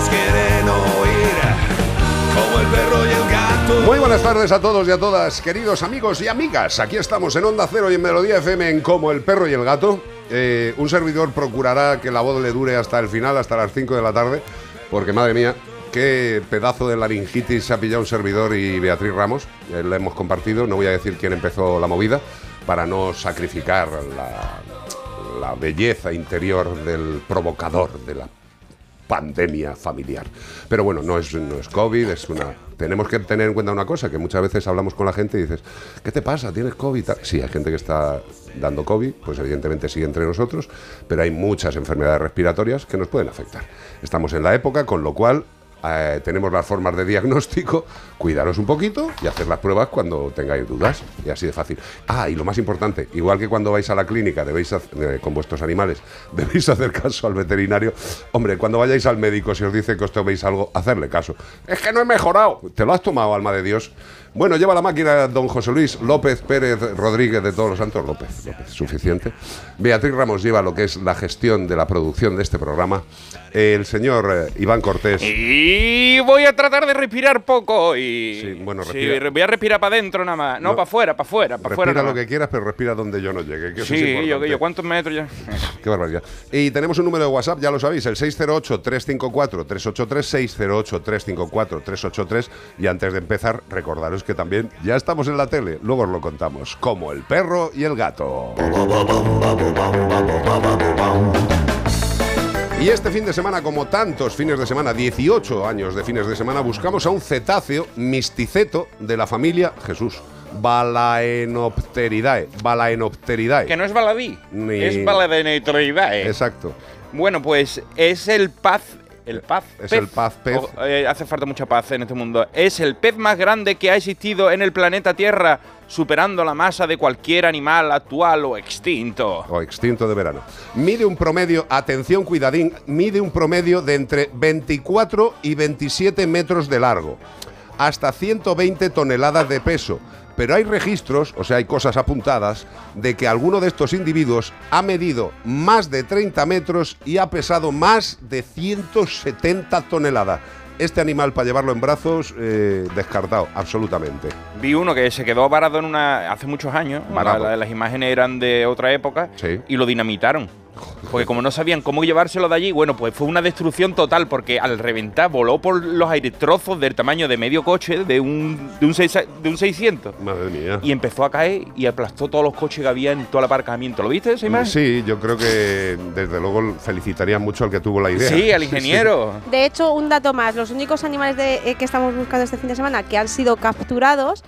Todos quieren oír como el perro y el gato. Muy buenas tardes a todos y a todas, queridos amigos y amigas. Aquí estamos en Onda Cero y en Melodía FM en Como el Perro y el Gato. Eh, un servidor procurará que la voz le dure hasta el final, hasta las 5 de la tarde, porque madre mía, qué pedazo de laringitis se ha pillado un servidor y Beatriz Ramos. Eh, la hemos compartido, no voy a decir quién empezó la movida, para no sacrificar la belleza interior del provocador de la pandemia familiar. Pero bueno, no es, no es COVID, es una... Tenemos que tener en cuenta una cosa, que muchas veces hablamos con la gente y dices, ¿qué te pasa? ¿Tienes COVID? Sí, hay gente que está dando COVID, pues evidentemente sigue entre nosotros, pero hay muchas enfermedades respiratorias que nos pueden afectar. Estamos en la época, con lo cual eh, tenemos las formas de diagnóstico, cuidaros un poquito y hacer las pruebas cuando tengáis dudas. Y así de fácil. Ah, y lo más importante, igual que cuando vais a la clínica, debéis con vuestros animales, debéis hacer caso al veterinario. Hombre, cuando vayáis al médico, si os dice que os toméis algo, hacerle caso. Es que no he mejorado. ¿Te lo has tomado, alma de Dios? Bueno, lleva la máquina don José Luis López Pérez Rodríguez de Todos los Santos. López, López, suficiente. Beatriz Ramos lleva lo que es la gestión de la producción de este programa. El señor eh, Iván Cortés. Y voy a tratar de respirar poco y. Sí, bueno, Sí, respira. re- voy a respirar para adentro nada más. No, No. para afuera, para afuera, para afuera. Respira lo que quieras, pero respira donde yo no llegue. Que eso es Sí, yo, yo, ¿cuántos metros ya? Qué barbaridad. Y tenemos un número de WhatsApp, ya lo sabéis, el 608-354-383, 608-354-383. Y antes de empezar, recordaros que también ya estamos en la tele, luego os lo contamos, como el perro y el gato. Y este fin de semana, como tantos fines de semana, 18 años de fines de semana, buscamos a un cetáceo misticeto de la familia Jesús. Balaenopteridae. Balaenopteridae. Que no es baladí, Ni- es baladeneitroidae. Exacto. Bueno, pues es el paz. El paz. Es el paz pez. O- eh, hace falta mucha paz en este mundo. Es el pez más grande que ha existido en el planeta Tierra, superando la masa de cualquier animal actual o extinto. o extinto de verano. Mide un promedio, atención cuidadín, mide un promedio de entre 24 y 27 metros de largo, hasta 120 toneladas de peso. Pero hay registros, o sea, hay cosas apuntadas, de que alguno de estos individuos ha medido más de 30 metros y ha pesado más de 170 toneladas. Este animal, para llevarlo en brazos, eh, descartado, absolutamente. Vi uno que se quedó varado en una. hace muchos años. La- las imágenes eran de otra época. Sí. Y lo dinamitaron. Porque como no sabían cómo llevárselo de allí, bueno, pues fue una destrucción total. Porque al reventar voló por los aires trozos del tamaño de medio coche de un, de un, seis- de un 600. Madre mía. Y empezó a caer y aplastó todos los coches que había en todo el aparcamiento. ¿Lo viste esa imagen? Sí, yo creo que desde luego felicitaría mucho al que tuvo la idea. Sí, al ingeniero. De hecho, un dato más, los únicos animales de- eh, que estamos buscando este fin de semana que han sido capturados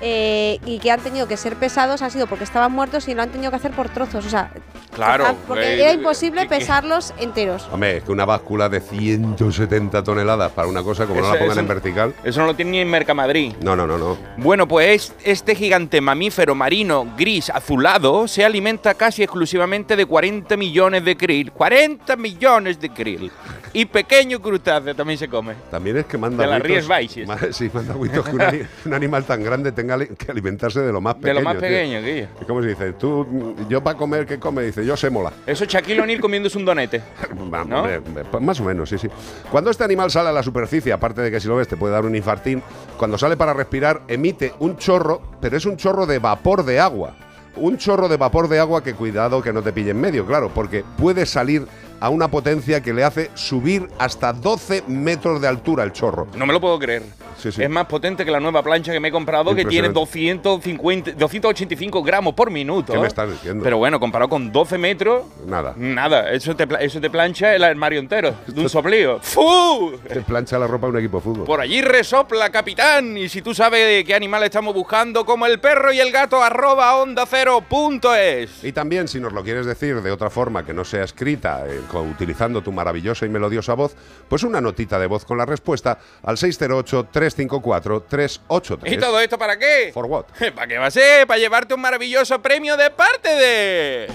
eh, y que han tenido que ser pesados han sido porque estaban muertos y lo han tenido que hacer por trozos. O sea, Claro. Porque eh, era imposible que- que- pesarlos enteros. Hombre, es que una báscula de 170 toneladas para una cosa como no la Eso- pongan eso- en vertical. Eso no lo tiene ni en Mercamadrid. No, no, no, no. Bueno, pues este gigante mamífero marino gris azulado se alimenta casi exclusivamente de 40 millones de krill. 40 millones de krill. Y pequeño crustáceo también se come. También es que manda De las Baixes. ma- Sí, manda agüitos que un, ani- un animal tan grande tenga que alimentarse de lo más De pequeño. lo más tío. pequeño, Guillo. Es como se dice, tú, yo para comer, ¿qué come? Dice, yo sé mola. Eso es Shaquille O'Neal comiéndose un donete. Hombre, pues más o menos, sí, sí. Cuando este animal sale a la superficie, aparte de que si lo ves te puede dar un infartín, cuando sale para respirar emite un chorro, pero es un chorro de vapor de agua. Un chorro de vapor de agua que cuidado que no te pille en medio, claro, porque puede salir a una potencia que le hace subir hasta 12 metros de altura el chorro. No me lo puedo creer. Es más potente que la nueva plancha que me he comprado que tiene 250, 285 gramos por minuto. ¿Qué me estás diciendo? Pero bueno, comparado con 12 metros... Nada. Nada. Eso te, eso te plancha el armario entero. Un soplío. ¡Fu! Te plancha la ropa de un equipo fútbol. Por allí resopla, capitán. Y si tú sabes qué animal estamos buscando, como el perro y el gato, arroba onda cero punto es. Y también, si nos lo quieres decir de otra forma que no sea escrita, en utilizando tu maravillosa y melodiosa voz, pues una notita de voz con la respuesta al 608-354-383. ¿Y todo esto para qué? For what? ¿Para qué va a ser? Para llevarte un maravilloso premio de parte de...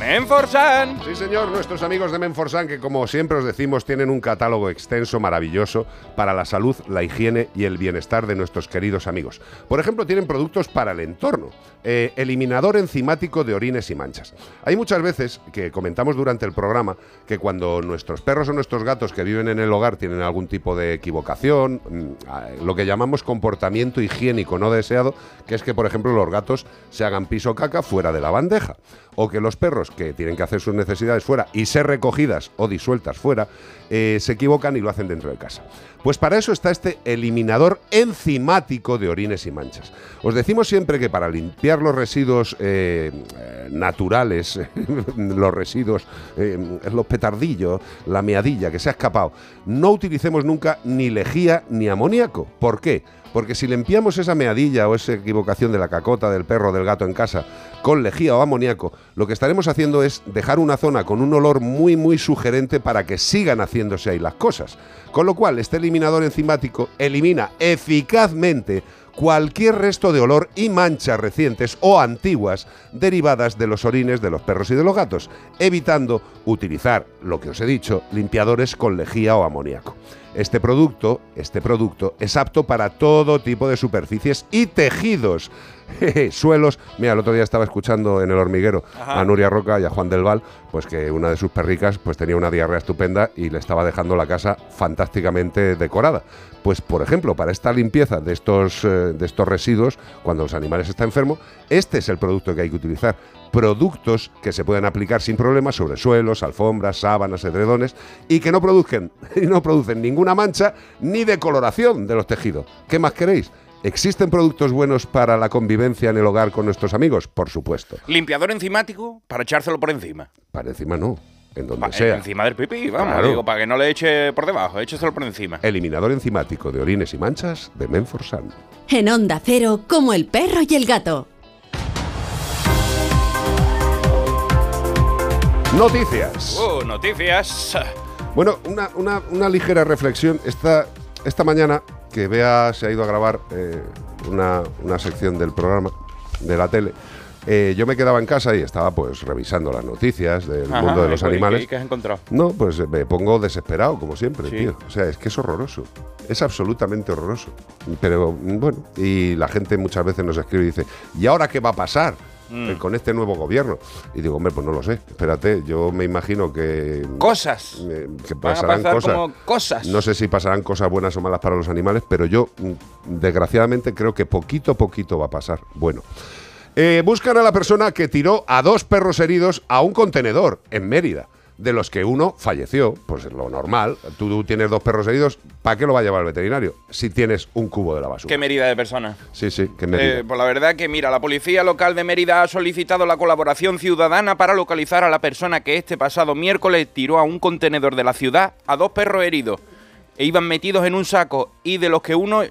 Menforsan. Sí, señor, nuestros amigos de Menforsan, que como siempre os decimos, tienen un catálogo extenso, maravilloso, para la salud, la higiene y el bienestar de nuestros queridos amigos. Por ejemplo, tienen productos para el entorno. Eh, eliminador enzimático de orines y manchas. Hay muchas veces que comentamos durante el programa que cuando nuestros perros o nuestros gatos que viven en el hogar tienen algún tipo de equivocación, mm, lo que llamamos comportamiento higiénico no deseado, que es que, por ejemplo, los gatos se hagan piso caca fuera de la bandeja, o que los perros que tienen que hacer sus necesidades fuera y ser recogidas o disueltas fuera, eh, se equivocan y lo hacen dentro de casa. Pues para eso está este eliminador enzimático de orines y manchas. Os decimos siempre que para limpiar los residuos eh, eh, naturales, los residuos, eh, los petardillos, la meadilla que se ha escapado, no utilicemos nunca ni lejía ni amoníaco. ¿Por qué? Porque si limpiamos esa meadilla o esa equivocación de la cacota, del perro, del gato en casa con lejía o amoníaco, lo que estaremos haciendo es dejar una zona con un olor muy muy sugerente para que sigan haciéndose ahí las cosas. Con lo cual, este eliminador enzimático elimina eficazmente cualquier resto de olor y manchas recientes o antiguas derivadas de los orines de los perros y de los gatos, evitando utilizar, lo que os he dicho, limpiadores con lejía o amoníaco. Este producto, este producto es apto para todo tipo de superficies y tejidos. Jeje, Suelos. Mira, el otro día estaba escuchando en el hormiguero Ajá. a Nuria Roca y a Juan del Val, pues que una de sus perricas pues tenía una diarrea estupenda y le estaba dejando la casa fantásticamente decorada. Pues, por ejemplo, para esta limpieza de estos, eh, de estos residuos, cuando los animales están enfermos, este es el producto que hay que utilizar. Productos que se pueden aplicar sin problemas sobre suelos, alfombras, sábanas, edredones y que no produzcan, y no producen ninguna mancha ni decoloración de los tejidos. ¿Qué más queréis? ¿Existen productos buenos para la convivencia en el hogar con nuestros amigos? Por supuesto. Limpiador enzimático para echárselo por encima. Para encima no, en donde Pa- sea. Encima del pipí, vamos. Claro. Digo, para que no le eche por debajo, écheselo por encima. Eliminador enzimático de orines y manchas de Menforsan. En Onda Cero, como el perro y el gato. Noticias. Uh, noticias. Bueno, una, una- una ligera reflexión. Esta, esta mañana que Bea se ha ido a grabar eh, una, una sección del programa de la tele, eh, yo me quedaba en casa y estaba pues revisando las noticias del Ajá, mundo de los ¿y qué- animales. ¿y ¿Qué has encontrado? No, pues me pongo desesperado, como siempre, Sí. tío. O sea, es que es horroroso. Es absolutamente horroroso. Pero bueno, y la gente muchas veces nos escribe y dice, ¿y ahora qué va a pasar? Mm. con este nuevo gobierno. Y digo, hombre, pues no lo sé. Espérate, yo me imagino que. Cosas. eh, que Van a pasarán pasar cosas. como cosas. No sé si pasarán cosas buenas o malas para los animales, pero yo, mm, desgraciadamente, creo que poquito a poquito va a pasar. Bueno. Eh, buscan a la persona que tiró a dos perros heridos a un contenedor en Mérida, de los que uno falleció. Pues es lo normal. Tú tienes dos perros heridos, ¿para qué lo va a llevar el veterinario? Si tienes un cubo de la basura. Qué Mérida de personas. Sí, sí, Mérida. Eh, pues la verdad que, mira, la policía local de Mérida ha solicitado la colaboración ciudadana para localizar a la persona que este pasado miércoles tiró a un contenedor de la ciudad a dos perros heridos. E iban metidos en un saco y de los que uno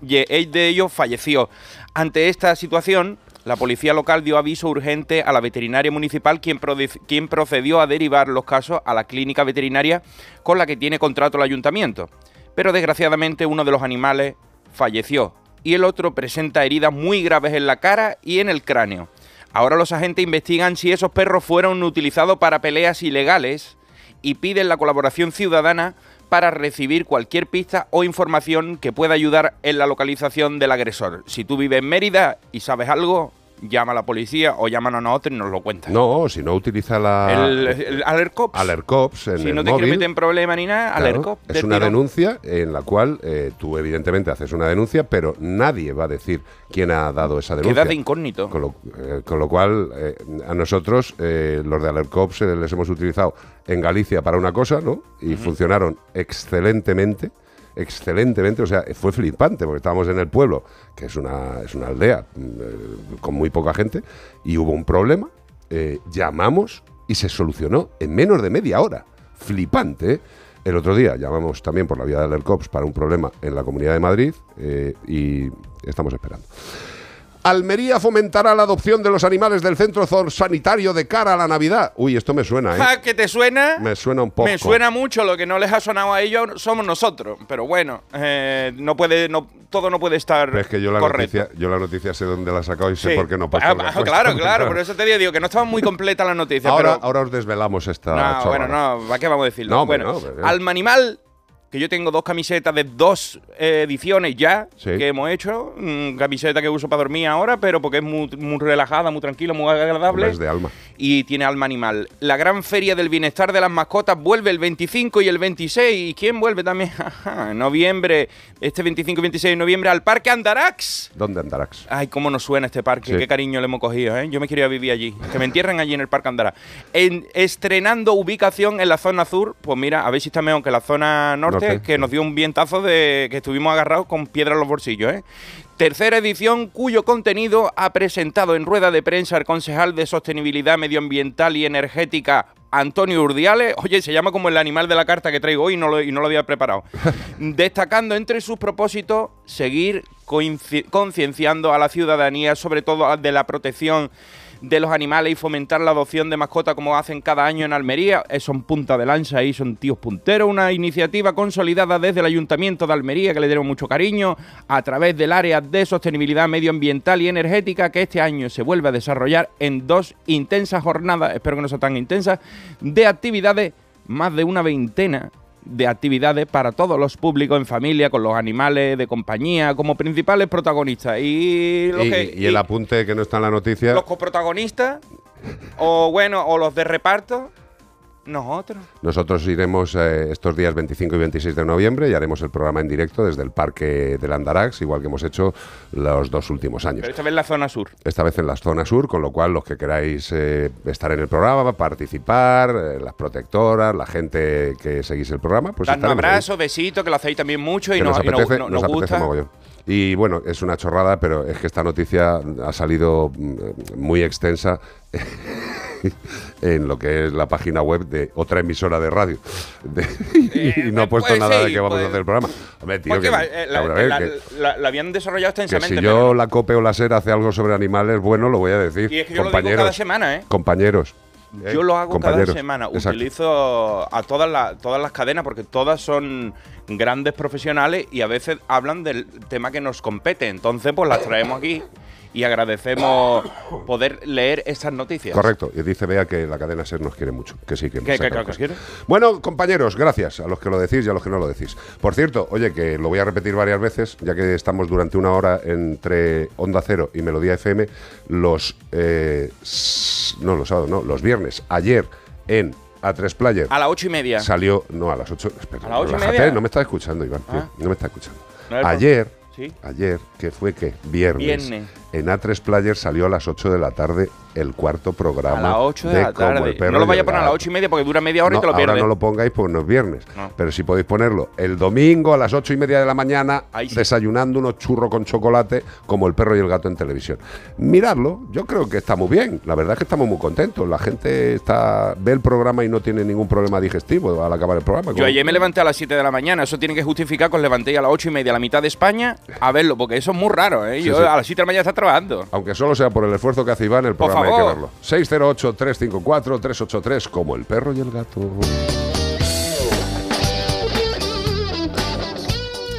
de ellos falleció. Ante esta situación, La policía local dio aviso urgente a la veterinaria municipal, quien, procedió a derivar los casos a la clínica veterinaria con la que tiene contrato el ayuntamiento. Pero desgraciadamente uno de los animales falleció y el otro presenta heridas muy graves en la cara y en el cráneo. Ahora los agentes investigan si esos perros fueron utilizados para peleas ilegales y piden la colaboración ciudadana para recibir cualquier pista o información que pueda ayudar en la localización del agresor. Si tú vives en Mérida y sabes algo, llama a la policía o llámanos a nosotros y nos lo cuentas. No, si no utiliza la. El, el Alercops. Alercops en Si el no te móvil. meter en problema ni nada, Claro, Alercop. es una tirón. denuncia en la cual eh, tú evidentemente haces una denuncia, pero nadie va a decir quién ha dado esa denuncia. Queda de incógnito. Con lo, eh, con lo cual, eh, a nosotros, eh, los de Alercops, les hemos utilizado en Galicia para una cosa, ¿no? Y funcionaron excelentemente, excelentemente. O sea, fue flipante, porque estábamos en el pueblo, que es una, es una aldea mm, con muy poca gente, y hubo un problema. eh, llamamos y se solucionó en menos de media hora. Flipante, ¿eh? El otro día llamamos también por la vía de Alercops para un problema en la Comunidad de Madrid eh, y estamos esperando. Almería fomentará la adopción de los animales del centro sanitario de cara a la Navidad. Uy, esto me suena, ¿eh? Ja, ¿Que te suena? Me suena un poco. Me suena mucho, lo que no les ha sonado a ellos somos nosotros. Pero bueno, eh, no puede, no, todo no puede estar es que yo la, correcto. noticia, yo la noticia sé dónde la he sacado y sé Sí. por qué no Ah, pasa ah, Claro, claro, por eso te digo, digo que no estaba muy completa la noticia. Ahora, pero, ahora os desvelamos esta no, bueno, no, ¿para qué vamos a decirlo? No, bueno, no, pero- Alma Animal, que yo tengo dos camisetas de dos eh, ediciones ya Sí. que hemos hecho. mm, camiseta que uso para dormir ahora, pero porque es muy, muy relajada, muy tranquila, muy agradable. Es de alma. y tiene alma animal. La gran feria del bienestar de las mascotas vuelve el 25 y el 26. ¿Y quién vuelve también? Ajá, en noviembre, este 25 y 26 de noviembre, al Parque Andarax. ¿Dónde Andarax? Ay, cómo nos suena este parque, Sí. qué cariño le hemos cogido, ¿eh? Yo me quería vivir allí, que me entierren allí en el Parque Andarax. En, estrenando ubicación en la zona sur, pues mira, a ver si está mejor que la zona norte, Norte. que nos dio un vientazo de que estuvimos agarrados con piedra en los bolsillos, ¿eh? Tercera edición cuyo contenido ha presentado en rueda de prensa el concejal de Sostenibilidad Medioambiental y Energética Antonio Urdiales. Oye, se llama como el animal de la carta que traigo hoy y no lo, y no lo había preparado. Destacando entre sus propósitos seguir concienciando a la ciudadanía, sobre todo de la protección de los animales y fomentar la adopción de mascotas como hacen cada año en Almería. Eh, son punta de lanza y son tíos punteros. Una iniciativa consolidada desde el Ayuntamiento de Almería, que le tenemos mucho cariño, a través del área de sostenibilidad medioambiental y energética, que este año se vuelve a desarrollar en dos intensas jornadas, espero que no sean tan intensas, de actividades, más de una veintena de actividades para todos los públicos en familia, con los animales de compañía, como principales protagonistas. Y, lo Y, que- y el apunte que no está en la noticia. los coprotagonistas, o bueno, o los de reparto, nosotros. Nosotros iremos eh, estos días 25 y 26 de noviembre y haremos el programa en directo desde el Parque del Andarax, igual que hemos hecho los dos últimos años. Pero esta vez en la zona sur. Esta vez en la zona sur, con lo cual los que queráis eh, estar en el programa, participar, eh, las protectoras, la gente que seguís el programa, pues ahí. abrazos, besitos, que lo hacéis también mucho y nos, y apetece, nos- nos apetece gusta. Y bueno, es una chorrada, pero es que esta noticia ha salido mm, muy extensa en lo que es la página web de otra emisora de radio. De- y no puesto pues nada de que vamos pues- a hacer el programa. Hombre, tío, Porque que, va, eh, la, a ver, la- que- la- la habían desarrollado que extensamente. si yo, la COPE o la SER hace algo sobre animales, bueno, lo voy a decir. Y es que yo lo digo compañeros, cada semana, ¿eh? Compañeros. ¿Eh? Yo lo hago cada semana. Exacto. Utilizo a todas, las todas las cadenas porque todas son grandes profesionales y a veces hablan del tema que nos compete. Entonces, pues las traemos aquí y agradecemos poder leer estas noticias. Correcto, y dice Bea que la cadena SER nos quiere mucho, que sí, que que cosas. quiere. Bueno, compañeros, gracias a los que lo decís y a los que no lo decís. Por cierto, oye, que lo voy a repetir varias veces, ya que estamos durante una hora entre Onda Cero y Melodía FM, los... eh, no, los sábados, no, los viernes. Ayer en A3 Player A las ocho y media. salió... No, a las 8... Espera, ¿A las ocho y media? no me está escuchando, Iván, tío, Ah. no me está escuchando. No. Ayer... Sí. Ayer, que fue que viernes, Viernes. En A3 Player salió a las 8 de la tarde el cuarto programa A las 8 de, la Como el tarde. perro No lo vaya a poner a las gato. 8 y media porque dura media hora No, y te lo ahora pierdes. no lo pongáis porque no es viernes. No. Pero si podéis ponerlo el domingo a las ocho y media de la mañana, sí. desayunando unos churros con chocolate, como el perro y el gato en televisión. Miradlo, yo creo que está muy bien. La verdad es que estamos muy contentos. La gente está ve el programa y no tiene ningún problema digestivo al acabar el programa. Yo ayer me levanté a las 7 de la mañana. Eso tiene que justificar que os levantéis a las 8 y media, a la mitad de España, a verlo, porque eso es muy raro, ¿eh? Sí, Yo sí. a las 7 de la mañana está trabajando. Aunque solo sea por el esfuerzo que hace Iván, el programa hay que verlo. 608-354-383, como el perro y el gato.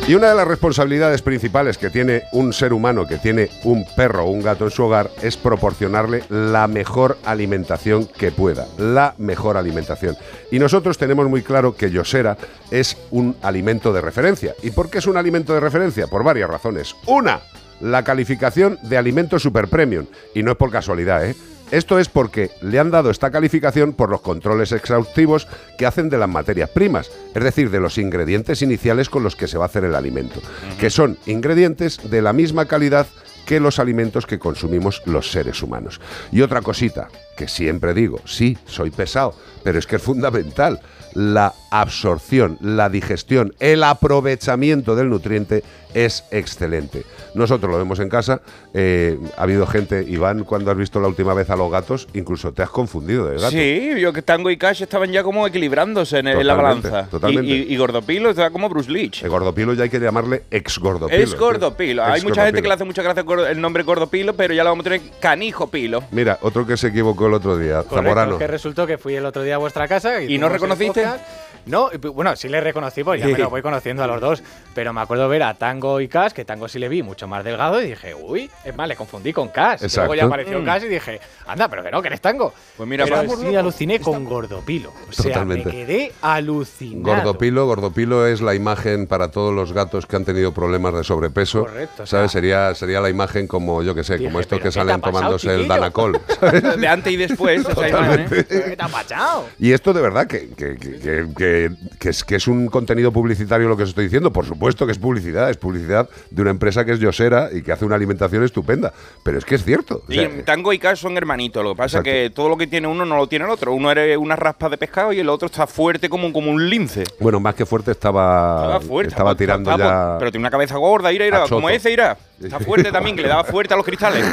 Y una de las responsabilidades principales que tiene un ser humano que tiene un perro o un gato en su hogar es proporcionarle la mejor alimentación que pueda. La mejor alimentación. Y nosotros tenemos muy claro que Yosera es un alimento de referencia. ¿Y por qué es un alimento de referencia? Por varias razones. Una, la calificación de alimento super premium. Y no es por casualidad, ¿eh? Esto es porque le han dado esta calificación por los controles exhaustivos que hacen de las materias primas, es decir, de los ingredientes iniciales con los que se va a hacer el alimento, que son ingredientes de la misma calidad que los alimentos que consumimos los seres humanos. Y otra cosita, que siempre digo, sí, soy pesado, pero es que es fundamental, la absorción, la digestión, el aprovechamiento del nutriente es excelente. Nosotros lo vemos en casa, eh, ha habido gente, Iván, cuando has visto la última vez a los gatos, incluso te has confundido de gato. Sí, yo que Tango y Cash estaban ya como equilibrándose en, en la balanza. totalmente. Y, y- y Gordopilo estaba como Bruce Leach. El gordopilo ya hay que llamarle ex gordopilo. Es Gordopilo. Hay mucha gente que le hace mucha gracia el nombre Gordopilo, pero ya lo vamos a tener Canijo Pilo. Mira, otro que se equivocó el otro día, Correcto, Zamorano. que resultó que fui el otro día a vuestra casa. ¿Y no reconociste? podcast. No, y, bueno, sí le reconocí, pues ya me lo voy conociendo a los dos. Pero me acuerdo ver a Tango y Cash, que Tango sí le vi mucho más delgado, y dije, uy, es más, le confundí con Cash. Y. Luego ya apareció Mm. Cash y dije, anda, pero que no, que eres Tango. Pues mira, pero pues- sí aluciné con Gordopilo. O sea, Totalmente. me quedé alucinado. Gordopilo, Gordopilo es la imagen para todos los gatos que han tenido problemas de sobrepeso. Correcto, o sea- ¿Sabes? Sería, sería la imagen como, yo que sé, Dije, como estos ¿pero que salen pasado, tomándose el? Danacol. De antes y después, esa imagen, ¿eh? ¿Pero ¿Qué te ha pasado? Y esto de verdad que, que- que- que- que- que es, que es un contenido publicitario lo que os estoy diciendo. Por supuesto que es publicidad, es publicidad de una empresa que es Yosera y que hace una alimentación estupenda. Pero es que es cierto. O Y Tango y Cash son hermanitos. Lo que pasa es que todo lo que tiene uno no lo tiene el otro. Uno era una raspa de pescado y el otro está fuerte como, como un lince. bueno, más que fuerte estaba, Estaba fuerte. estaba estaba- tirando estaba- ya. Pero tiene una cabeza gorda, ira, ira. Como ese, ira. Está fuerte también, que le daba fuerte a los cristales.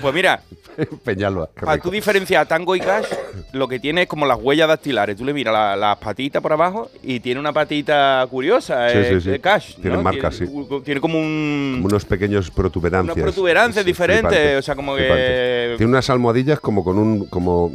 Pues mira, Peñalba. para tú diferenciar a Tango y Cash, lo que tiene es como las huellas dactilares. Tú le miras la- las patitas por abajo y tiene una patita curiosa, Sí, eh, sí, sí. de Cash. Tiene ¿no? marcas, tiene, sí. u- Tiene como un. Como unos pequeños protuberancias. Unas protuberancias Es diferentes, flipante, o sea, como que-. Tiene unas almohadillas como con un. como,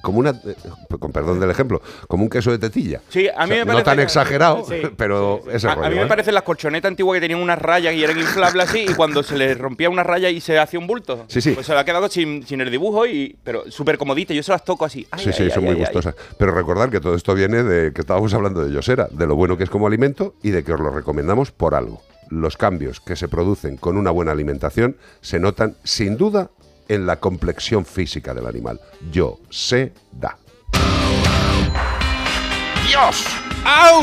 como una. eh, con perdón del ejemplo, como un queso de tetilla. Sí, a mí me No parece- tan exagerado, pero ese A, a rollo, mí me ¿eh? parecen las colchonetas antiguas que tenían unas rayas y eran inflables así, y cuando se les rompía una raya y se hacía un bulto. Sí, sí. Pues se le ha quedado sin, sin el dibujo, y pero súper comodita. Yo se las toco así. Ay, Sí, sí, ay, son ay, muy ay, ay. gustosas. Pero recordar que todo esto viene de que estábamos hablando de Yosera, de lo bueno que es como alimento y de que os lo recomendamos por algo. Los cambios que se producen con una buena alimentación se notan sin duda en la complexión física del animal. Yo sé da. ¡Dios! ¡Au!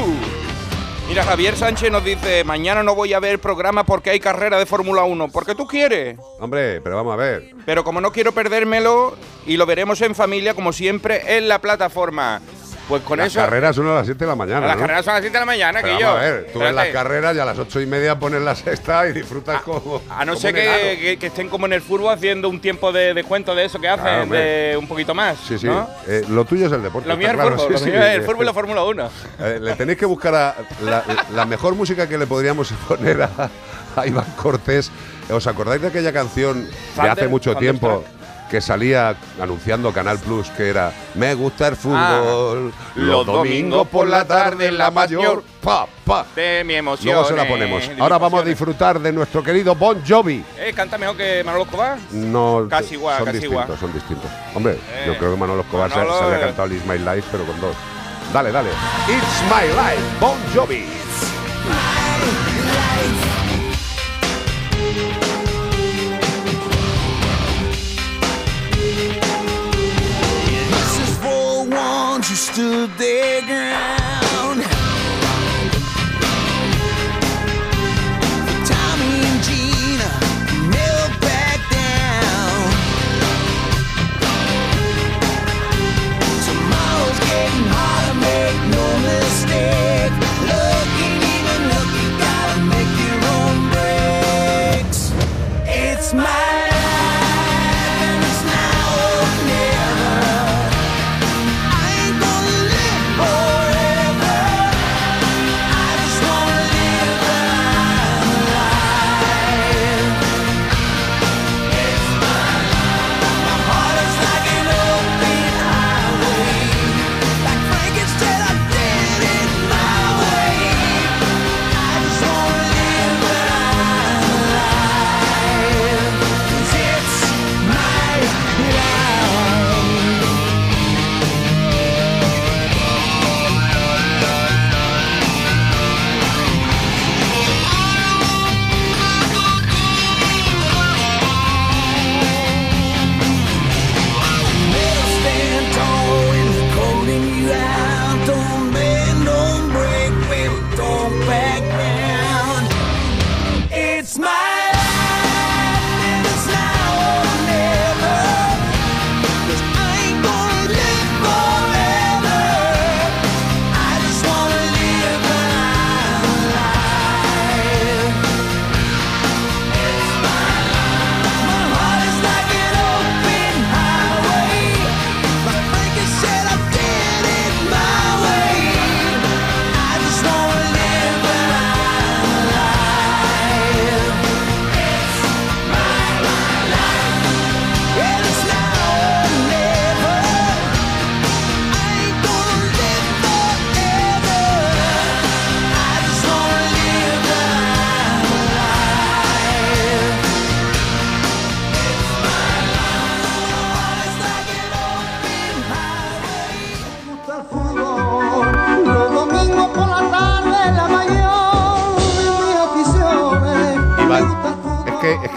Mira, Javier Sánchez nos dice, mañana no voy a ver programa porque hay carrera de Fórmula 1. Porque tú quieres. Hombre, pero vamos a ver. Pero como no quiero perdérmelo, y lo veremos en familia, como siempre, en la plataforma. Pues con Las eso... carreras son a las 7 de la mañana. Las ¿no? carreras son a las 7 de la mañana, Pero que vamos yo. a ver, tú ves las Espérate. carreras y a las ocho y media pones la sexta y disfrutas como. A no ser que, que- que estén como en el fútbol haciendo un tiempo de descuento de eso que hacen, Claro, de un poquito más. Sí, sí. ¿no? Eh, lo tuyo es el deporte. Lo mío es el claro, fútbol, sí, lo sí. mío es el fútbol y la Fórmula 1. Eh, le tenéis que buscar a la, la mejor música que le podríamos poner a, a Iván Cortés. ¿Os acordáis de aquella canción de hace mucho tiempo. Que salía anunciando Canal Plus que era Me gusta el fútbol Ah, los domingos por la tarde, la mayor pa, pa. De mi emoción. Luego se la ponemos. Ahora vamos a disfrutar de nuestro querido Bon Jovi. Eh, canta mejor que Manolo Escobar. No, Casi igual, son casi distintos, igual. son distintos. Hombre, Eh, yo creo que Manolo Escobar se- Manolo, se, había eh. cantado It's My Life, pero con dos. Dale, dale. It's My Life, Bon Jovi. to the ground.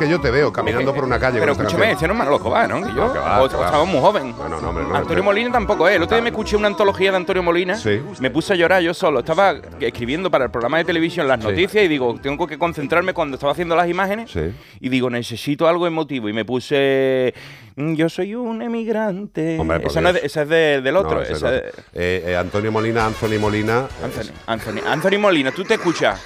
Que yo te veo caminando por una calle Pero con escúchame, este no es Manolo Escobar, ¿no? Que yo. No, que va, o- que va. estaba muy joven. Bueno, no, hombre, no, Antonio pero- Molina tampoco es. El otro día me escuché una antología de Antonio Molina. Sí. Me puse a llorar yo solo. Estaba escribiendo para el programa de televisión las Sí. noticias y digo, tengo que concentrarme cuando estaba haciendo las imágenes. Sí. Y digo, necesito algo emotivo. Y me puse, "Mm, yo soy un emigrante. Hombre, esa, no es, esa es de- del otro. Esa Eh, eh, Antonio Molina, Anthony Molina. Anthony, Anthony, Anthony Molina, tú te escuchas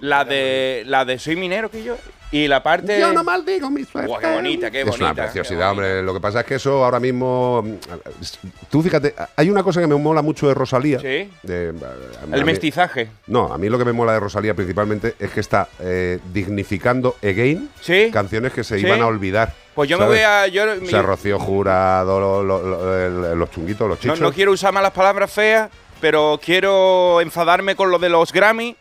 la de la de Soy minero que yo y la parte Yo no maldigo mi suerte. Qué bonita, qué Es bonita. una qué preciosidad, bonita. hombre. Lo que pasa es que eso ahora mismo. Tú fíjate, hay una cosa que me mola mucho de Rosalía. Sí. de- a mí- El mestizaje. No, a mí lo que me mola de Rosalía principalmente es que está eh, dignificando again Sí. canciones que se Sí. iban a olvidar. Pues yo me voy a yo, O sea, Rocío Jurado, lo- lo- lo- el- los chunguitos, los chichos. no quiero usar malas palabras feas, pero quiero enfadarme con lo de los Grammy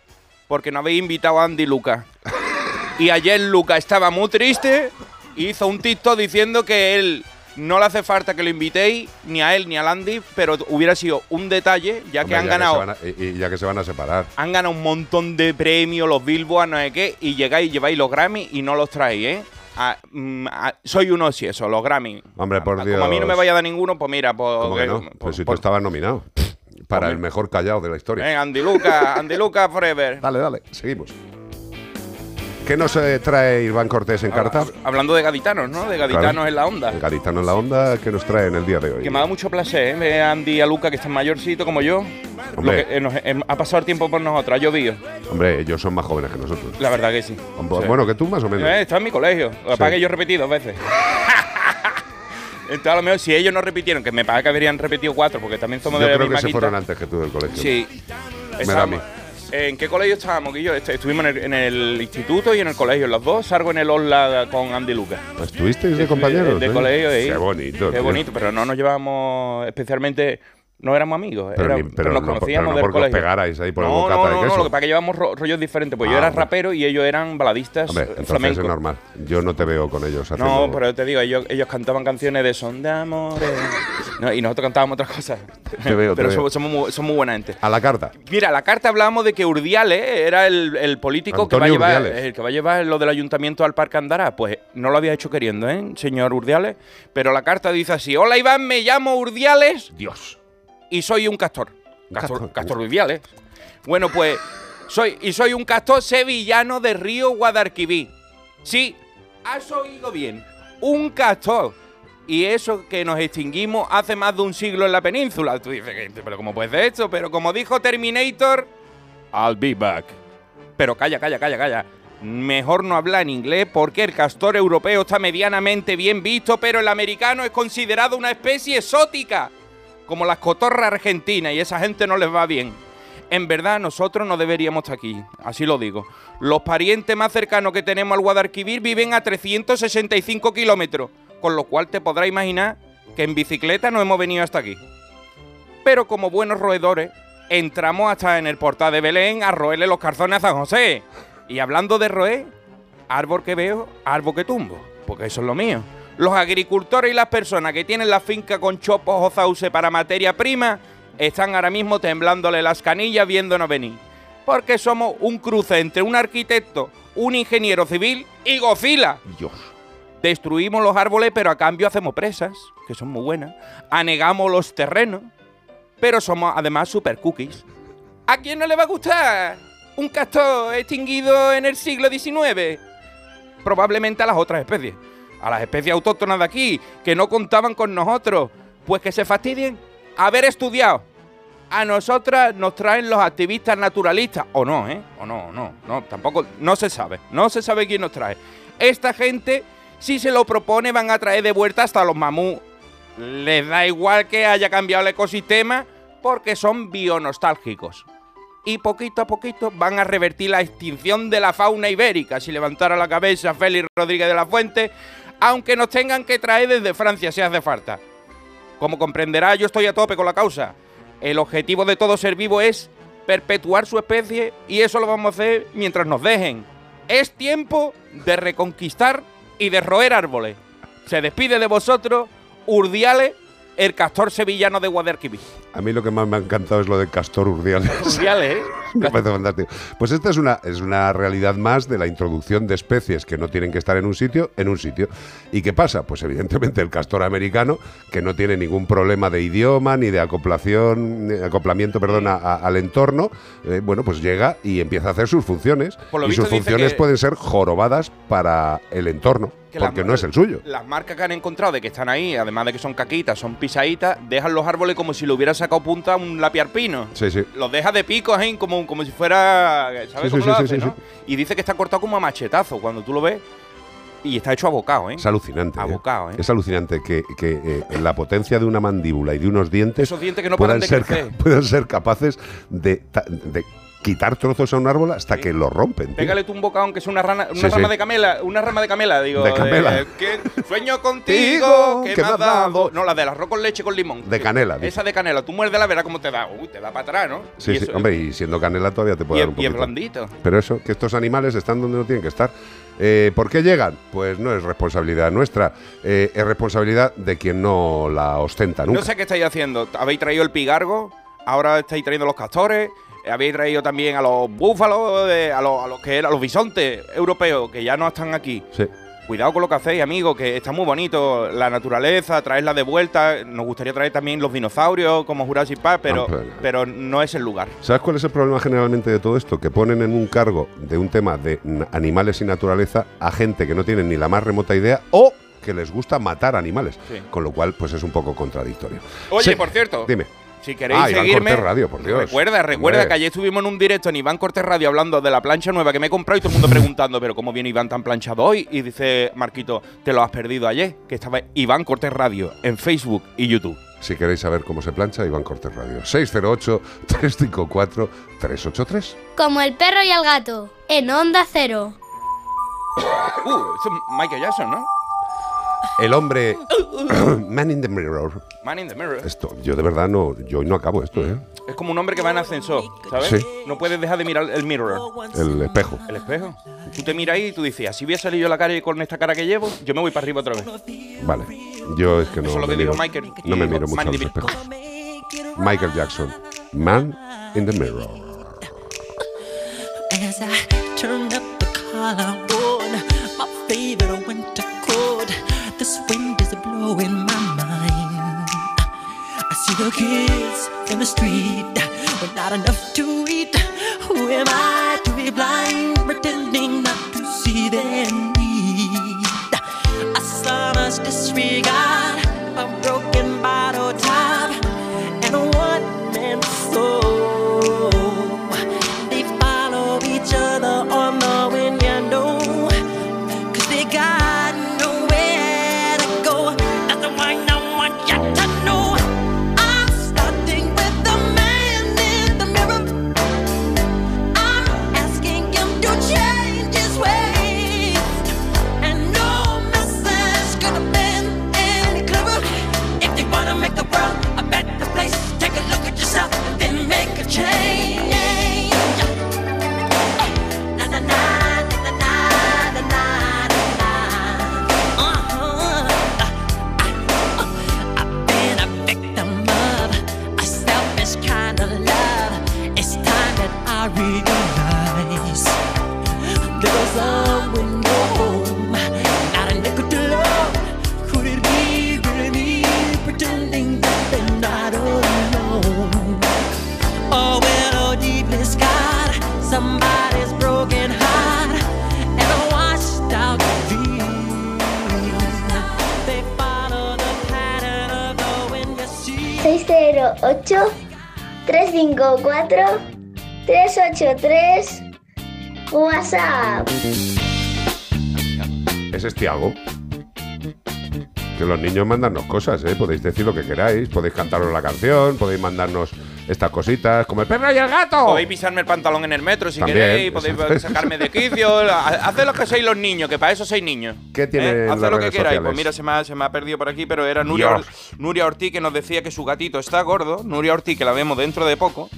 porque no habéis invitado a Andy Luca. Y ayer Luca estaba muy triste, hizo un TikTok diciendo que él no le hace falta que lo invitéis ni a él ni a Andy, pero hubiera sido un detalle ya que han se ganado van a- y, y ya que se van a separar. han ganado un montón de premios, los Billboard, no sé qué, y llegáis, lleváis los Grammy y no los traéis, ¿eh? Mm, soy uno si eso, los Grammy. Hombre, por Ah, Como a mí no me Dios. vaya a dar ninguno, pues mira, pues. ¿Cómo que que- no? por- Pues si tú por- estabas nominado para el mejor callado de la historia. Venga, Andy Luca, Andy Luca Forever. Dale, dale, seguimos. ¿Qué nos eh, trae Iván Cortés en carta? Hab- Hablando de gaditanos, ¿no? De gaditanos Claro. en la onda. El gaditano en la onda, ¿qué nos trae en el día de hoy? Que me ha dado mucho placer, ¿eh? Ver a Andy y a Luca, que están mayorcito como yo. Lo Hombre. que, eh, nos- eh, ha pasado el tiempo por nosotros, ha llovido. Hombre, ellos son más jóvenes que nosotros. La verdad que sí. Hombre, Sí. Bueno, que tú más o menos. Eh, está en mi colegio. Lo Sí. que yo repetí dos veces. Entonces, a lo mejor, si ellos no repitieron, que me parece que habrían repetido cuatro, porque también somos Yo de la creo que se quinta. fueron antes que tú del colegio. Sí. Me da a mí. ¿En qué colegio estábamos, Guillo? Est- Estuvimos en el, en el instituto y en el colegio. Los dos salgo en el Osla con Andy Lucas. ¿Estuvisteis de compañeros? De, eh? colegio. Qué bonito. Qué tío. bonito, pero no nos llevábamos especialmente. No éramos amigos, Pero, era- ni- pero pero nos no, conocíamos pero no del colegio. pegarais ahí por el no, bocata no, de no, queso. no, lo que pasa es que llevamos ro- rollos diferentes. Pues yo Ah, era rapero y ellos eran baladistas Hombre, eh, entonces es normal. Yo no te veo con ellos haciendo... No, pero te digo, ellos, ellos cantaban canciones de son de amores. No, y nosotros cantábamos otras cosas. Te veo, te pero veo. somos, muy, somos muy buena gente. A la carta. Mira, la carta hablábamos de que Urdiales era el, el político que va, a llevar, Urdiales. el que va a llevar lo del ayuntamiento al Parque Andará. Pues no lo había hecho queriendo, ¿eh, señor Urdiales? Pero la carta dice así: Hola Iván, me llamo Urdiales Dios. Y soy un castor. castor. Castor, castor Urdiales. Bueno, pues soy y soy un castor sevillano de Río Guadalquivir. Sí, has oído bien. Un castor. Y eso que nos extinguimos hace más de un siglo en la península. Tú dices, "¿Qué- pero ¿cómo puede ser esto? Pero como dijo Terminator, I'll be back. Pero calla, calla, calla, calla. Mejor no hablar en inglés porque el castor europeo está medianamente bien visto, pero el americano es considerado una especie exótica, como las cotorras argentinas, y esa gente no les va bien. En verdad, nosotros no deberíamos estar aquí, así lo digo. Los parientes más cercanos que tenemos al Guadalquivir viven a 365 kilómetros, con lo cual te podrás imaginar que en bicicleta no hemos venido hasta aquí. Pero como buenos roedores, entramos hasta en el portal de Belén a roerle los calzones a San José. Y hablando de roer, árbol que veo, árbol que tumbo, porque eso es lo mío. Los agricultores y las personas que tienen la finca con chopos o sauce para materia prima están ahora mismo temblándole las canillas viéndonos venir. Porque somos un cruce entre un arquitecto, un ingeniero civil y Godzilla. Dios. Destruimos los árboles, pero a cambio hacemos presas, que son muy buenas. Anegamos los terrenos, pero somos además super cookies. ¿A quién no le va a gustar un castor extinguido en el siglo XIX? Probablemente a las otras especies. A las especies autóctonas de aquí, que no contaban con nosotros. Pues que se fastidien haber estudiado. A nosotras nos traen los activistas naturalistas. O no, ¿eh? O no, no, no. Tampoco, no se sabe. No se sabe quién nos trae. Esta gente, si se lo propone, van a traer de vuelta hasta los mamús. Les da igual que haya cambiado el ecosistema porque son bionostálgicos. Y poquito a poquito van a revertir la extinción de la fauna ibérica. Si levantara la cabeza Félix Rodríguez de la Fuente, aunque nos tengan que traer desde Francia si hace falta. Como comprenderá, yo estoy a tope con la causa. El objetivo de todo ser vivo es perpetuar su especie y eso lo vamos a hacer mientras nos dejen. Es tiempo de reconquistar y de roer árboles. Se despide de vosotros, Urdiales, el castor sevillano de Guadalquivir. A mí lo que más me ha encantado es lo de Castor Urdiales. Urdiales, ¿eh? Me parece fantástico. Pues esta es una, es una realidad más de la introducción de especies que no tienen que estar en un sitio, en un sitio. ¿Y qué pasa? Pues evidentemente el castor americano, que no tiene ningún problema de idioma ni de acoplación, acoplamiento perdón, a- a- al entorno, eh, bueno, pues llega y empieza a hacer sus funciones. Por lo y visto sus funciones que- pueden ser jorobadas para el entorno, Que porque no es el suyo. Las marcas que han encontrado de que están ahí, además de que son caquitas, son pisaditas, dejan los árboles como si le hubiera sacado punta a un lapiar pino. Sí, sí. Los deja de pico ahí, como, como si fuera. ¿Sabes Sí, cómo sí, lo sí, hace, sí, no? Y dice que está cortado como a machetazo cuando tú lo ves. Y está hecho a bocado, ¿eh? Es alucinante. ¿eh? Abocado, ¿eh? Es alucinante que, que, eh, la potencia de una mandíbula y de unos dientes, Esos dientes que no puedan, ser, crecer. ca- puedan ser capaces de quitar trozos a un árbol hasta Sí. que lo rompen. tío. Pégale tú un bocado aunque sea una, rana, una Sí, rama sí. de camela, una rama de camela, digo. De camela. eh, que sueño contigo, que ¿Qué me has dado. No, la del arroz con leche con limón. De canela. Esa de canela, tú muérdela, verás cómo te da. Uy, te da para atrás, ¿no? Sí, Y sí, eso- hombre, y siendo canela todavía te y, puede dar es- un y es poquito. blandito. Pero eso, que estos animales están donde no tienen que estar. Eh, ¿Por qué llegan? Pues no es responsabilidad nuestra, eh, es responsabilidad de quien no la ostenta nunca. No sé qué estáis haciendo. Habéis traído el pigargo, ahora estáis trayendo los castores, eh, habéis traído también a los búfalos, a, los, a los que eran los bisontes europeos que ya no están aquí. Sí. Cuidado con lo que hacéis, amigos, que está muy bonito la naturaleza, traerla de vuelta. Nos gustaría traer también los dinosaurios como Jurassic Park, pero, Ah, pero- pero no es el lugar. ¿Sabes cuál es el problema generalmente de todo esto? Que ponen en un cargo de un tema de animales y naturaleza a gente que no tiene ni la más remota idea o que les gusta matar animales. Sí. Con lo cual, pues es un poco contradictorio. Oye, Sí, por cierto, Dime. Si queréis Ah, Iván seguirme, Cortés Radio, por Dios. recuerda, recuerda Hombre. que ayer estuvimos en un directo en Iván Cortés Radio hablando de la plancha nueva que me he comprado y todo el mundo preguntando, pero ¿cómo viene Iván tan planchado hoy? Y dice Marquito, te lo has perdido ayer, que estaba Iván Cortés Radio en Facebook y YouTube. Si queréis saber cómo se plancha, Iván Cortés Radio. 608-354-383. Como el perro y el gato, en Onda Cero. Uh, es Michael Jackson, ¿no? El hombre... Man in the Mirror. Man in the Mirror. Esto, yo de verdad no... Yo hoy no acabo esto, ¿eh? Es como un hombre que va en ascensor, ¿sabes? Sí. No puedes dejar de mirar el mirror, El espejo. el espejo. Tú te miras ahí y tú dices, así voy a salir yo a la calle con esta cara que llevo, yo me voy para arriba otra vez. Vale. Yo es que no Eso es lo me que dijo miro- Michael. No me miro mucho a los espejos. Michael Jackson. Man in the Mirror. As I turn up the collar on my favorite winter coat, this wind is blowing my mind. I see the kids in the street with not enough to eat. Who am I to be blind, pretending not to see their need? A sonorous disregard, a broken 383 WhatsApp. Ese es Tiago. Que los niños mandarnos cosas, ¿eh? Podéis decir lo que queráis, podéis cantaros la canción, podéis mandarnos estas cositas, como el perro y el gato. Podéis pisarme el pantalón en el metro si También, queréis, podéis es. sacarme de quicio. ha- Haced lo que sois los niños, que para eso sois niños. ¿Qué tiene Haced las lo que queráis. sociales? Pues mira, se me, ha, se me ha perdido por aquí, pero era Nuria. Or- Nuria Ortiz que nos decía que su gatito está gordo. Nuria Ortiz, que la vemos dentro de poco.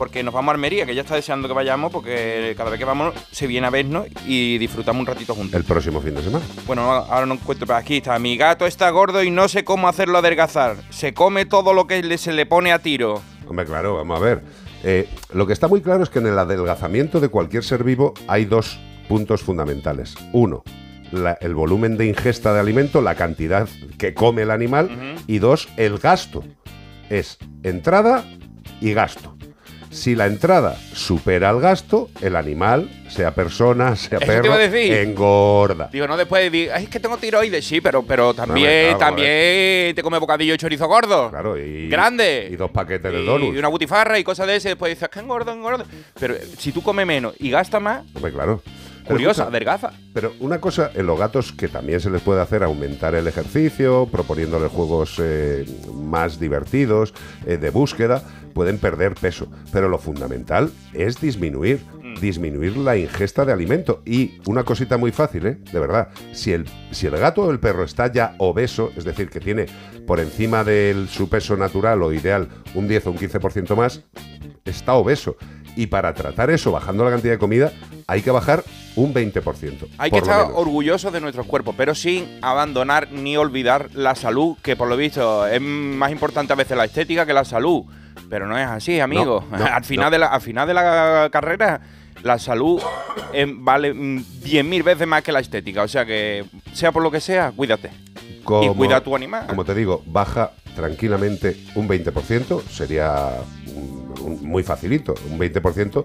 Porque nos vamos a Almería, que ya está deseando que vayamos, porque cada vez que vamos se viene a vernos y disfrutamos un ratito juntos. El próximo fin de semana. Bueno, ahora no encuentro, pero aquí está. Mi gato está gordo y no sé cómo hacerlo adelgazar. Se come todo lo que se le pone a tiro. Hombre, claro, vamos a ver. Eh, lo que está muy claro es que en el adelgazamiento de cualquier ser vivo hay dos puntos fundamentales. Uno, la- el volumen de ingesta de alimento, la cantidad que come el animal. Y dos, el gasto. Es entrada y gasto. Si la entrada supera el gasto, el animal, sea persona, sea Eso te perro, iba a decir. engorda. Digo, no después digo, "Ay, es que tengo tiroides, sí, pero, pero también, claro, también te come bocadillo de chorizo gordo. Claro, y, Grande. Y dos paquetes de Y, donuts. y una butifarra y cosas de ese, después dices, que engordo, engordo. Pero eh, si tú comes menos y gastas más, Hombre, claro. Curiosa, escucha, adelgaza. Pero una cosa en los gatos que también se les puede hacer aumentar el ejercicio, proponiéndoles juegos eh, más divertidos, eh, de búsqueda, pueden perder peso. Pero lo fundamental es disminuir, disminuir la ingesta de alimento. Y una cosita muy fácil, ¿eh? de verdad, si el, si el gato o el perro está ya obeso, es decir, que tiene por encima de su peso natural o ideal un 10 o un 15% más, está obeso. Y para tratar eso, bajando la cantidad de comida, hay que bajar un 20%. Hay que estar orgullosos de nuestros cuerpos, pero sin abandonar ni olvidar la salud, que por lo visto es más importante a veces la estética que la salud. Pero no es así, amigo. no, al, final no. de la, al final de la carrera, la salud eh, vale mm, 10.000 veces más que la estética. O sea que, sea por lo que sea, cuídate. y cuida a tu animal. Como te digo, baja tranquilamente un 20%, sería muy facilito, un 20%.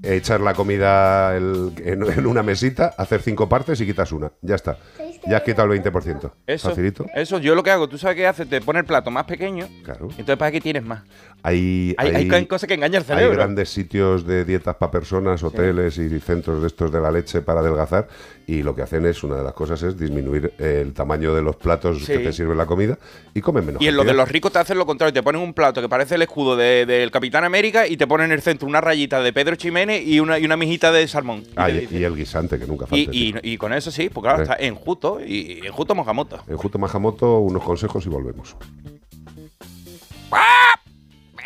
Echar la comida el- en, en una mesita, hacer cinco partes y quitas una. Ya está. Ya has quitado el 20%. Eso, Facilito. eso, yo lo que hago, tú sabes qué haces, te pone el plato más pequeño, Claro. entonces para qué tienes más. Hay, Hay, hay cosas que engañan el Hay cerebro. grandes sitios de dietas para personas, hoteles y centros de estos de la leche para adelgazar y lo que hacen es, una de las cosas es disminuir el tamaño de los platos Sí. que te sirve la comida y comen menos. Y en lo de los ricos te hacen lo contrario, te ponen un plato que parece el escudo de- del Capitán América y te ponen en el centro una rayita de Pedro Ximénez y una, y una mijita de salmón. Y Ah, el guisante, que nunca falta. y- y con eso sí, porque claro, Sí. está enjuto y enjuto mojamoto. En Justo Majamoto, unos consejos y volvemos.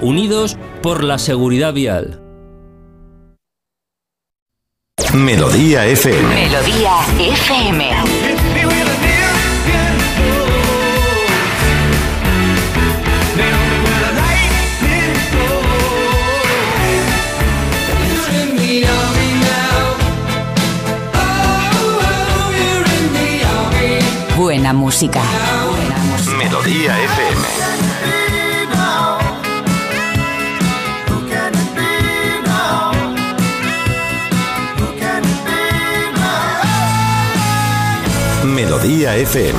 unidos por la seguridad vial. Melodía FM. Melodía FM. Buena música. Melodía FM. Melodía FM.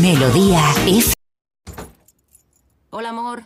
Melodía FM. Hola, amor.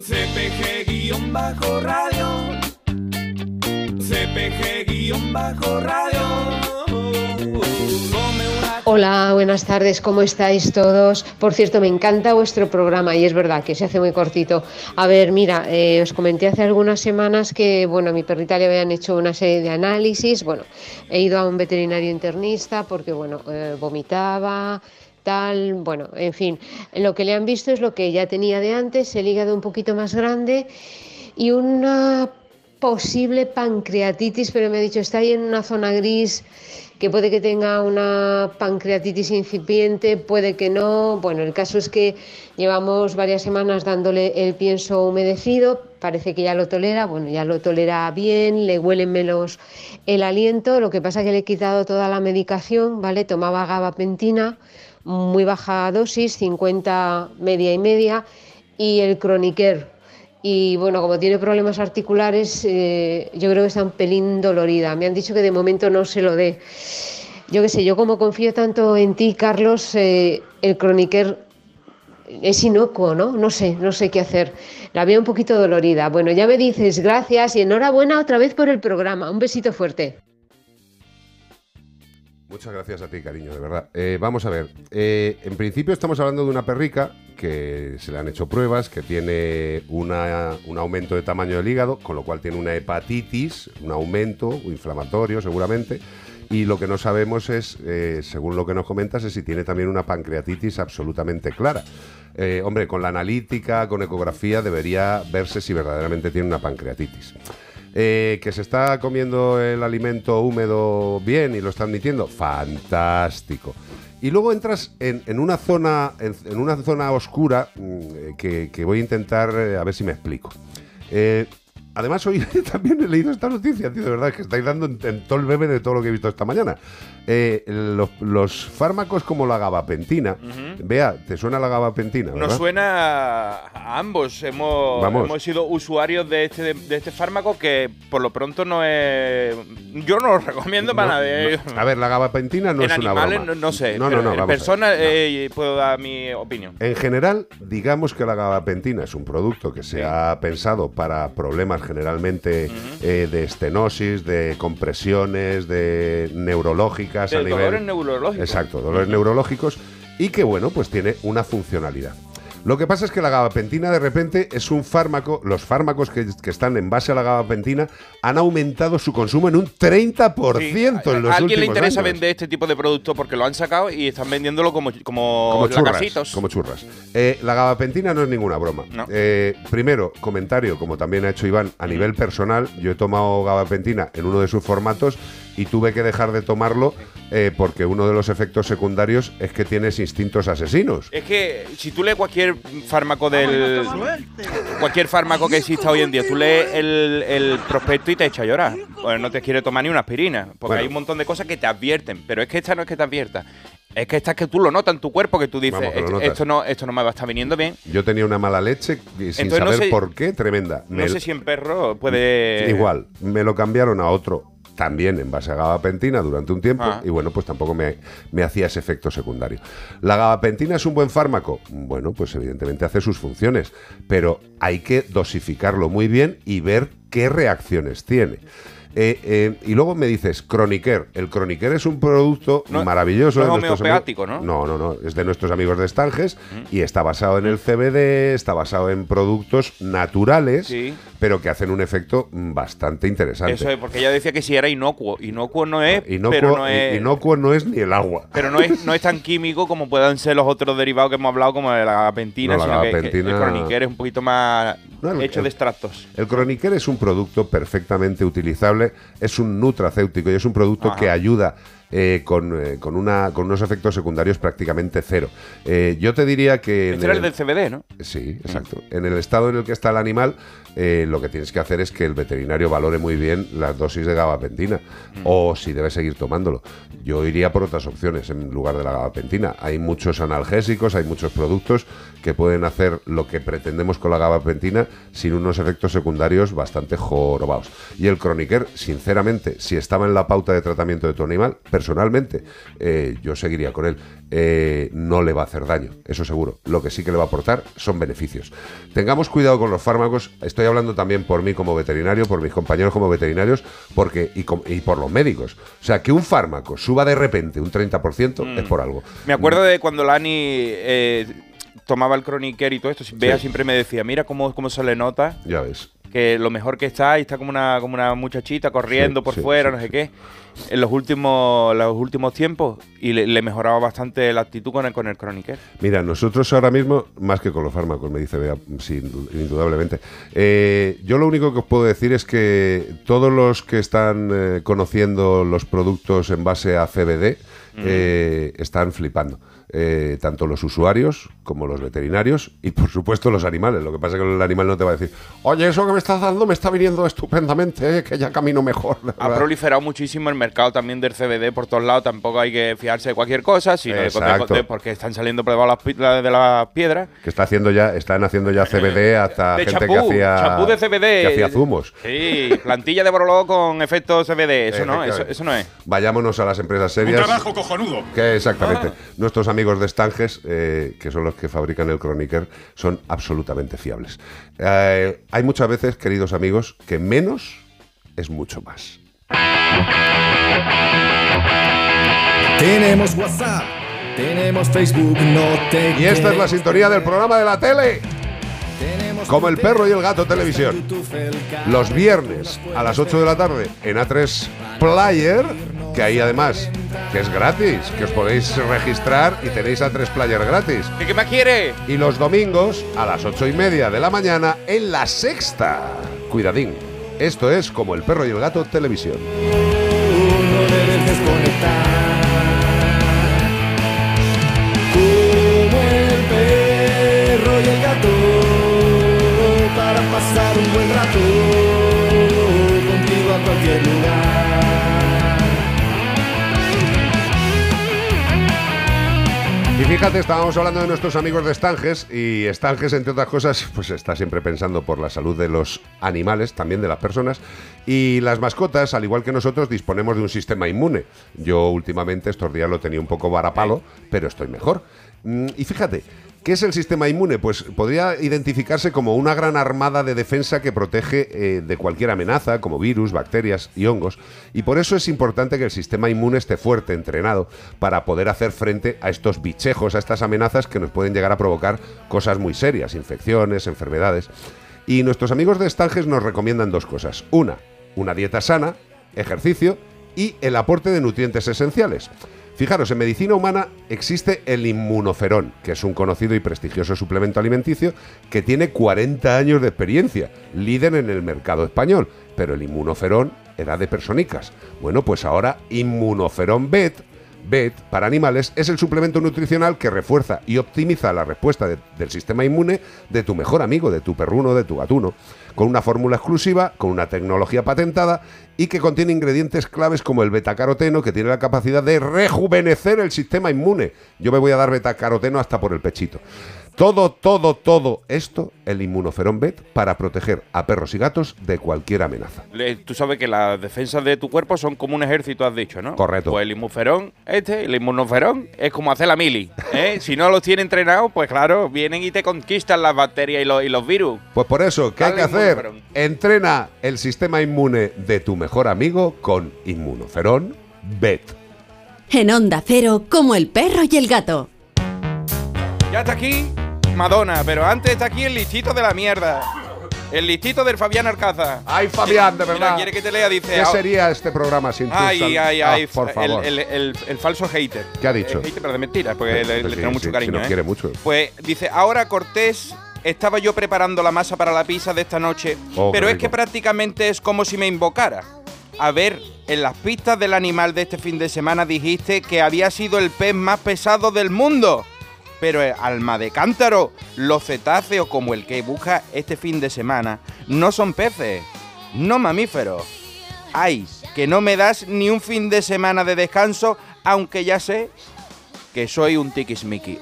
CPG-radio. CPG-radio. Hola, buenas tardes, ¿cómo estáis todos? Por cierto, me encanta vuestro programa y es verdad que se hace muy cortito. A ver, mira, eh, os comenté hace algunas semanas que, bueno, a mi perrita le habían hecho una serie de análisis. Bueno, he ido a un veterinario internista porque, bueno, eh, vomitaba, tal, bueno, en fin, lo que le han visto es lo que ya tenía de antes, el hígado un poquito más grande y una posible pancreatitis, pero me ha dicho, está ahí en una zona gris, que puede que tenga una pancreatitis incipiente, puede que no. Bueno, el caso es que llevamos varias semanas dándole el pienso humedecido, parece que ya lo tolera, bueno, ya lo tolera bien, le huelen menos el aliento, lo que pasa es que le he quitado toda la medicación, ¿vale? Tomaba gabapentina, muy baja dosis, 50 media y media, y el Croniquer, y bueno, como tiene problemas articulares, eh, yo creo que está un pelín dolorida. Me han dicho que de momento no se lo dé. Yo qué sé, yo como confío tanto en ti, Carlos, eh, el Croniquer es inocuo, ¿no? No sé, no sé qué hacer. La veo un poquito dolorida. Bueno, ya me dices, gracias y enhorabuena otra vez por el programa. Un besito fuerte. Muchas gracias a ti, cariño, de verdad. Eh, vamos a ver. eh, en principio estamos hablando de una perrica que se le han hecho pruebas, que tiene una- un aumento de tamaño del hígado, con lo cual tiene una hepatitis, un aumento inflamatorio seguramente. Y lo que no sabemos es, eh, según lo que nos comentas, es si tiene también una pancreatitis absolutamente clara. Hombre, con la analítica, con ecografía, debería verse si verdaderamente tiene una pancreatitis. Eh, que se está comiendo el alimento húmedo bien y lo está admitiendo, fantástico. Y luego entras en, una zona en, una zona oscura mm, eh, que, voy a intentar eh, a ver si me explico. Además hoy también he leído esta noticia, tío, de verdad que estáis dando en, en todo el bebé de todo lo que he visto esta mañana. Eh, los, los fármacos como la gabapentina, vea, ¿te suena la gabapentina? Nos suena a ambos. Hemos, Vamos. hemos sido usuarios de este, de este fármaco que por lo pronto no es. Yo no lo recomiendo para No, nadie. no. A ver, la gabapentina no en es una broma. no, no sé. No, no, no, en vamos a ver. personas eh, puedo dar mi opinión. En general, digamos que la gabapentina es un producto que se ha pensado para problemas generalmente eh, de estenosis, de compresiones, de neurológicas De a nivel. dolores neurológicos. Exacto, dolores neurológicos y que bueno, pues tiene una funcionalidad. Lo que pasa es que la gabapentina de repente es un fármaco, los fármacos que, que están en base a la gabapentina han aumentado su consumo en un 30% Sí, en a- los a alguien le últimos interesa años. vender este tipo de producto porque lo han sacado y están vendiéndolo como, como, como churras, como churras. Eh, la gabapentina no es ninguna broma. No. Eh, primero, comentario, como también ha hecho Iván, a nivel personal, yo he tomado gabapentina en uno de sus formatos y tuve que dejar de tomarlo eh, porque uno de los efectos secundarios es que tienes instintos asesinos. Es que si tú lees cualquier fármaco del. Cualquier fármaco que exista hoy en día, tú lees el, el prospecto y te echa a llorar. Pues no te quiere tomar ni una aspirina. Porque Bueno. hay un montón de cosas que te advierten. Pero es que esta no es que te advierta. Es que esta es que tú lo notas en tu cuerpo, que tú dices, Vamos, que lo esto, no, esto no me va a estar viniendo bien. Yo tenía una mala leche y sin Entonces, no saber sé- por qué, tremenda. No Me- sé si en perro puede. Igual, me lo cambiaron a otro también en base a gabapentina durante un tiempo Ah. y bueno, pues tampoco me, me hacía ese efecto secundario. ¿La gabapentina es un buen fármaco? Bueno, pues evidentemente hace sus funciones, pero hay que dosificarlo muy bien y ver qué reacciones tiene. Eh, eh, y luego me dices, Croniquer. El Croniquer es un producto No- maravilloso. no es homeopático, ¿no? No, no, no. Es de nuestros amigos de Estanges y está basado en el CBD, está basado en productos naturales, Sí. pero que hacen un efecto bastante interesante. Eso es, porque ella decía que si era inocuo. Inocuo no es, Inocuo, pero no es. inocuo no es ni el agua. Pero no es, no es tan químico como puedan ser los otros derivados que hemos hablado, como de la gabapentina, No, la que- que, el croniquer es un poquito más No, el- hecho el- de extractos. El Croniquer es un producto perfectamente utilizable, es un nutracéutico y es un producto Ajá. que ayuda eh, con, eh, con, una, con unos efectos secundarios prácticamente cero. Eh, yo te diría que... Este era el del CBD, ¿no? Sí, exacto. En el estado en el que está el animal, eh, lo que tienes que hacer es que el veterinario valore muy bien las dosis de gabapentina o si debe seguir tomándolo. Yo iría por otras opciones en lugar de la gabapentina. Hay muchos analgésicos, hay muchos productos que pueden hacer lo que pretendemos con la gabapentina sin unos efectos secundarios bastante jorobados. Y el Croniquer, sinceramente, si estaba en la pauta de tratamiento de tu animal, personalmente, eh, yo seguiría con él. Eh, no le va a hacer daño, eso seguro. Lo que sí que le va a aportar son beneficios. Tengamos cuidado con los fármacos. Estoy hablando también por mí como veterinario, por mis compañeros como veterinarios, porque y, com- y por los médicos. O sea, que un fármaco suba de repente un 30% Mm. es por algo. Me acuerdo de cuando Lani eh, tomaba el croniquer y todo esto. Bea Sí. siempre me decía, mira cómo, cómo se le nota. Ya ves. que lo mejor que está, y está como una, como una muchachita corriendo Sí, por sí, fuera, sí, no sé qué, en los últimos, los últimos tiempos, y le, le mejoraba bastante la actitud con el, con el Chronicle. Mira, nosotros ahora mismo, más que con los fármacos, me dice Bea, sí, indudablemente. Eh, yo lo único que os puedo decir es que todos los que están eh, conociendo los productos en base a CBD eh, están flipando. Eh, tanto los usuarios como los veterinarios y por supuesto los animales. Lo que pasa es que el animal no te va a decir, oye, eso que me estás dando me está viniendo estupendamente, eh, que ya camino mejor. Ha proliferado muchísimo el mercado también del CBD por todos lados. Tampoco hay que fiarse de cualquier cosa, sino de- de- porque están saliendo por debajo de las piedras. Que está haciendo ya, están haciendo ya CBD hasta De gente champú, que hacía champú de CBD. que hacía zumos. Sí, plantilla de boroló con efecto CBD. Eso no, eso, no es. Vayámonos a las empresas serias. cojonudo. Que exactamente. Nuestros amigos de Stanges, eh, que son los que fabrican el Chroniker, son absolutamente fiables. Eh, hay muchas veces, queridos amigos, que menos es mucho más. Tenemos WhatsApp, tenemos Facebook, no te Y esta es la sintonía del programa de la tele. Como el perro y el gato televisión. Los viernes a las 8 de la tarde en A3 Player, que ahí además, que es gratis, que os podéis registrar y tenéis A3 Player gratis. ¿Qué, qué más quiere? Y los domingos a las ocho y media de la mañana en la sexta. Cuidadín. Esto es como el perro y el gato televisión. no debes desconectar. Como el perro y el gato, para pasar un buen rato, fíjate, estábamos hablando de nuestros amigos de Estanges y Estanges, entre otras cosas, pues está siempre pensando por la salud de los animales, también de las personas. Y las mascotas, al igual que nosotros, disponemos de un sistema inmune. Yo últimamente estos días lo tenía un poco varapalo, pero estoy mejor. Mm, Y fíjate, ¿Qué es el sistema inmune? Pues podría identificarse como una gran armada de defensa que protege eh, de cualquier amenaza, como virus, bacterias y hongos. Y por eso es importante que el sistema inmune esté fuerte, entrenado, para poder hacer frente a estos bichejos, a estas amenazas que nos pueden llegar a provocar cosas muy serias, infecciones, enfermedades. Y nuestros amigos de Estanges nos recomiendan dos cosas. Una, una dieta sana, ejercicio y el aporte de nutrientes esenciales. Fijaros, en medicina humana existe el inmunoferón, que es un conocido y prestigioso suplemento alimenticio que tiene 40 años de experiencia, líder en el mercado español. Pero el inmunoferón era de personicas. Bueno, pues ahora Inmunoferón Bet, Bet para animales, es el suplemento nutricional que refuerza y optimiza la respuesta de- del sistema inmune de tu mejor amigo, de tu perruno, de tu gatuno, con una fórmula exclusiva, con una tecnología patentada y que contiene ingredientes claves como el betacaroteno, que tiene la capacidad de rejuvenecer el sistema inmune. Yo me voy a dar betacaroteno hasta por el pechito. Todo, todo, todo esto, el inmunoferón Bet, para proteger a perros y gatos de cualquier amenaza. Le- Tú sabes que las defensas de tu cuerpo son como un ejército, has dicho, ¿no? Correcto. Pues el inmunoferón, este, el inmunoferón, es como hacer la mili. ¿eh? si no los tiene entrenados, pues claro, vienen y te conquistan las bacterias y los, y los virus. Pues por eso, ¿qué hay que hacer? Entrena el sistema inmune de tu mejor amigo con Inmunoferón Bet. En Onda Cero, como el perro y el gato. Ya está aquí Madonna, pero antes está aquí el listito de la mierda. El listito del Fabián Alcázar. Ay, Fabián, de Mira, verdad. quiere que te lea, dice. ¿Qué ah, sería este programa sin Ay, sal- ay, Ah, ay. por el- favor. El, el- el falso hater. ¿Qué ha dicho? El hater, pero de mentiras, porque le, tengo mucho sí, cariño. nos ¿eh? quiere mucho. Pues dice, ahora Cortés, estaba yo preparando la masa para la pizza de esta noche, Oh, pero es que prácticamente es como si me invocara. A ver, en las pistas del animal de este fin de semana dijiste que había sido el pez más pesado del mundo. Pero eh, alma de cántaro, los cetáceos como el que busca este fin de semana no son peces, no mamíferos. Ay, que no me das ni un fin de semana de descanso, aunque ya sé que soy un tiquismiqui.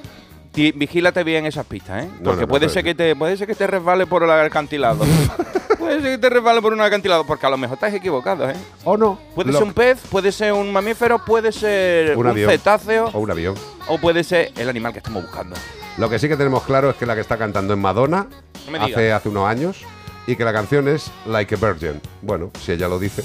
Ti- Vigílate bien esas pistas, ¿eh? Porque no, puede no, ser que te puede ser que te resbale por el acantilado. puede ser que te resbale por un acantilado, porque a lo mejor estás equivocado, ¿eh? ¿O no? Puede ser un pez, puede ser un mamífero, puede ser Un un, avión. cetáceo O un avión. O puede ser el animal que estamos buscando. Lo que sí que tenemos claro es que la que está cantando en Madonna No hace, hace unos años y que la canción es Like a Virgin. Bueno, si ella lo dice.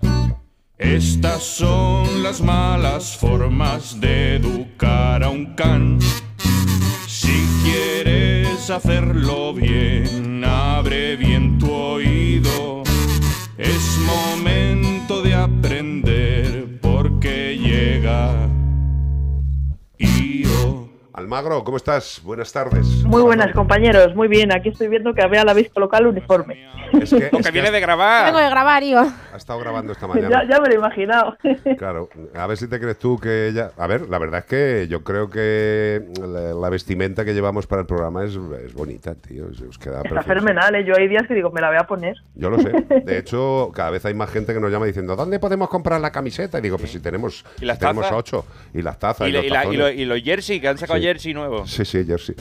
Estas son las malas formas de educar a un can. Si quieres hacerlo bien, abre bien tu oído. Es momento de aprender Almagro, ¿cómo estás? Buenas tardes. Muy buenas, compañeros. Muy bien. Aquí estoy viendo que Bea la habéis colocado el uniforme. Es que, Lo es que que viene de grabar. Vengo de grabar, yo. ha estado grabando esta mañana. ya, ya me lo he imaginado. Claro, a ver si te crees tú que ella... A ver, la verdad es que yo creo que la, la vestimenta que llevamos para el programa es, es bonita, tío. Os os queda Está fenomenal, ¿eh? Yo hay días que digo, me la voy a poner. Yo lo sé. De hecho, cada vez hay más gente que nos llama diciendo, ¿dónde podemos comprar la camiseta? Y digo, pues si tenemos, ¿Y las si tenemos ocho. Y las tazas. Y, los lo- y la- y tazones. lo- y los jersey, que han sacado Sí. Jersey nuevo. Sí, sí, Jersey.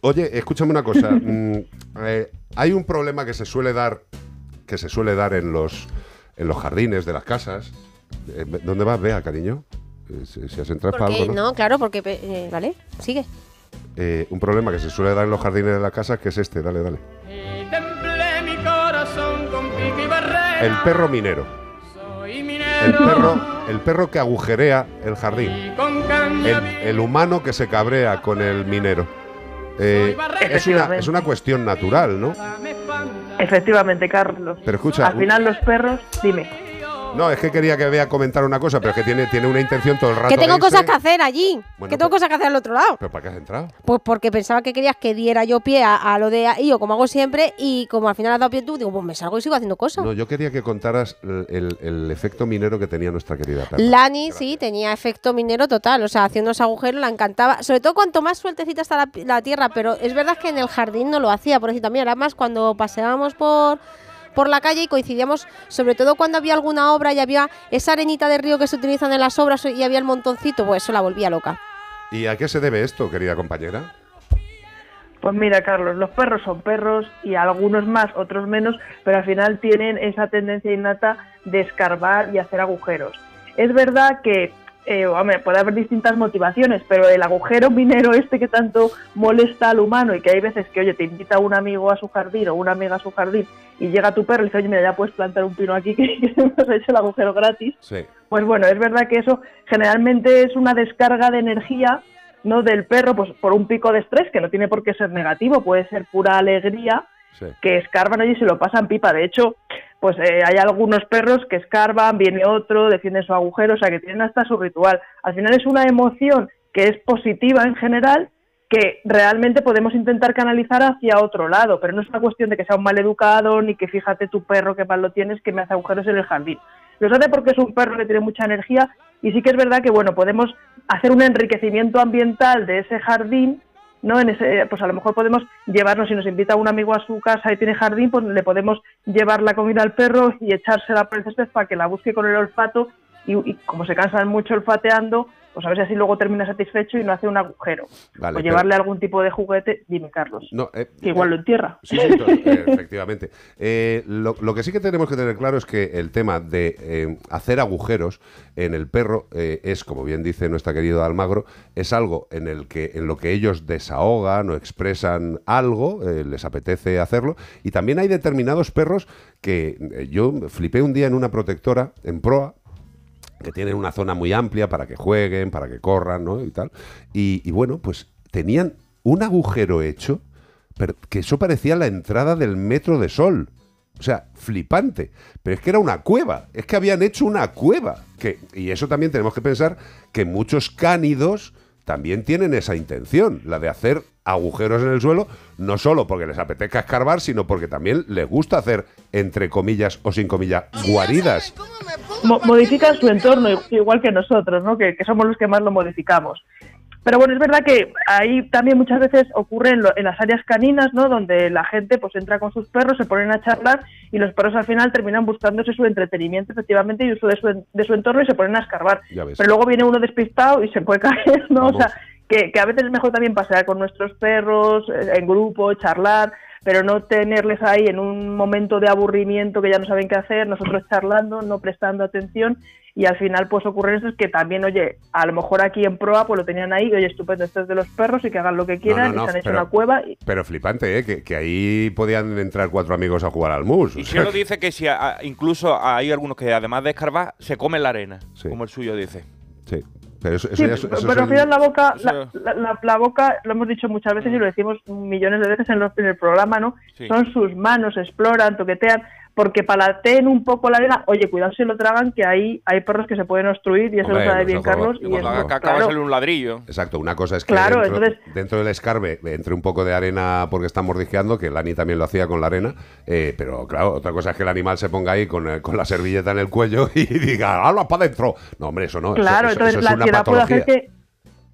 Oye, escúchame una cosa. Mm, eh, hay un problema que se suele dar, que se suele dar en los, en los jardines de las casas. Eh, ¿Dónde vas? Vea, cariño. Eh, Si, si has entrado para Porque, algo, ¿no? no, claro, porque. eh, vale, sigue. Eh, un problema que se suele dar en los jardines de las casas, que es este. Dale, dale. Temblé mi corazón con pico y barrera. El perro minero. El perro, el perro que agujerea el jardín. El humano que se cabrea con el minero. Eh, es, una, es una cuestión natural, ¿no? Efectivamente, Carlos. Pero escucha, Al final los perros, dime. No, es que quería que vea comentar una cosa, pero es que tiene, tiene una intención todo el rato. Que tengo de irse. cosas que hacer allí. Bueno, que tengo pues- cosas que hacer al otro lado. ¿Pero para qué has entrado? Pues porque pensaba que querías que diera yo pie a, a lo de IO, como hago siempre, y como al final has dado pie tú, digo, pues me salgo y sigo haciendo cosas. No, yo quería que contaras el, el- el efecto minero que tenía nuestra querida perra. Lani, sí, tenía efecto minero total, o sea, haciendo ese agujero la encantaba. Sobre todo cuanto más sueltecita está la, la tierra, pero es verdad que en el jardín no lo hacía, por decir también, era más cuando paseábamos por, por la calle y coincidíamos, sobre todo cuando había alguna obra y había esa arenita de río que se utilizan en las obras y había el montoncito, pues eso la volvía loca. ¿Y a qué se debe esto, querida compañera? Pues mira, Carlos, los perros son perros y algunos más, otros menos, pero al final tienen esa tendencia innata de escarbar y hacer agujeros. Es verdad que eh, hombre, puede haber distintas motivaciones, pero el agujero minero este que tanto molesta al humano y que hay veces que, oye, te invita un amigo a su jardín o una amiga a su jardín y llega tu perro y dice, oye, mira, ya puedes plantar un pino aquí que, que hemos hecho el agujero gratis. Sí. Pues bueno, es verdad que eso generalmente es una descarga de energía no del perro pues por un pico de estrés que no tiene por qué ser negativo, puede ser pura alegría Sí. que escarban allí y se lo pasan pipa. De hecho, pues eh, hay algunos perros que escarban, viene otro, defienden su agujero, o sea que tienen hasta su ritual. Al final es una emoción que es positiva en general que realmente podemos intentar canalizar hacia otro lado, pero no es una cuestión de que sea un mal educado ni que fíjate tu perro que mal lo tienes que me hace agujeros en el jardín. Los hace porque es un perro que tiene mucha energía y sí que es verdad que bueno, podemos hacer un enriquecimiento ambiental de ese jardín ¿no? En ese, pues a lo mejor podemos llevarnos, si nos invita un amigo a su casa y tiene jardín, pues le podemos llevar la comida al perro y echársela por el césped para que la busque con el olfato y, y como se cansan mucho olfateando, pues a ver si así luego termina satisfecho y no hace un agujero. Vale, o pero- llevarle algún tipo de juguete, dime Carlos, No, eh, que igual lo entierra. Sí, eh, efectivamente. Eh, lo, lo que sí que tenemos que tener claro es que el tema de eh, hacer agujeros en el perro eh, es, como bien dice nuestra querida Almagro, es algo en el que en lo que ellos desahogan o expresan algo, eh, les apetece hacerlo. Y también hay determinados perros que eh, yo flipé un día en una protectora en proa que tienen una zona muy amplia para que jueguen, para que corran, ¿no? Y tal. Y, bueno, pues tenían un agujero hecho, pero que eso parecía la entrada del metro de sol. O sea, flipante. Pero es que era una cueva. Es que habían hecho una cueva. Que, y eso también tenemos que pensar que muchos cánidos también tienen esa intención, la de hacer agujeros en el suelo, no solo porque les apetezca escarbar, sino porque también les gusta hacer, entre comillas o sin comillas, guaridas. Mo- modifican su entorno igual que nosotros, ¿no? Que, que somos los que más lo modificamos. Pero bueno, es verdad que ahí también muchas veces ocurre en, lo- en las áreas caninas, ¿no? Donde la gente pues entra con sus perros, se ponen a charlar y los perros al final terminan buscándose su entretenimiento efectivamente y uso de su, de su entorno y se ponen a escarbar. Pero luego viene uno despistado y se puede caer, ¿no? Vamos. O sea, que, que a veces es mejor también pasear con nuestros perros eh, en grupo, charlar, pero no tenerles ahí en un momento de aburrimiento que ya no saben qué hacer, nosotros charlando, no prestando atención y al final pues ocurren eso es que también, oye, a lo mejor aquí en proa pues lo tenían ahí, oye, estupendo, esto es de los perros y que hagan lo que quieran no, no, y se han hecho pero- una cueva y Pero flipante, ¿eh? Que, que ahí podían entrar cuatro amigos a jugar al mus. Y sea Cielo dice que si a- a- incluso hay algunos que además de escarbar, se comen la arena, Sí. como el suyo dice. Sí, pero eso, eso Sí, ya es- eso pero es al el- final la boca, eso- la, la- la- la boca, lo hemos dicho muchas veces y lo decimos millones de veces en, los- en el programa, ¿no? Sí. Son sus manos, exploran, toquetean, porque palateen un poco la arena, oye, cuidado si lo tragan, que ahí hay perros que se pueden obstruir y eso Hombre, lo sabe bien Carlos. y Cuando eso, haga caca va a claro. salir un ladrillo. Exacto, una cosa es que Claro, dentro, entonces- dentro del escarbe entre un poco de arena porque están mordisqueando, que Lani también lo hacía con la arena, eh, pero claro, otra cosa es que el animal se ponga ahí con, eh, con la servilleta en el cuello y diga, ¡habla para adentro! No, hombre, eso no. Claro, eso, entonces eso es la ansiedad puede hacer que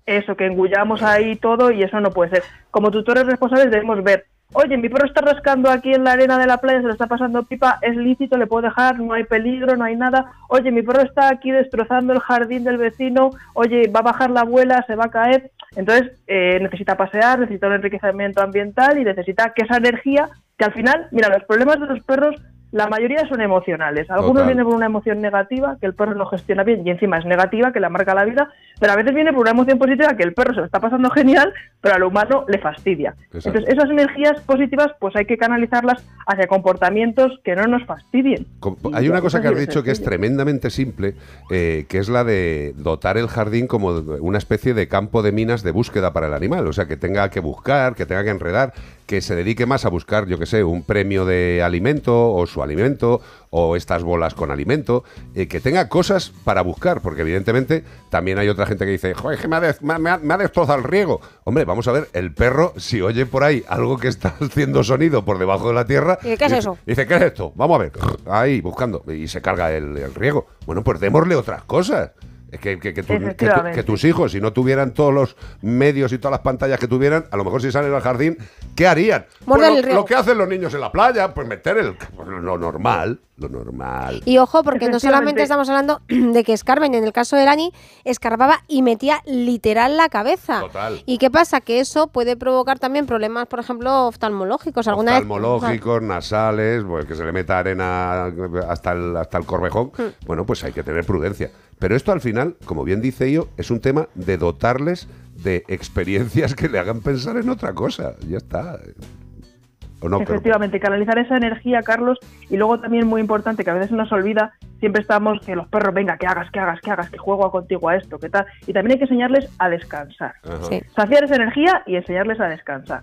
eso, que engullamos ahí todo y eso no puede ser. Como tutores responsables debemos ver, oye, mi perro está rascando aquí en la arena de la playa, se lo está pasando pipa, es lícito, le puedo dejar, no hay peligro, no hay nada. Oye, mi perro está aquí destrozando el jardín del vecino, oye, va a bajar la abuela, se va a caer. Entonces, eh, necesita pasear, necesita un enriquecimiento ambiental y necesita que esa energía, que al final, mira, los problemas de los perros, la mayoría son emocionales. Algunos Total. vienen por una emoción negativa que el perro no gestiona bien y encima es negativa, que le marca la vida, pero a veces viene por una emoción positiva que el perro se lo está pasando genial, pero al humano le fastidia. Exacto. Entonces, esas energías positivas, pues hay que canalizarlas hacia comportamientos que no nos fastidien. Com- Hay una cosa que has dicho que es tremendamente simple, eh, que es la de dotar el jardín como una especie de campo de minas de búsqueda para el animal. O sea, que tenga que buscar, que tenga que enredar, que se dedique más a buscar, yo que sé, un premio de alimento o su alimento o estas bolas con alimento, eh, que tenga cosas para buscar, porque evidentemente también hay otra gente que dice, joder, que me ha, me ha- me ha- me ha destrozado el riego. Hombre, vamos a ver, el perro, si oye por ahí algo que está haciendo sonido por debajo de la tierra, ¿Y qué es dice- eso? Dice, ¿qué es esto? Vamos a ver. Ahí, buscando. Y se carga el, el riego. Bueno, pues démosle otras cosas. Es que, que- que tu- que tu- Efectivamente. que tus hijos, si no tuvieran todos los medios y todas las pantallas que tuvieran, a lo mejor si salen al jardín, ¿qué harían? Pues lo, el riego. lo que hacen los niños en la playa, pues meter el, pues lo normal, lo normal. Y ojo, porque no solamente estamos hablando de que escarben, en el caso de Lani, escarbaba y metía literal la cabeza. Total. ¿Y qué pasa? Que eso puede provocar también problemas, por ejemplo, oftalmológicos. ¿Alguna vez- Oftalmológicos, nasales, pues que se le meta arena hasta el, hasta el corvejón. Hmm. Bueno, pues hay que tener prudencia. Pero esto al final, como bien dice yo, es un tema de dotarles de experiencias que le hagan pensar en otra cosa. Ya está. ¿O no? Pero- Efectivamente, canalizar esa energía, Carlos, y luego también muy importante, que a veces nos olvida, siempre estamos que los perros, venga, que hagas, que hagas, que hagas, que juego contigo a esto, que tal, y también hay que enseñarles a descansar. Sí. Saciar esa energía y enseñarles a descansar.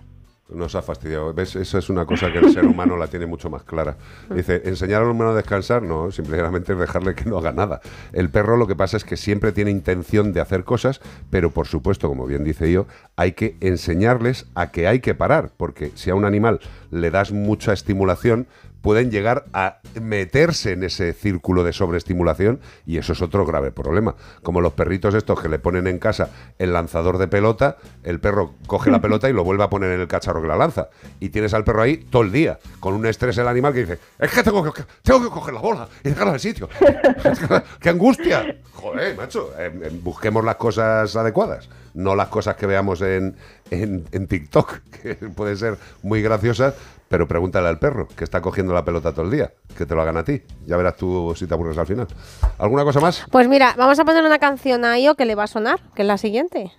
Nos ha fastidiado. ¿Ves? Esa es una cosa que el ser humano la tiene mucho más clara. Dice, enseñar al humano a descansar, no, simplemente es dejarle que no haga nada. El perro lo que pasa es que siempre tiene intención de hacer cosas, pero por supuesto, como bien dice yo, hay que enseñarles a que hay que parar, porque si a un animal le das mucha estimulación, pueden llegar a meterse en ese círculo de sobreestimulación y eso es otro grave problema. Como los perritos estos que le ponen en casa el lanzador de pelota, el perro coge la pelota y lo vuelve a poner en el cacharro que la lanza. Y tienes al perro ahí todo el día, con un estrés el animal que dice, es que tengo que, tengo que coger la bola y dejarla en el sitio. ¡Qué angustia! Joder, macho, eh, eh, busquemos las cosas adecuadas, no las cosas que veamos en, en, en TikTok, que pueden ser muy graciosas, pero pregúntale al perro, que está cogiendo la pelota todo el día, que te lo hagan a ti. Ya verás tú si te aburres al final. ¿Alguna cosa más? Pues mira, vamos a poner una canción a Io que le va a sonar, que es la siguiente.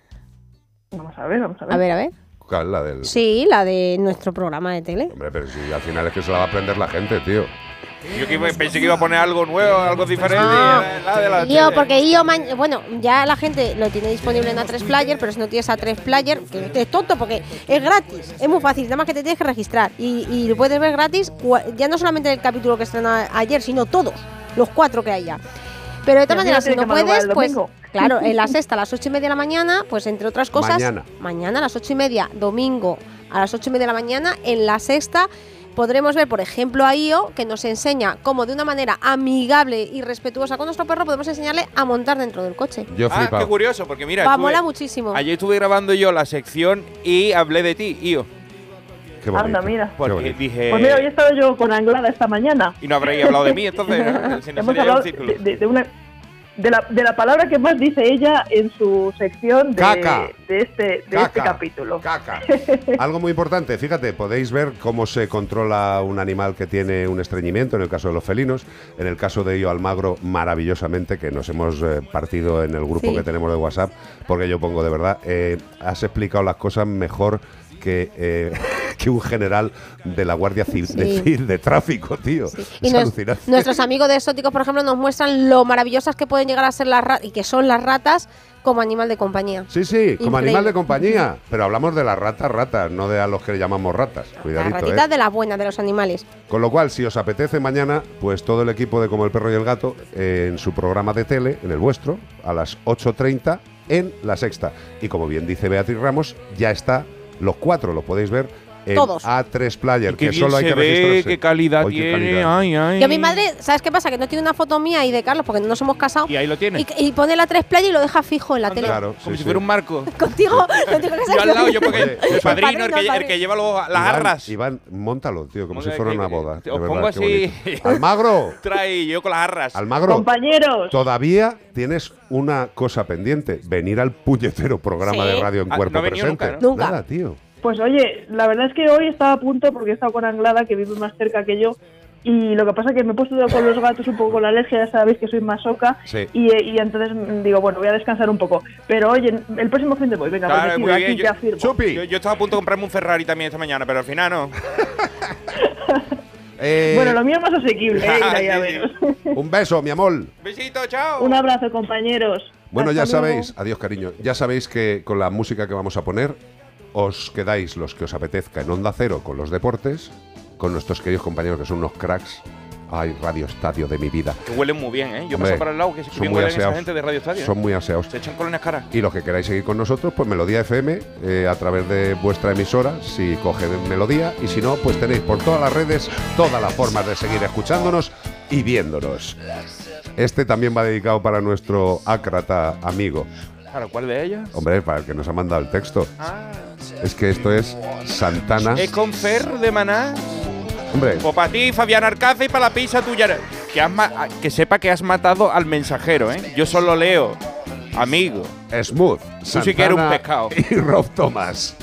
Vamos a ver, vamos a ver. A ver, a ver. ¿Cuál? La del... Sí, la de nuestro programa de tele. Hombre, pero si al final es que se la va a aprender la gente, tío. Yo que iba- pensé que iba a poner algo nuevo, algo diferente. No. la de la tele. porque ma- bueno, ya la gente lo tiene disponible en A3 Player, pero si no tienes A3 Player, que es tonto porque es gratis, es muy fácil, nada más que te tienes que registrar y, y lo puedes ver gratis, ya no solamente el capítulo que estrenó ayer, sino todos, los cuatro que hay ya. Pero de todas maneras, si no puedes, pues domingo. claro, en la sexta a las ocho y media de la mañana, pues entre otras cosas, Mañana. mañana a las ocho y media, domingo a las ocho y media de la mañana, en la sexta podremos ver, por ejemplo, a Io, que nos enseña cómo de una manera amigable y respetuosa con nuestro perro podemos enseñarle a montar dentro del coche. Yo Ah, flipado. qué curioso, porque mira, Va, estuve- mola muchísimo. ayer estuve grabando yo la sección y hablé de ti, Io. Qué bonito. Anda, mira. Qué Porque bonito. dije. Pues mira, hoy he estado yo con Anglada esta mañana. Y no habréis hablado de mí, entonces. ¿no? Si no Hemos sería hablado un círculo. de, de- de una de la, de la palabra que más dice ella en su sección de, Caca. de este, de este capítulo. Caca. Algo muy importante, fíjate, podéis ver cómo se controla un animal que tiene un estreñimiento, en el caso de los felinos, en el caso de Io Almagro, maravillosamente, que nos hemos eh, partido en el grupo Sí. que tenemos de WhatsApp, porque yo pongo de verdad, eh, has explicado las cosas mejor que, eh, que un general de la Guardia Civil de, Sí. Civil de Tráfico, tío. Y Es nos- alucinante. nuestros amigos de exóticos, por ejemplo, nos muestran lo maravillosas que pueden llegar a ser las ratas y que son las ratas como animal de compañía. Sí, sí, como animal de compañía, pero hablamos de las ratas, ratas, no de a los que le llamamos ratas. Las Cuidadito, ratitas ¿eh? de las buenas, de los animales. Con lo cual, si os apetece mañana, pues todo el equipo de Como el Perro y el Gato eh, en su programa de tele, en el vuestro, a las 8.30 en La Sexta. Y como bien dice Beatriz Ramos, ya está, los cuatro lo podéis ver en Todos. A3 Player, que solo hay se que ve, registrarse. qué calidad qué tiene. calidad. Ay, ay. Yo a mi madre, ¿sabes qué pasa? Que no tiene una foto mía y de Carlos porque no nos hemos casado. Y ahí lo tiene. Y, y pone la tres playa y lo deja fijo en la tele. Claro, Como sí, si sí. fuera un marco. Contigo, contigo que Yo al lado, yo porque Oye, el padrino, el que, Padrino, el que lleva los- las Iván, arras. Iván, montalo, tío, como si fuera que- una boda. de os verdad, pongo qué así. bonito. Almagro, Trae yo con las arras. Almagro, Compañeros, todavía tienes una cosa pendiente, venir al puñetero programa Sí. de radio en Ah, cuerpo no ha venido presente. nunca, ¿no? Nunca. Nada, tío. Pues oye, la verdad es que hoy estaba a punto porque he estado con Anglada, que vive más cerca que yo. Y lo que pasa es que me he puesto con los gatos un poco con la alergia, ya sabéis que soy masoca. Sí. Y, y entonces mm, digo, bueno, voy a descansar un poco. Pero oye, el próximo fin de voy, venga, Claro, pues muy bien, aquí yo-. Chupi. Yo, yo estaba a punto de comprarme un Ferrari también esta mañana, pero al final no. Eh, Bueno, lo mío es más asequible, ¿eh? Sí. Un beso, mi amor. Besito, chao. Un abrazo, compañeros. Bueno, Hasta ya luego. sabéis, adiós cariño, ya sabéis que con la música que vamos a poner os quedáis los que os apetezca en Onda Cero con los deportes, con nuestros queridos compañeros que son unos cracks. Ay, Radio Estadio de mi vida. Que huelen muy bien, ¿eh? Yo Hombre, paso para el lado que son bien muy huelen esa aseados. gente de Radio Estadio. ¿eh? Son muy aseados. Se echan colonias caras. Y los que queráis seguir con nosotros, pues Melodía FM, eh, a través de vuestra emisora, si coge Melodía, y si no, pues tenéis por todas las redes todas las formas de seguir escuchándonos y viéndonos. Este también va dedicado para nuestro ácrata amigo. Claro, ¿cuál de ellas? Hombre, para el que nos ha mandado el texto. Ah, Es que esto es Santana. es con Fer de Maná. Hombre, O para ti, Fabián Arcaza, y para la pizza tuya. Que, has ma- ah, que sepa que has matado al mensajero, ¿eh? Yo solo leo. Amigo. Smooth. Tú sí que eres un Santana pescado. Y Rob Thomas.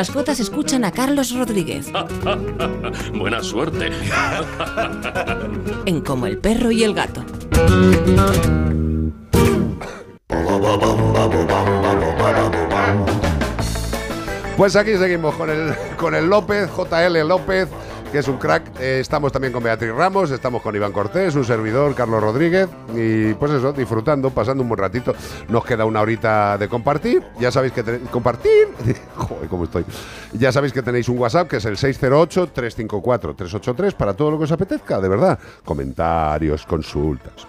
Mascotas escuchan a Carlos Rodríguez Buena suerte. en Como el perro y el gato. Pues aquí seguimos con el, con el López, JL López, que es un crack. Eh, estamos también con Beatriz Ramos, estamos con Iván Cortés, un servidor, Carlos Rodríguez. Y pues eso, disfrutando, pasando un buen ratito. Nos queda una horita de compartir. Ya sabéis que tenéis. ¿Compartir? Joder, cómo estoy. Ya sabéis que tenéis un WhatsApp que es el 608-354-383 para todo lo que os apetezca, de verdad. Comentarios, consultas,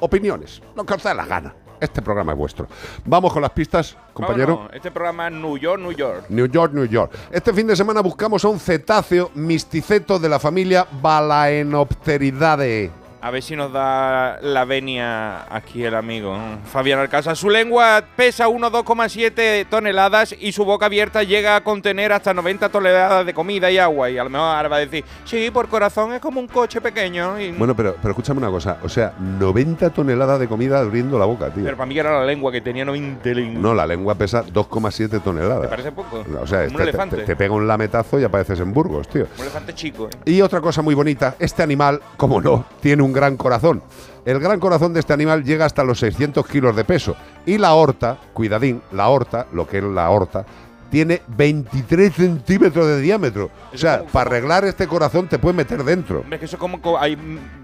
opiniones, lo que os dé la gana. Este programa es vuestro. Vamos con las pistas, compañero. Vámonos, Este programa es New York, New York. New York, New York. Este fin de semana buscamos a un cetáceo misticeto de la familia Balaenopteridae. A ver si nos da la venia aquí el amigo Fabián Alcázar. Su lengua pesa unos 2,7 toneladas y su boca abierta llega a contener hasta 90 toneladas de comida y agua. Y a lo mejor ahora va a decir, sí, por corazón es como un coche pequeño. y- Bueno, pero, pero escúchame una cosa. O sea, 90 toneladas de comida abriendo la boca, tío. pero para mí era la lengua que tenía 90 lengua. No, la lengua pesa 2,7 toneladas. ¿Te parece poco? O sea, Un este- te- te pega un lametazo y apareces en Burgos, tío. Un elefante chico. ¿eh? Y otra cosa muy bonita, este animal, como no, tiene un gran corazón. El gran corazón de este animal llega hasta los 600 kilos de peso. Y la horta, cuidadín, la horta, lo que es la horta, tiene 23 centímetros de diámetro. O sea, para arreglar este corazón te puedes meter dentro. Es que eso es como co- hay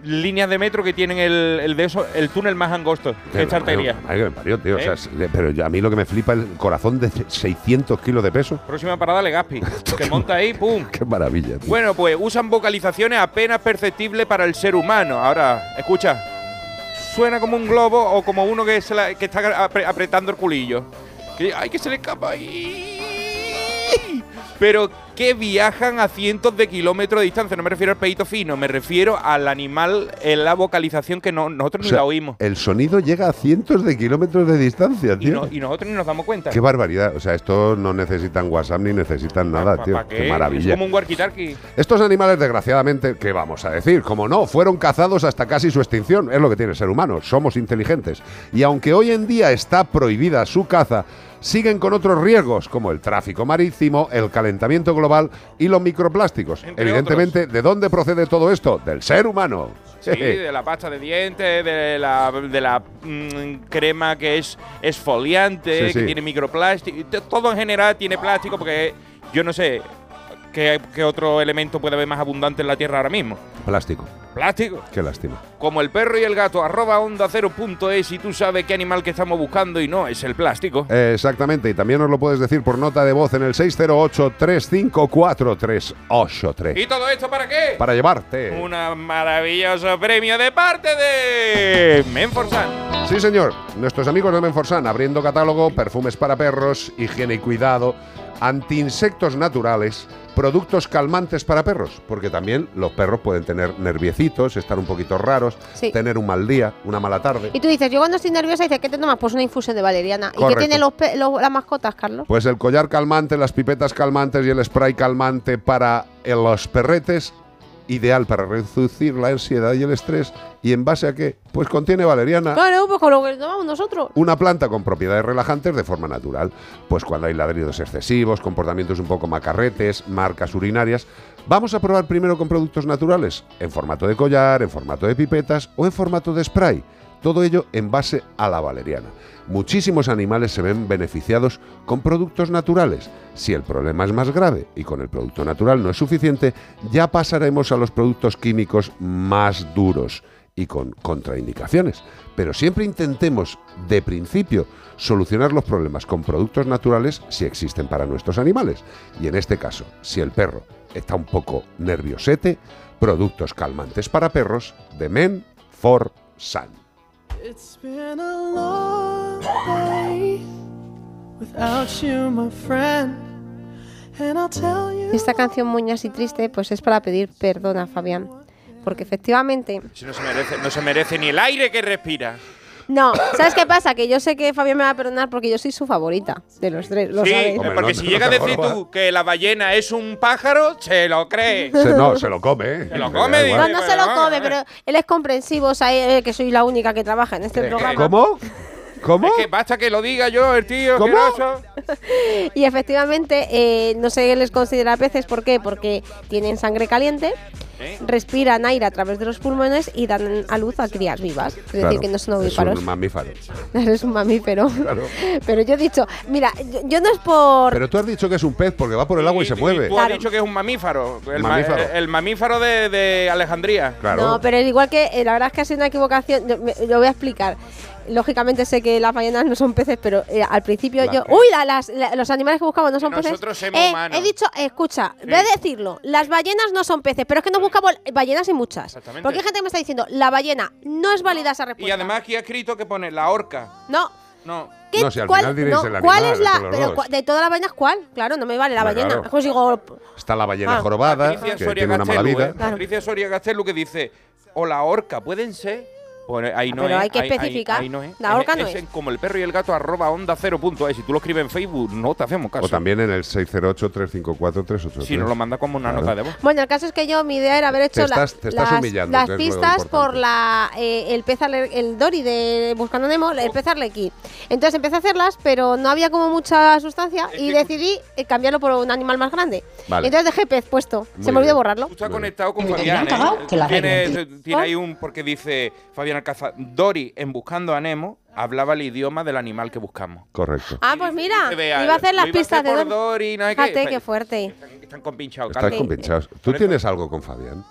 líneas de metro que tienen el, el de eso, el túnel más angosto de esta arteria. Ay, que me parió, tío. O sea, ¿Eh? pero a mí lo que me flipa es el corazón de 600 kilos de peso. Próxima parada, Legaspi. que monta ahí, pum. Qué maravilla, tío. Bueno, pues usan vocalizaciones apenas perceptibles para el ser humano. Ahora, escucha. Suena como un globo o como uno que, se la- que está apre- apretando el culillo. Que, ¡Ay, que se le escapa ahí! Pero que viajan a cientos de kilómetros de distancia. No me refiero al peito fino, me refiero al animal en la vocalización que no, nosotros O ni la oímos. el sonido llega a cientos de kilómetros de distancia, Y, tío. no- y nosotros ni nos damos cuenta. Qué barbaridad. O sea, estos no necesitan WhatsApp ni necesitan nada, ¿Pa- tío. Qué Es maravilla. como un walkie-talkie. Estos animales, desgraciadamente, ¿qué vamos a decir? Como no, fueron cazados hasta casi su extinción. Es lo que tiene el ser humano. Somos inteligentes. Y aunque hoy en día está prohibida su caza, siguen con otros riesgos, como el tráfico marítimo, el calentamiento global y los microplásticos. Entre Evidentemente, ¿de dónde procede todo esto? Del ser humano. Sí, de la pasta de dientes, de la, de la mm, crema que es esfoliante, Sí, que tiene microplástico. Todo en general tiene plástico porque yo no sé qué, qué otro elemento puede haber más abundante en la Tierra ahora mismo. Plástico. Plástico. Qué lástima. Como el perro y el gato, arroba onda cero punto es y tú sabes qué animal que estamos buscando y no, es el plástico. Eh, exactamente, y también nos lo puedes decir por nota de voz en el 608-354-383. ¿Y todo esto para qué? Para llevarte. Un maravilloso premio de parte de Menforsan. Sí, señor. Nuestros amigos de Menforsan abriendo catálogo, perfumes para perros, higiene y cuidado, antiinsectos naturales, productos calmantes para perros, porque también los perros pueden tener nerviecitos, estar un poquito raros, Sí. tener un mal día, una mala tarde. Y tú dices, yo cuando estoy nerviosa, dices, ¿qué te tomas? Pues una infusión de valeriana. ¿Y qué tienen los, los- las mascotas, Carlos? Pues el collar calmante, las pipetas calmantes y el spray calmante para los perretes, ideal para reducir la ansiedad y el estrés. ¿Y en base a qué? Pues contiene valeriana. Claro, pues con lo que tomamos nosotros. Una planta con propiedades relajantes de forma natural. Pues cuando hay ladridos excesivos, comportamientos un poco macarretes, marcas urinarias. Vamos a probar primero con productos naturales, en formato de collar, en formato de pipetas o en formato de spray. Todo ello en base a la valeriana. Muchísimos animales se ven beneficiados con productos naturales. Si el problema es más grave y con el producto natural no es suficiente, ya pasaremos a los productos químicos más duros y con contraindicaciones. Pero siempre intentemos, de principio, solucionar los problemas con productos naturales si existen para nuestros animales. Y en este caso, si el perro está un poco nerviosete, productos calmantes para perros de Men for Sun. It's been a long day without you, my friend. And I'll tell you. Esta canción Muñas y Triste, pues es para pedir perdón a Fabián. Porque efectivamente. Si no se merece, no se merece ni el aire que respira. No, ¿sabes qué pasa? Que yo sé que Fabián me va a perdonar porque yo soy su favorita de los tres. Lo sí, sabes. porque si llega a decir tú que la ballena es un pájaro, se lo cree. Se- no, se lo come. ¿eh? Se lo come. No, no se lo come, pero él es comprensivo, o sea, eh, que soy la única que trabaja en este programa. ¿Cómo? ¿Cómo? Es que basta que lo diga yo, el tío. ¿Cómo? Y efectivamente, eh, no se les considera peces, ¿por qué? Porque tienen sangre caliente. Respiran aire a través de los pulmones y dan a luz a crías vivas. Es Claro, decir, que no son Es ovíparos. un mamífero. Eres un mamífero. Claro. Pero yo he dicho, mira, yo, yo no es por. Pero tú has dicho que es un pez porque va por el agua y se mueve. Tú has dicho que es un mamífero. El, ma- Mamífero. el- el mamífero de, de Alejandría. No, pero es igual que eh, la verdad es que ha sido una equivocación. Yo- me- Lo voy a explicar. Lógicamente sé que las ballenas no son peces, pero eh, al principio La- yo. ¡Uy! la- las- la- los animales que buscamos no son peces. Nosotros somos Eh, humanos. he dicho, escucha, voy a decirlo. Las ballenas no son peces, pero es que nos buscamos ballenas y muchas. Exactamente. Porque hay gente que me está diciendo, la ballena no es válida esa Y respuesta. además aquí ha escrito que pone la horca. No. No. ¿Qué- No, si al cuál, final diréis no, el ¿Cuál animal, es la. pero de todas las ballenas, ¿cuál? Claro, no me vale la ballena. claro. Pues digo, Está la ballena Ah. jorobada, Patricia que Soria tiene una mala Gastelu, vida. ¿eh? Patricia Soria Gastelu que dice, o la horca, ¿pueden ser? Pues ahí no Pero es, hay que ahí- especificar. ahí no es. La horca no en es. como el perro y el gato arroba onda cero punto es. Si tú lo escribes en Facebook, no te hacemos caso. O también en el 608-354-383. Si no lo manda como una Claro. nota de voz. Bueno, el caso es que yo mi idea era haber hecho Te la- estás- te estás las, humillando, las pistas por la eh, el pez arle- el Dory de Buscando Nemo, el pez arlequí. Entonces empecé a hacerlas, pero no había como mucha sustancia y decidí eh, cambiarlo por un animal más grande. Vale. Entonces dejé pez puesto. Muy Se me olvidó borrarlo. Tú estás conectado con Fabián. ¿eh? Tiene, tiene ahí un. Porque dice Fabián Alcázar, Dory en Buscando a Nemo hablaba el idioma del animal que buscamos. Correcto. Ah, pues mira, iba a hacer las pistas de Dory. Dory, no Fíjate qué fuerte. Están compinchados. Estás Carlos. compinchados. ¿Tú tienes algo con Fabián?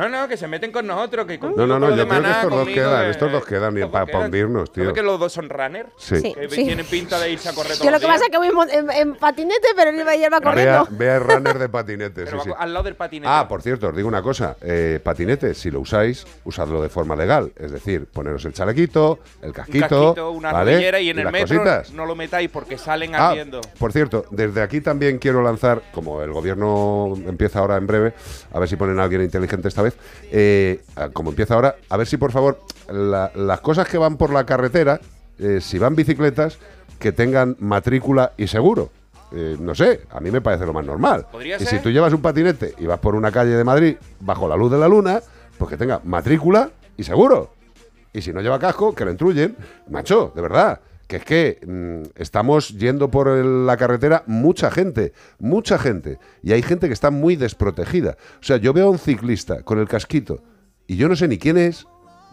No, no, que se meten con nosotros. Que No, no, no, yo creo que estos dos quedan, estos dos quedan estos para quedan. hundirnos, tío. ¿Sabes que los dos son runner? Sí. Sí, Que sí. tienen pinta de irse a correr todos Yo lo que pasa es que voy en en, en patinete, pero él va, él va Vea, corriendo. vea el runner de patinete. sí, Pero sí. al lado del patinete. Ah, por cierto, os digo una cosa. eh, patinete, si lo usáis, usadlo de forma legal. Es decir, poneros el chalequito, el un casquito, casquito, una ¿vale? rodillera y en el metro cositas. no lo metáis porque salen Ah, ardiendo. por cierto, desde aquí también quiero lanzar, como el gobierno empieza ahora en breve, a ver si ponen a alguien inteligente esta vez, eh, como empieza ahora, a ver si por favor la- las cosas que van por la carretera, eh, si van bicicletas, que tengan matrícula y seguro. Eh, no sé, a mí me parece lo más normal. ¿Podría y ser? si tú llevas un patinete y vas por una calle de Madrid bajo la luz de la luna, pues que tenga matrícula y seguro. Y si no lleva casco, que lo intruyen. Macho, de verdad. Que es que mm, estamos yendo por el- la carretera mucha gente, mucha gente. Y hay gente que está muy desprotegida. O sea, yo veo a un ciclista con el casquito y yo no sé ni quién es,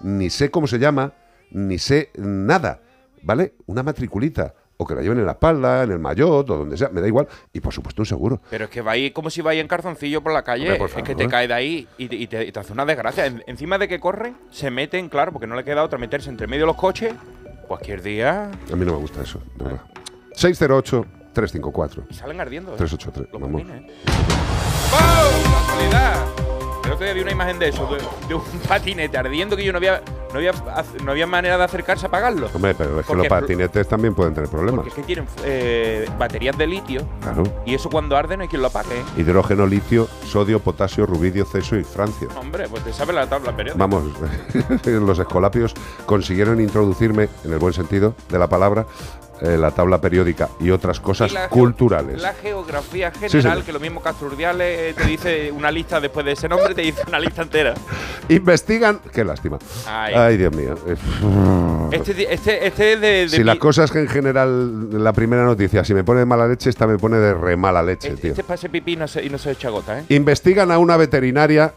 ni sé cómo se llama, ni sé nada. ¿Vale? Una matriculita. o que la lleven en la espalda, en el maillot o donde sea, me da igual. Y por supuesto un seguro. Pero es que va ahí como si va ahí en calzoncillo por la calle. Hombre, por es que te cae de ahí y te, y te- y te hace una desgracia. En- encima de que corren, se meten, claro, porque no le queda otra meterse entre medio de los coches. Cualquier día A mí no me gusta eso, de verdad. 608-354. y salen ardiendo. ¿eh? 383, Los vamos. patines, ¿eh? El otro día vi una imagen de eso, de, de un patinete ardiendo que yo no había, no había, no había manera de acercarse a apagarlo. Hombre, pero es que los patinetes también pueden tener problemas. Porque es que tienen eh, baterías de litio Claro. y eso cuando arde no hay quien lo apague. Hidrógeno, litio, sodio, potasio, rubidio, ceso y francio. Hombre, pues te sabe la tabla periódica. Vamos, los escolapios consiguieron introducirme, en el buen sentido de la palabra, eh, la tabla periódica y otras cosas Y la geo- culturales. La geografía general, que lo mismo Casturdiales eh, te dice una lista después de ese nombre, te dice una lista entera. Investigan. Qué lástima. Ay. Ay, Dios mío. Eh, Este, este, este es de. de si mi- la cosa es que en general, la primera noticia, si me pone de mala leche, esta me pone de re mala leche, tío. Este es para ese pipí y no se, y no se echa gota, ¿eh? Investigan a una veterinaria,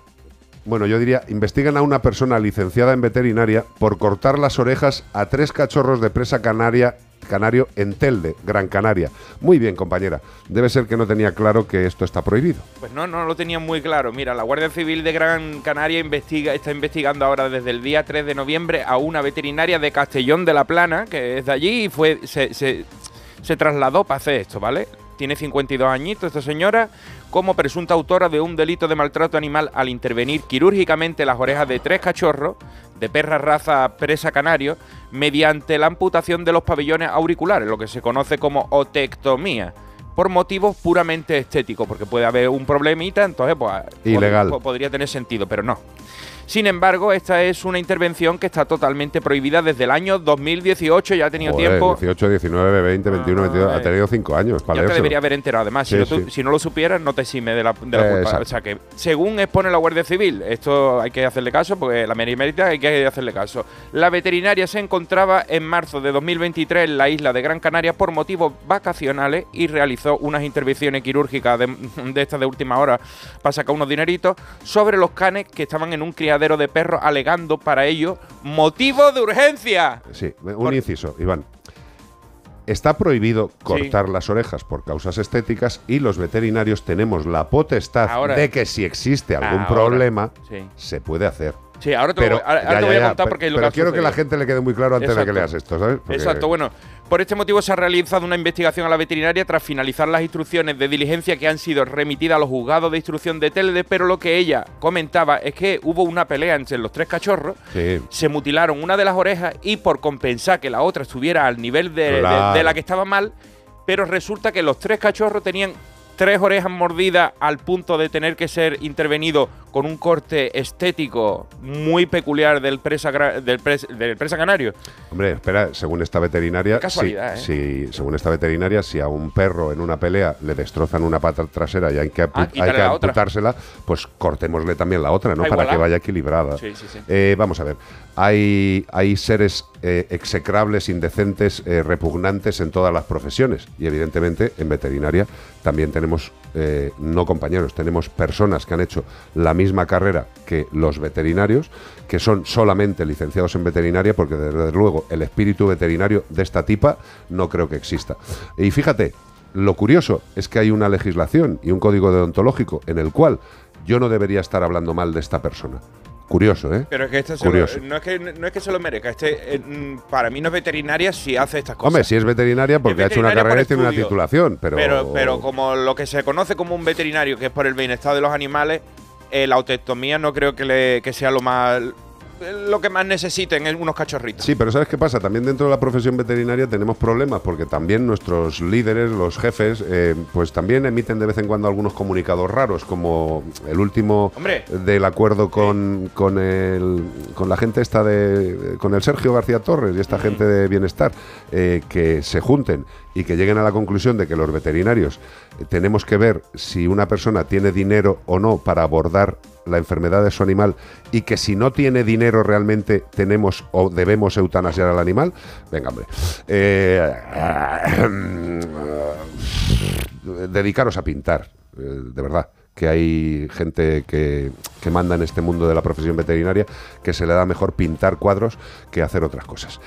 bueno, yo diría, investigan a una persona licenciada en veterinaria por cortar las orejas a tres cachorros de presa canaria canario en Telde, Gran Canaria. Muy bien, compañera. Debe ser que no tenía claro que esto está prohibido. Pues no, no lo tenía muy claro. Mira, la Guardia Civil de Gran Canaria investiga, está investigando ahora desde el día 3 de noviembre a una veterinaria de Castellón de la Plana, que es de allí, y fue, se, se- se trasladó para hacer esto, ¿vale? Tiene 52 añitos esta señora, como presunta autora de un delito de maltrato animal al intervenir quirúrgicamente las orejas de tres cachorros de perra raza presa canario mediante la amputación de los pabellones auriculares, lo que se conoce como otectomía por motivos puramente estéticos, porque puede haber un problemita, entonces pues Ilegal. podría tener sentido, pero no. Sin embargo, esta es una intervención que está totalmente prohibida desde el año 2018, ya ha tenido Joder, tiempo. 18, 19, 20, 21, 22. Ha tenido cinco años para Ya te debería haber enterado. Además, si, Sí, no, si lo supieras, no te exime de la, de la Eh, culpa. exacto. O sea que, según expone la Guardia Civil, esto hay que hacerle caso, porque la merimérita hay que hacerle caso. La veterinaria se encontraba en marzo de 2023 en la isla de Gran Canaria por motivos vacacionales y realizó unas intervenciones quirúrgicas de, de estas de última hora para sacar unos dineritos sobre los canes que estaban en un criadero de perros, alegando para ello motivo de urgencia. Sí, un inciso, Iván. Está prohibido cortar las orejas por causas estéticas y los veterinarios tenemos la potestad Ahora- de que si existe algún Ahora, problema, sí. se puede hacer. Sí, ahora te Pero, voy- ahora- ahora ya, te ya, voy a contar porque es lo pero que quiero que la gente le quede muy claro antes de que leas esto, ¿sabes? Porque- Exacto, bueno, por este motivo se ha realizado una investigación a la veterinaria tras finalizar las instrucciones de diligencia que han sido remitidas a los juzgados de instrucción de Telde, pero lo que ella comentaba es que hubo una pelea entre los tres cachorros, Sí. se mutilaron una de las orejas y por compensar que la otra estuviera al nivel de, de la que estaba mal, pero resulta que los tres cachorros tenían tres orejas mordidas al punto de tener que ser intervenido con un corte estético muy peculiar del presa, del pres- del presa canario. Hombre, espera, según esta veterinaria, Qué casualidad, si, ¿eh? si- según esta veterinaria, si a un perro en una pelea le destrozan una pata trasera y hay que, Ah, hay que amputársela, pues cortémosle también la otra, ¿no? Ah, Para que vaya equilibrada. Sí, sí, sí. Eh, vamos a ver, hay, hay seres eh, execrables, indecentes, repugnantes en todas las profesiones y evidentemente en veterinaria también tenemos eh, no compañeros, tenemos personas que han hecho la misma carrera que los veterinarios, que son solamente licenciados en veterinaria, porque desde luego el espíritu veterinario de esta tipa no creo que exista. Y fíjate, lo curioso es que hay una legislación y un código deontológico en el cual yo no debería estar hablando mal de esta persona. Curioso, ¿eh? Pero es que este se lo- Curioso. no, es que, no es que se lo merezca. Este, eh, para mí no es veterinaria si hace estas cosas. Hombre, si es veterinaria porque Es ha hecho una carrera y tiene una titulación, pero... pero, pero como lo que se conoce como un veterinario, que es por el bienestar de los animales, eh, la otectomía no creo que, le, que sea lo más lo que más necesiten es unos cachorritos. Sí, pero ¿sabes qué pasa? También dentro de la profesión veterinaria tenemos problemas porque también nuestros líderes, los jefes, eh, pues también emiten de vez en cuando algunos comunicados raros, como el último Hombre. del acuerdo con, con, el, con la gente esta de... con el Sergio García Torres y esta gente de bienestar, eh, que se junten y que lleguen a la conclusión de que los veterinarios eh, tenemos que ver si una persona tiene dinero o no para abordar la enfermedad de su animal y que si no tiene dinero realmente tenemos o debemos eutanasiar al animal. Venga, hombre. Eh, dedicaros a pintar, eh, de verdad que hay gente que, que manda en este mundo de la profesión veterinaria que se le da mejor pintar cuadros que hacer otras cosas.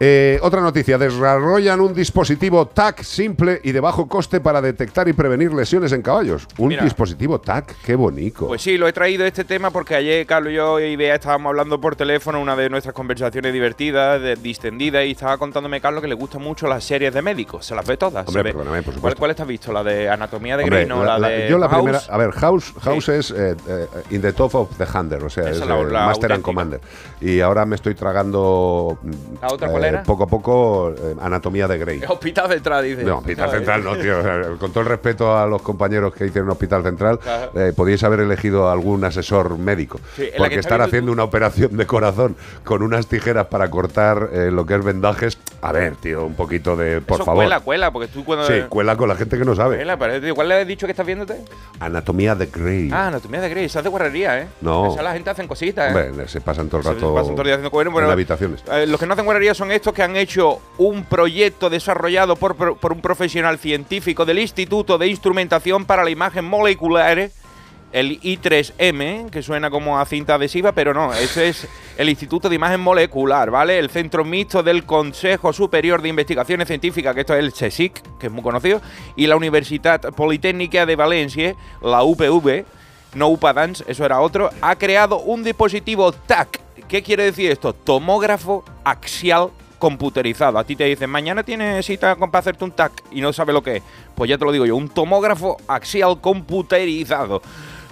Eh, otra noticia, desarrollan un dispositivo TAC simple y de bajo coste para detectar y prevenir lesiones en caballos. Un Mira. dispositivo TAC, qué bonito. Pues sí, lo he traído este tema porque ayer Carlos, yo y Bea estábamos hablando por teléfono, una de nuestras conversaciones divertidas, de- distendidas, y estaba contándome Carlos que le gustan mucho las series de médicos, se las ve todas. Hombre, ve. por ¿Cuál, supuesto. ¿Cuál te has visto? ¿La de Anatomía de Grey? No, la, la- de yo la House. primera, a ver, House, House es eh, eh, In the Top of the Hunter, o sea, Esa es la- Master and auténtica. Commander. Y ahora me estoy tragando ¿La otra cuál era? poco a poco eh, Anatomía de Grey. Hospital Central, dice. No, Hospital. Central no, tío. O sea, con todo el respeto a los compañeros que hicieron Hospital Central, eh, podíais haber elegido algún asesor médico. Sí, porque estar haciendo una operación de corazón con unas tijeras para cortar eh, lo que es vendajes, a ver, tío, un poquito de, por Eso favor. cuela, cuela, porque tú cuando... Sí, cuela con la gente que no sabe. Cuela, pero, tío, ¿Cuál le has dicho que estás viéndote? Anatomía de Grey. Ah, Anatomía de Grey, esa es de guarrería, ¿eh? No. Esa la gente hacen cositas, ¿eh? Se pasan todo el Se rato pasan todo el día haciendo. Bueno, en habitaciones. Eh, los que no hacen guarrería son estos que han hecho un proyecto desarrollado por, por- por un profesional científico del Instituto de Instrumentación para la Imagen Molecular, el I3M, que suena como a cinta adhesiva, pero no, ese es el Instituto de Imagen Molecular, ¿vale? El Centro Mixto del Consejo Superior de Investigaciones Científicas, que esto es el CSIC, que es muy conocido, y la Universidad Politécnica de Valencia, la UPV, no UPADANS, eso era otro, ha creado un dispositivo TAC. ¿Qué quiere decir esto? Tomógrafo axial computerizado. A ti te dicen, mañana tienes cita para hacerte un TAC y no sabe lo que es. Pues ya te lo digo yo, un tomógrafo axial computerizado.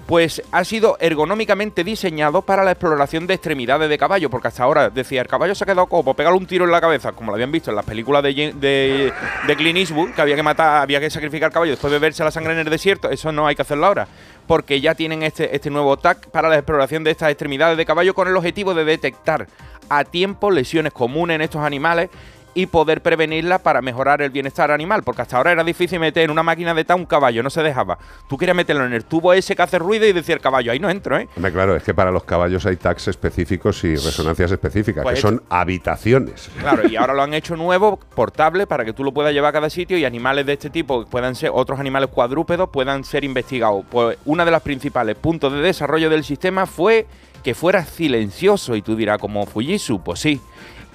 Pues ha sido ergonómicamente diseñado para la exploración de extremidades de caballo, porque hasta ahora decía, el caballo se ha quedado como pegarle un tiro en la cabeza, como lo habían visto en las películas de, de, de Clint Eastwood, que había que matar, había que sacrificar al caballo después de beberse la sangre en el desierto, eso no hay que hacerlo ahora, porque ya tienen este, este nuevo TAC para la exploración de estas extremidades de caballo con el objetivo de detectar a tiempo lesiones comunes en estos animales y poder prevenirlas para mejorar el bienestar animal, porque hasta ahora era difícil meter en una máquina de TAC un caballo, no se dejaba. Tú querías meterlo en el tubo ese que hace ruido y decir el caballo, ahí no entro, ¿eh? Claro, es que para los caballos hay tags específicos y resonancias específicas, Pues que son habitaciones. Claro, y ahora lo han hecho nuevo, portable, para que tú lo puedas llevar a cada sitio y animales de este tipo, puedan ser otros animales cuadrúpedos, puedan ser investigados. Pues una de las principales puntos de desarrollo del sistema fue que fuera silencioso. Y tú dirás, como Fujitsu, pues sí.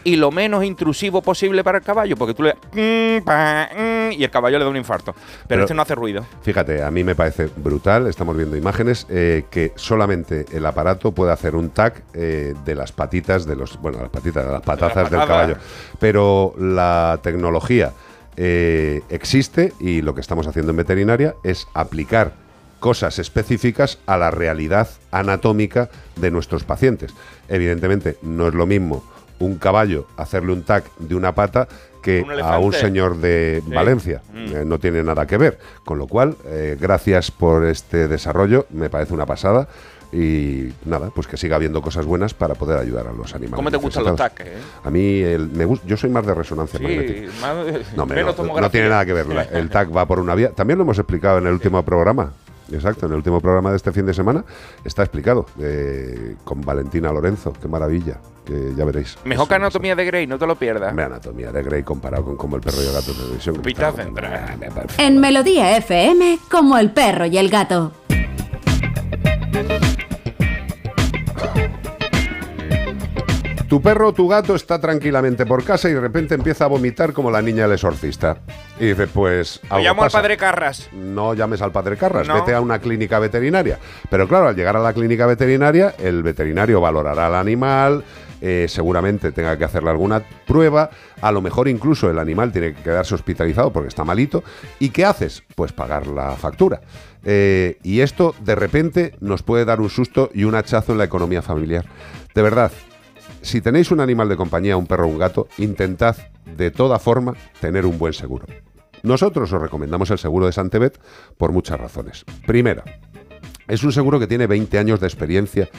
Y lo menos intrusivo posible para el caballo, porque tú le... mm, mm, y el caballo le da un infarto. Pero, Pero- este no hace ruido. Fíjate, a mí me parece brutal, estamos viendo imágenes, eh, que solamente el aparato puede hacer un tag eh, de las patitas, de los, bueno, las patitas, de las patazas del caballo. Pero la tecnología eh, existe y lo que estamos haciendo en veterinaria es aplicar cosas específicas a la realidad anatómica de nuestros pacientes. Evidentemente, no es lo mismo un caballo hacerle un tag de una pata que Un a un señor de Sí. Valencia. Mm. Eh, no tiene nada que ver. Con lo cual, eh, gracias por este desarrollo, me parece una pasada. Y nada, pues que siga habiendo cosas buenas para poder ayudar a los animales. ¿Cómo te gustan los taques? eh? A mí, el, me gus- yo soy más de resonancia magnética. Sí, más- No, menos no, no tiene nada que ver. El TAC va por una vía. También lo hemos explicado en el último programa. Exacto, en el último programa de este fin de semana está explicado eh, con Valentina Lorenzo. Qué maravilla, que ya veréis. Mejor que Anatomía de Grey, no te lo pierdas. Anatomía de Grey comparado con como el perro y el gato de televisión. está- Central. En Melodía FM, como el perro y el gato. Tu perro o tu gato está tranquilamente por casa y de repente empieza a vomitar como la niña del exorcista. Y dices, pues. Lo algo llamo al padre Carras. No llames al padre Carras, No. vete a una clínica veterinaria. Pero claro, al llegar a la clínica veterinaria, el veterinario valorará al animal, eh, seguramente tenga que hacerle alguna prueba, a lo mejor incluso el animal tiene que quedarse hospitalizado porque está malito. ¿Y qué haces? Pues pagar la factura. Eh, y esto de repente nos puede dar un susto y un hachazo en la economía familiar. De verdad, si tenéis un animal de compañía, un perro o un gato, intentad de toda forma tener un buen seguro. Nosotros os recomendamos el seguro de Santebet por muchas razones. Primera, es un seguro que tiene 20 años de experiencia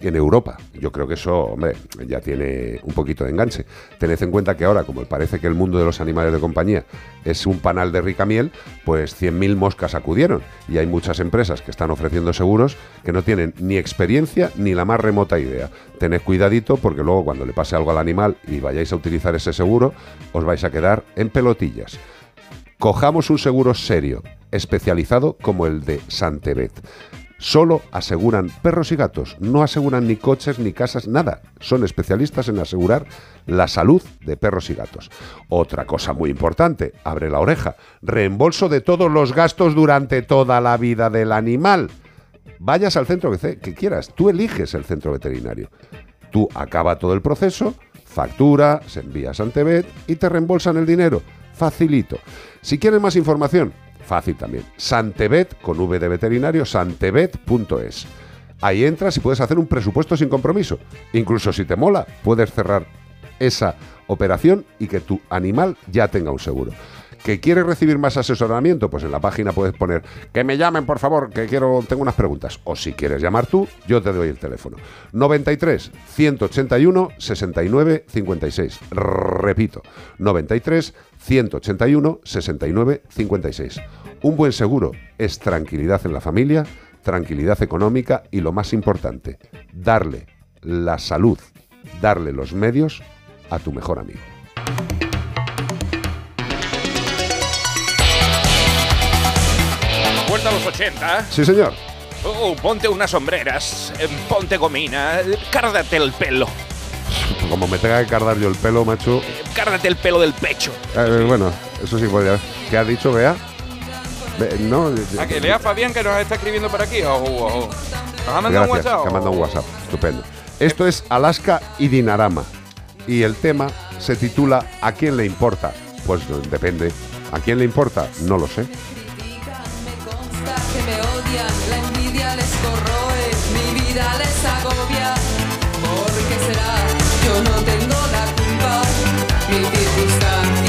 en Europa. Yo creo que eso, hombre, ya tiene un poquito de enganche. Tened en cuenta que ahora, como parece que el mundo de los animales de compañía es un panal de rica miel, pues 100.000 moscas acudieron. Y hay muchas empresas que están ofreciendo seguros que no tienen ni experiencia ni la más remota idea. Tened cuidadito porque luego cuando le pase algo al animal y vayáis a utilizar ese seguro, os vais a quedar en pelotillas cojamos un seguro serio, especializado como el de Santebet. Solo aseguran perros y gatos, no aseguran ni coches ni casas, nada. Son especialistas en asegurar la salud de perros y gatos. Otra cosa muy importante, abre la oreja, reembolso de todos los gastos durante toda la vida del animal. Vayas al centro que quieras, tú eliges el centro veterinario. Tú acaba todo el proceso, factura, se envía a Santebet y te reembolsan el dinero. Facilito. Si quieres más información, fácil también. Santebet, con V de veterinario, santebet.es. Ahí entras y puedes hacer un presupuesto sin compromiso. Incluso si te mola, puedes cerrar esa operación y que tu animal ya tenga un seguro. ¿Que quieres recibir más asesoramiento? Pues en la página puedes poner que me llamen, por favor, que quiero, tengo unas preguntas. O si quieres llamar tú, yo te doy el teléfono. 93 181 69 56. Repito, 93 181 69 56. Un buen seguro es tranquilidad en la familia, tranquilidad económica y lo más importante, darle la salud, darle los medios a tu mejor amigo. Vuelta a los 80. Sí, señor. Oh, ponte unas sombreras, eh, ponte gomina, eh, cárdate el pelo, Como me tenga que cardar yo el pelo, macho. cárdate el pelo del pecho. Eh, bueno, eso sí podría. ¿Qué has dicho, Bea? Be- no, ¿A que lea Fabián que nos está escribiendo por aquí? Oh, oh, oh. ¿Nos ha mandado un Gracias, WhatsApp? que ha mandado un WhatsApp. Estupendo. Esto es Alaska y Dinarama. Y el tema se titula ¿A quién le importa? Pues depende. ¿A quién le importa? No lo sé. que me odian, la envidia les corroe, mi vida les agobia. ¿Por qué será? Yo no tengo la culpa, mi circunstancia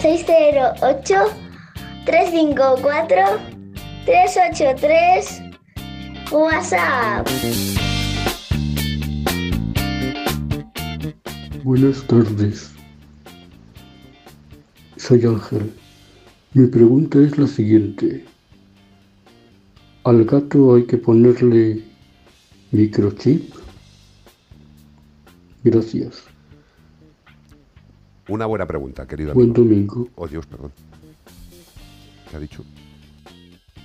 608-354-383 WhatsApp. Buenas tardes. Soy Ángel. Mi pregunta es la siguiente. ¿Al gato hay que ponerle microchip? Gracias. Una buena pregunta, querido Buen amigo. domingo. Oh, Dios, perdón. ¿Qué ha dicho?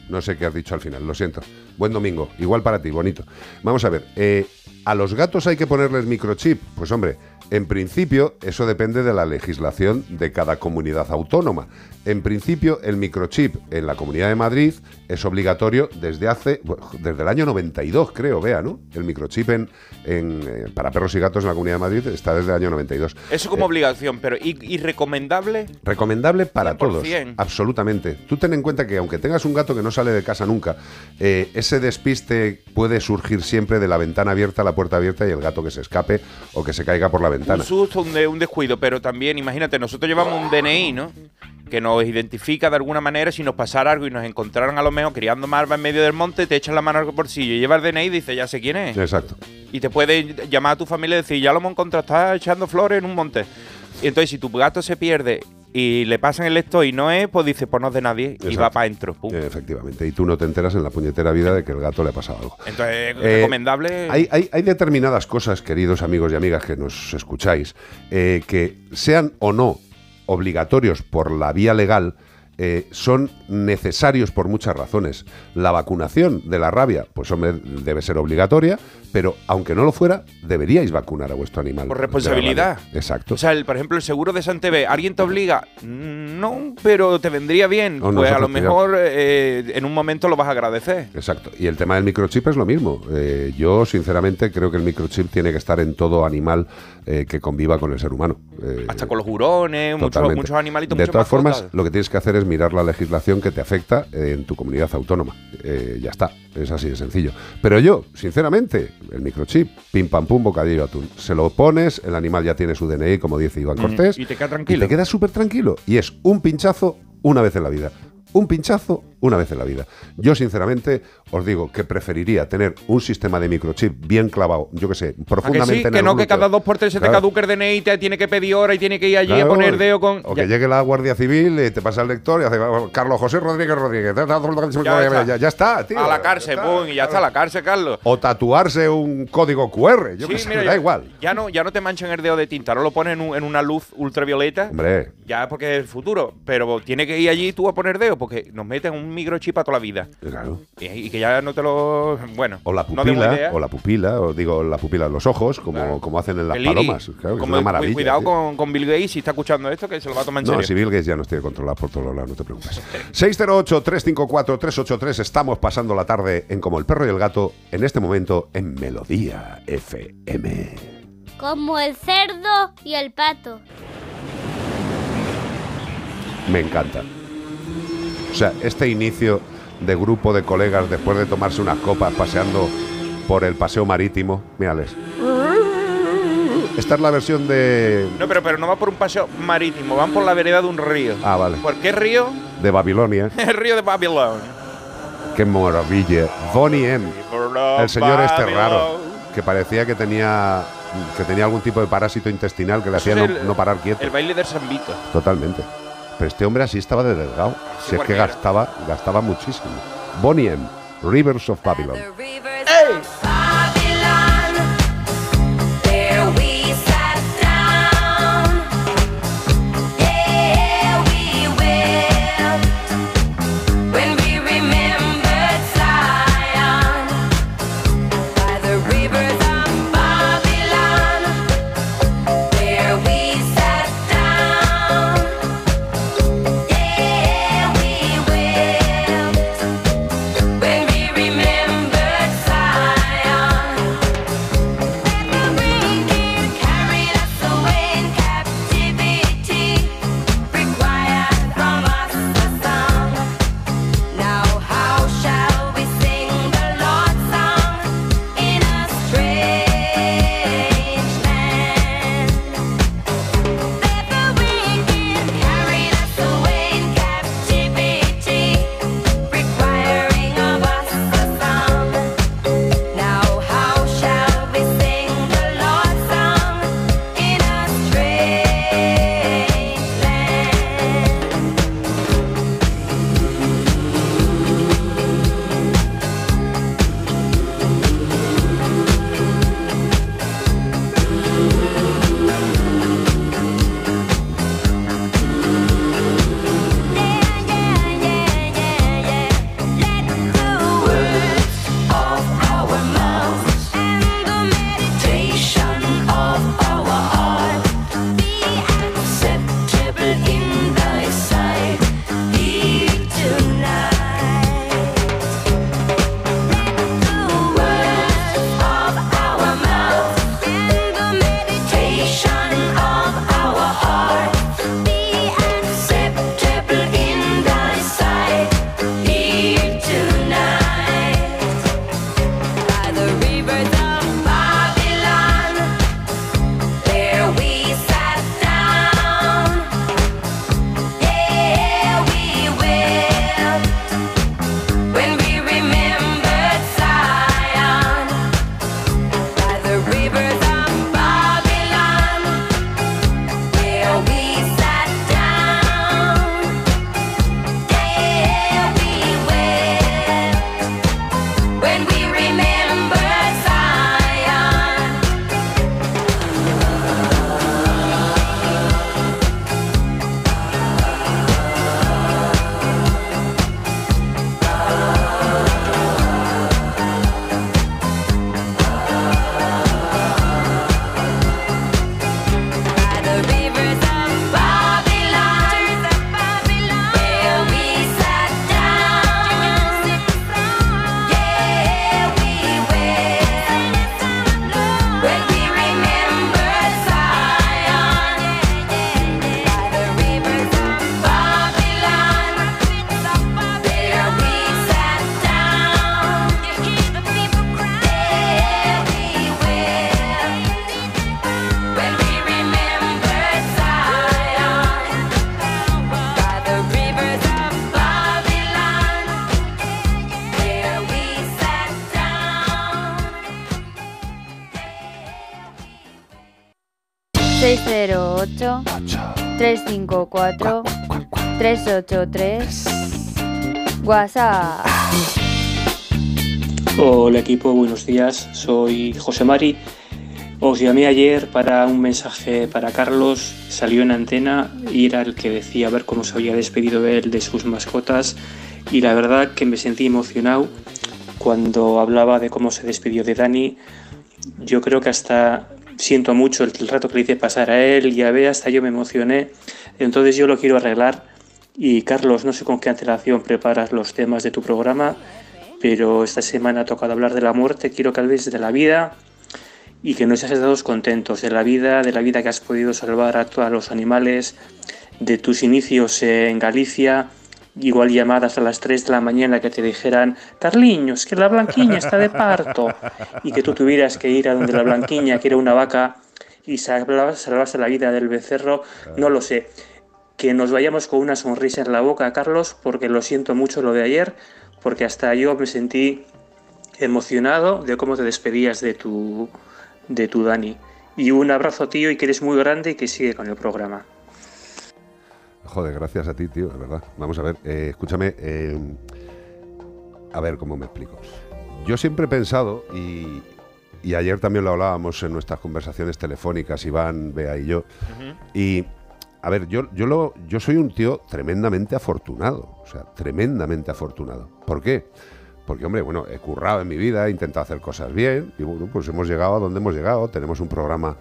no sé qué has dicho al final, lo siento. Buen domingo, igual para ti, bonito. Vamos a ver, eh, ¿a los gatos hay que ponerles microchip? Pues hombre, en principio eso depende de la legislación de cada comunidad autónoma. En principio, el microchip en la Comunidad de Madrid es obligatorio desde hace, desde el año 92, creo, vea, ¿no? El microchip en, en, eh, para perros y gatos en la Comunidad de Madrid está desde el año 92. Eso como obligación, pero ¿y, y recomendable? Recomendable para todos, 100%. absolutamente. Tú ten en cuenta que aunque tengas un gato que no sale de casa nunca, eh, ese despiste puede surgir siempre de la ventana abierta, la puerta abierta y el gato que se escape o que se caiga por la ventana. Un susto, un, de- un descuido, pero también, imagínate, nosotros llevamos un DNI, ¿no? Que nos identifica de alguna manera si nos pasara algo y nos encontraran a lo mejor criando marva en medio del monte, te echan la mano al bolsillo, lleva el DNI y dice, ya sé quién es. Exacto. Y te puede llamar a tu familia y decir, ya lo hemos encontrado, está echando flores en un monte. Y entonces, si tu gato se pierde y le pasan el lector y no es, pues dice, pues no es de nadie y va para adentro. Eh, Efectivamente, y tú no te enteras en la puñetera vida de que el gato le ha pasado algo. Entonces, Eh, recomendable. Hay, hay- hay determinadas cosas, queridos amigos y amigas que nos escucháis, eh, que sean o no obligatorios por la vía legal, eh, son necesarios por muchas razones. La vacunación de la rabia, pues hombre, debe ser obligatoria, pero aunque no lo fuera, deberíais vacunar a vuestro animal. Por responsabilidad. Exacto. O sea, el- por ejemplo, el seguro de Santeve, ¿alguien te obliga? No, pero te vendría bien. No, no, pues a lo mejor eh, en un momento lo vas a agradecer. Exacto. Y el tema del microchip es lo mismo. Eh, yo, sinceramente, creo que el microchip tiene que estar en todo animal eh, que conviva con el ser humano. Eh, Hasta con los hurones, muchos, muchos animalitos, De todas formas, lo que tienes que hacer es mirar la legislación que te afecta eh, en tu comunidad autónoma. Eh, ya está, es así de sencillo. Pero yo, sinceramente, el microchip, pim pam pum, bocadillo atún. Se lo pones, el animal ya tiene su DNI, como dice Iván Mm, Cortés. y te queda Y tranquilo. te quedas súper tranquilo. Y es un pinchazo una vez en la vida. Un pinchazo una vez en la vida. Yo, sinceramente, os digo que preferiría tener un sistema de microchip bien clavado, yo que sé, ¿A que profundamente sí? en Que el no, que cada dos por tres se te caduca el DNI y te tiene que pedir hora y tiene que ir allí a poner dedo con... O Ya- que llegue la Guardia Civil y te pasa el lector y hace Carlos José Rodríguez Rodríguez. Ya, está. ya está, tío. a la cárcel, pum, y ya está a la cárcel, Carlos. O tatuarse un código QR. Yo Sí, que sé, mira, da ya- igual. Ya no, ya no te manchan el dedo de tinta, ahora lo pones en, en una luz ultravioleta. Hombre, Ya porque es el futuro. Pero tiene que ir allí tú a poner dedo porque nos meten un microchip a toda la vida. claro. Y, y que ya no te lo. Bueno. O la no pupila, idea. o la pupila, o digo la pupila, los ojos, como, como hacen en las El iris. palomas. Claro, que Como- es una maravilla. Cuidado con, con Bill Gates si está escuchando esto, que se lo va a tomar en No, serio. si Bill Gates ya nos tiene controlado por todos lados, no te preocupes. 608-354-383, estamos pasando la tarde en Como el Perro y el Gato, en este momento en Melodía FM. Como el cerdo y el pato. Me encanta. O sea, este inicio de grupo de colegas después de tomarse unas copas paseando por el paseo marítimo. Mírales. Esta es la versión de, No, pero, pero no va por un paseo marítimo, van por la vereda de un río. Ah, vale. ¿Por qué río? de Babilonia. El río de Babilón. ¡Qué maravilla! Bonnie M. El señor este raro, que parecía que tenía que tenía algún tipo de parásito intestinal que le hacía no, no parar quieto. El baile del Sambito. Totalmente. Pero este hombre así estaba de delgado. Si es que gastaba, gastaba muchísimo. Bonnie M. Rivers of Babylon. There 608 354 383 WhatsApp. Hola equipo, buenos días. Soy José Mari. Os llamé ayer para un mensaje para Carlos. Salió en antena y era el que decía a ver cómo se había despedido él de sus mascotas. Y la verdad que me sentí emocionado cuando hablaba de cómo se despidió de Dani. Yo creo que hasta siento mucho el, el rato que le hice pasar a él y a ver, hasta yo me emocioné. Entonces yo lo quiero arreglar. Y Carlos, no sé con qué antelación preparas los temas de tu programa, pero esta semana ha tocado hablar de la muerte. Quiero que hables de la vida y que nos hayas dado contentos de la vida, de la vida que has podido salvar a todos los animales, de tus inicios en Galicia, igual llamadas a las 3 de la mañana que te dijeran, Carliños, que la blanquiña está de parto, y que tú tuvieras que ir a donde la blanquiña, que era una vaca, y salvas la vida del becerro, no lo sé. Que nos vayamos con una sonrisa en la boca, Carlos, porque lo siento mucho lo de ayer, porque hasta yo me sentí emocionado de cómo te despedías de tu, de tu Dani. Y un abrazo, tío, y que eres muy grande y que sigue con el programa. Joder, gracias a ti, tío, de verdad. Vamos a ver, eh, escúchame. eh, a ver cómo me explico. Yo siempre he pensado, y, y ayer también lo hablábamos en nuestras conversaciones telefónicas, Iván, Bea y yo, y a ver, yo, yo, lo, yo soy un tío tremendamente afortunado, o sea, tremendamente afortunado. ¿Por qué? Porque, hombre, bueno, he currado en mi vida, he intentado hacer cosas bien, y bueno, pues hemos llegado a donde hemos llegado. Tenemos un programa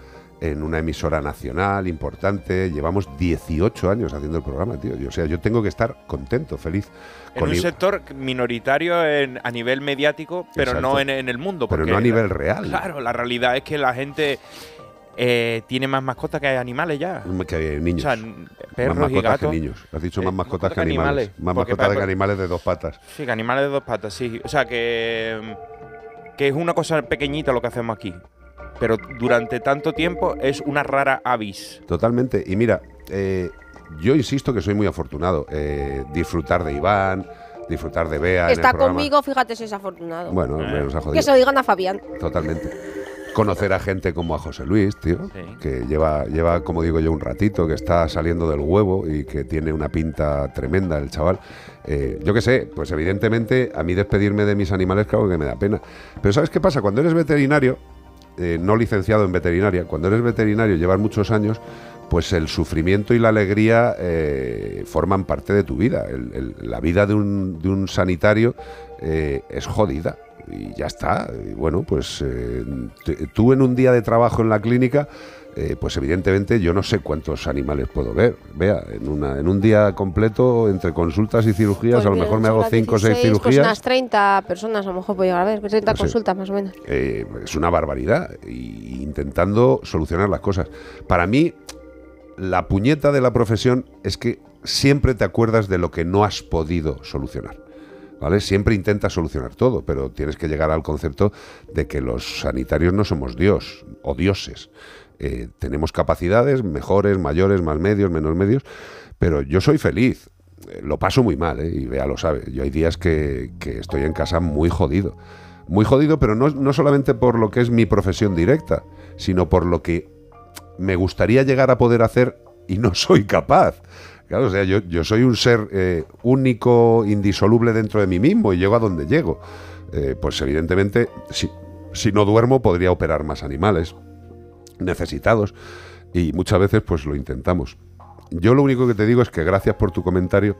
en una emisora nacional importante, llevamos 18 años haciendo el programa, tío. O sea, yo tengo que estar contento, feliz. En con un sector minoritario en- a nivel mediático, pero Exacto. no en, en el mundo. Pero no a nivel la- real. Claro, la realidad es que la gente eh, tiene más mascotas que animales ya. que hay niños. O sea, n- perros más y mascotas gatos. que niños. Has dicho Eh, más mascotas que que animales. animales, Más porque mascotas para- que animales de dos patas. Sí, que animales de dos patas, sí. O sea, que, mm, que es una cosa pequeñita lo que hacemos aquí. Pero durante tanto tiempo es una rara avis. Totalmente. Y mira, eh, yo insisto que soy muy afortunado. Eh, disfrutar de Iván, disfrutar de Bea. en el Está conmigo, fíjate si es afortunado. Bueno, me nos ha jodido. que se lo digan a Fabián. Totalmente. Conocer a gente como a José Luis, tío, que lleva, lleva, como digo yo, un ratito, que está saliendo del huevo y que tiene una pinta tremenda el chaval. Eh, yo qué sé, pues evidentemente a mí despedirme de mis animales, claro que me da pena. Pero ¿sabes qué pasa? Cuando eres veterinario, eh, no licenciado en veterinaria, cuando eres veterinario, llevas muchos años, pues el sufrimiento y la alegría eh, forman parte de tu vida. La vida de un, de un sanitario eh, es jodida y ya está. Bueno, pues tú en un día de trabajo en la clínica, eh, pues evidentemente yo no sé cuántos animales puedo ver. Vea, en, una, en un día completo, entre consultas y cirugías, Pues a lo bien, mejor me hago las 5 o 6 16, Pues cirugías. unas 30 personas a lo mejor puedo llegar a ver, 30 No sé. consultas más o menos. Eh, es una barbaridad y intentando solucionar las cosas. Para mí, la puñeta de la profesión es que siempre te acuerdas de lo que no has podido solucionar. ¿Vale? Siempre intentas solucionar todo, pero tienes que llegar al concepto de que los sanitarios no somos Dios o dioses. Eh, tenemos capacidades mejores, mayores, más medios, menos medios, pero yo soy feliz. Eh, lo paso muy mal, ¿eh? y Bea lo sabe. Yo hay días que, que estoy en casa muy jodido. Muy jodido, pero no, no solamente por lo que es mi profesión directa, sino por lo que me gustaría llegar a poder hacer y no soy capaz. Claro, o sea, yo, yo soy un ser único, indisoluble dentro de mí mismo y llego a donde llego. Pues evidentemente, si, si no duermo, podría operar más animales necesitados y muchas veces pues lo intentamos. Yo lo único que te digo es que gracias por tu comentario,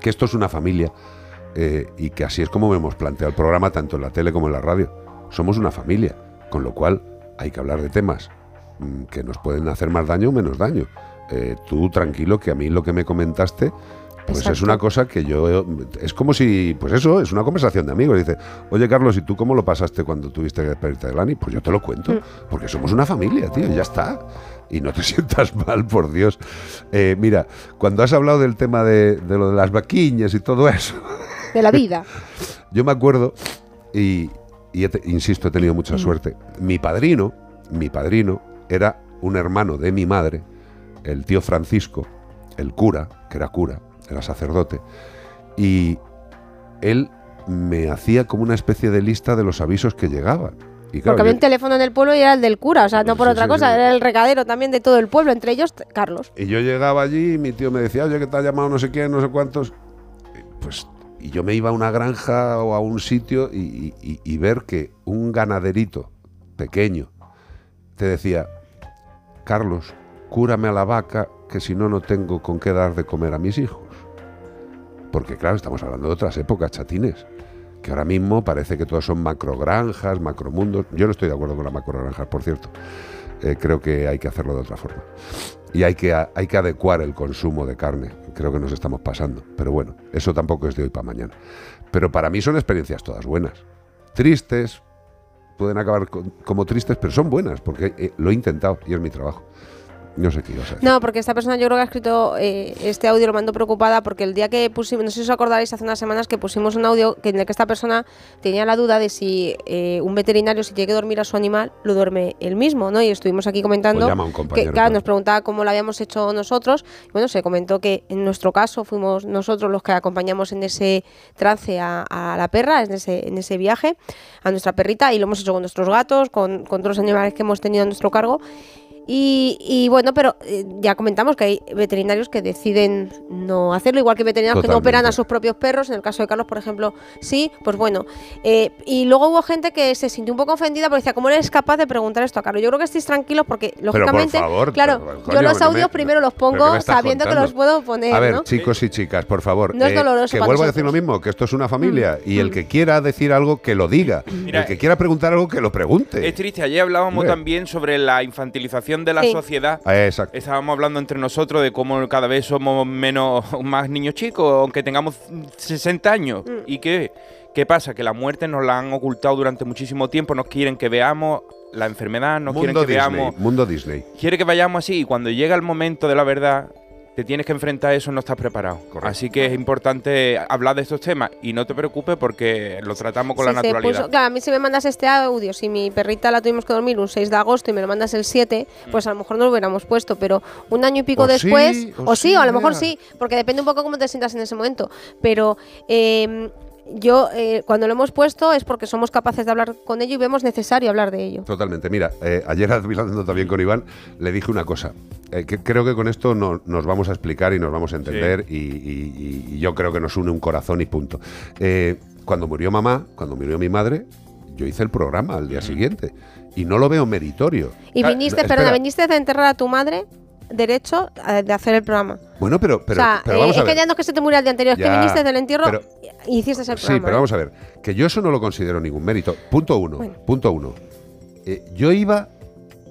que esto es una familia eh, y que así es como hemos planteado el programa tanto en la tele como en la radio. Somos una familia, con lo cual hay que hablar de temas mm, que nos pueden hacer más daño o menos daño. Eh, tú tranquilo que a mí lo que me comentaste pues es una cosa que yo es como si pues eso es una conversación de amigos. Dice oye Carlos y tú cómo lo pasaste cuando tuviste que despedirte de Lani pues yo te lo cuento Mm. porque somos una familia tío ya está. Y no te sientas mal por Dios. Eh, mira cuando has hablado del tema de, de lo de las vaquiñas y todo eso. De la vida. yo me acuerdo y, y he te- insisto, he tenido mucha suerte. Mi padrino, mi padrino era un hermano de mi madre, el tío Francisco, el cura, que era cura, era sacerdote, y él me hacía como una especie de lista de los avisos que llegaban. Y claro, Porque había yo- un teléfono en el pueblo y era el del cura, o sea, no por Sí, otra sí, cosa, sí. era el recadero también de todo el pueblo, entre ellos Carlos. Y yo llegaba allí y mi tío me decía, oye, que te ha llamado no sé quién, no sé cuántos. Y, Pues, y yo me iba a una granja o a un sitio y, y- y- y ver que un ganaderito pequeño te decía, Carlos, cúrame a la vaca, que si no, no tengo con qué dar de comer a mis hijos. Porque claro, estamos hablando de otras épocas, chatines. Que ahora mismo parece que todos son macrogranjas, macromundos. Yo no estoy de acuerdo con las macrogranjas, por cierto. Eh, creo que hay que hacerlo de otra forma. Y hay que, hay que adecuar el consumo de carne. Creo que nos estamos pasando. Pero bueno, eso tampoco es de hoy para mañana. Pero para mí son experiencias todas buenas. Tristes, pueden acabar como tristes, pero son buenas, porque eh, lo he intentado y es mi trabajo. No sé qué ibas a decir. No, porque esta persona yo creo que ha escrito eh, este audio, lo mando preocupada, porque el día que pusimos, no sé si os acordaréis, hace unas semanas que pusimos un audio que en el que esta persona tenía la duda de si eh, un veterinario, si tiene que dormir a su animal, lo duerme él mismo, ¿no? Y estuvimos aquí comentando Pues llama a un que, compañero, claro, claro. nos preguntaba cómo lo habíamos hecho nosotros. Y bueno, se comentó que en nuestro caso fuimos nosotros los que acompañamos en ese trance a, a la perra, en ese, en ese viaje, a nuestra perrita, y lo hemos hecho con nuestros gatos, con, con otros animales que hemos tenido a nuestro cargo. Y, y bueno, pero eh, ya comentamos que hay veterinarios que deciden no hacerlo, igual que veterinarios que no operan a sus propios perros. En el caso de Carlos, por ejemplo, sí, pues bueno. Eh, y luego hubo gente que se sintió un poco ofendida porque decía, ¿cómo eres capaz de preguntar esto a Carlos? Yo creo que estéis tranquilos porque, por lógicamente, favor, claro, pero, yo los me- audios primero los ¿pero qué pongo sabiendo que los puedo poner, A ver, ¿no? chicos y chicas, por favor. No es doloroso Que vuelvo a decir lo mismo, que esto es una familia Mm. y el que quiera decir algo, que lo diga. Mira, el que quiera preguntar algo, que lo pregunte. Es triste, ayer hablábamos también sobre la infantilización de la Sí. sociedad. Ah, exacto. Estábamos hablando entre nosotros de cómo cada vez somos menos más niños chicos, aunque tengamos 60 años. Mm. ¿Y qué, qué pasa? Que la muerte nos la han ocultado durante muchísimo tiempo, nos quieren que veamos la enfermedad, nos quieren Mundo que Disney, veamos... mundo Disney. Quiere que vayamos así y cuando llega el momento de la verdad, te tienes que enfrentar a eso, no estás preparado. Así que es importante hablar de estos temas y no te preocupes porque lo tratamos con Sí, la naturalidad. puso- claro, a mí si me mandas este audio, si mi perrita la tuvimos que dormir un 6 de agosto y me lo mandas el 7, pues a lo mejor no lo hubiéramos puesto, pero un año y pico O después, sí, o o sí, sí, o a lo mejor sí, porque depende un poco cómo te sientas en ese momento. Pero eh, yo, eh, cuando lo hemos puesto, es porque somos capaces de hablar con ello y vemos necesario hablar de ello. Totalmente. Mira, eh, ayer hablando también con Iván, le dije una cosa. eh, que creo que con esto no- nos vamos a explicar y nos vamos a entender y, y- y yo creo que nos une un corazón y punto. Eh, cuando murió mamá, cuando murió mi madre, yo hice el programa al día siguiente y no lo veo meritorio. Y Ah, viniste, espera. perdona, viniste de enterrar a tu madre derecho a- de hacer el programa. Bueno, pero, pero, o sea, pero eh, vamos es a que ver. ya no es que se te murió el día anterior, es que viniste del entierro pero- y hiciste el Sí, programa. pero ¿eh? vamos a ver, que yo eso no lo considero ningún mérito. Punto uno, Bueno. punto uno. Eh, yo iba,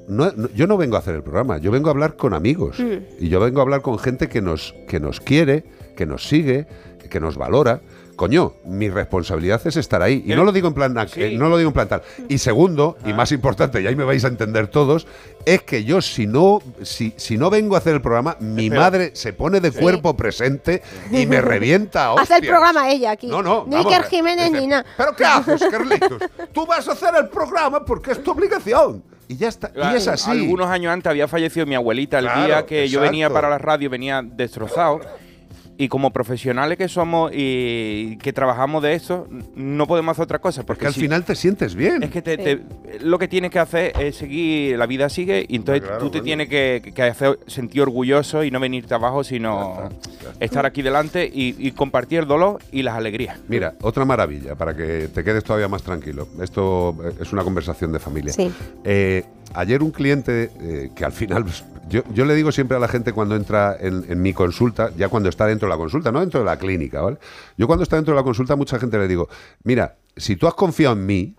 no- no- yo no vengo a hacer el programa, yo vengo a hablar con amigos Mm. y yo vengo a hablar con gente que nos, que nos quiere, que nos sigue, que nos valora. Coño, mi responsabilidad es estar ahí. Y no lo digo en plan, eh, no lo digo en plan tal. Y segundo, y más importante, y ahí me vais a entender todos, es que yo si no, si, si no vengo a hacer el programa, mi Espera. madre se pone de cuerpo presente y me revienta a Hace el programa ella aquí. No, no, Ni vamos, Iker eh, Jiménez dice, ni nada. ¿Pero qué haces, Carlitos? Tú vas a hacer el programa porque es tu obligación. Y ya está. Y es así. Algunos años antes había fallecido mi abuelita. El Claro, día que yo venía para la radio venía destrozado. Y como profesionales que somos y que trabajamos de esto, no podemos hacer otra cosa. Porque Porque al si- final te sientes bien. Es que te- te- lo que tienes que hacer es seguir, la vida sigue y entonces Claro, tú te tienes que, que hacer sentir orgulloso y no venirte abajo, sino estar aquí delante y, y compartir el dolor y las alegrías. Mira, otra maravilla para que te quedes todavía más tranquilo. Esto es una conversación de familia. Sí. Eh, ayer un cliente eh, que al final, pues, yo, yo le digo siempre a la gente cuando entra en, mi consulta, ya cuando está dentro de la consulta, no dentro de la clínica, ¿vale? Yo cuando está dentro de la consulta, mucha gente le digo, mira, si tú has confiado en mí,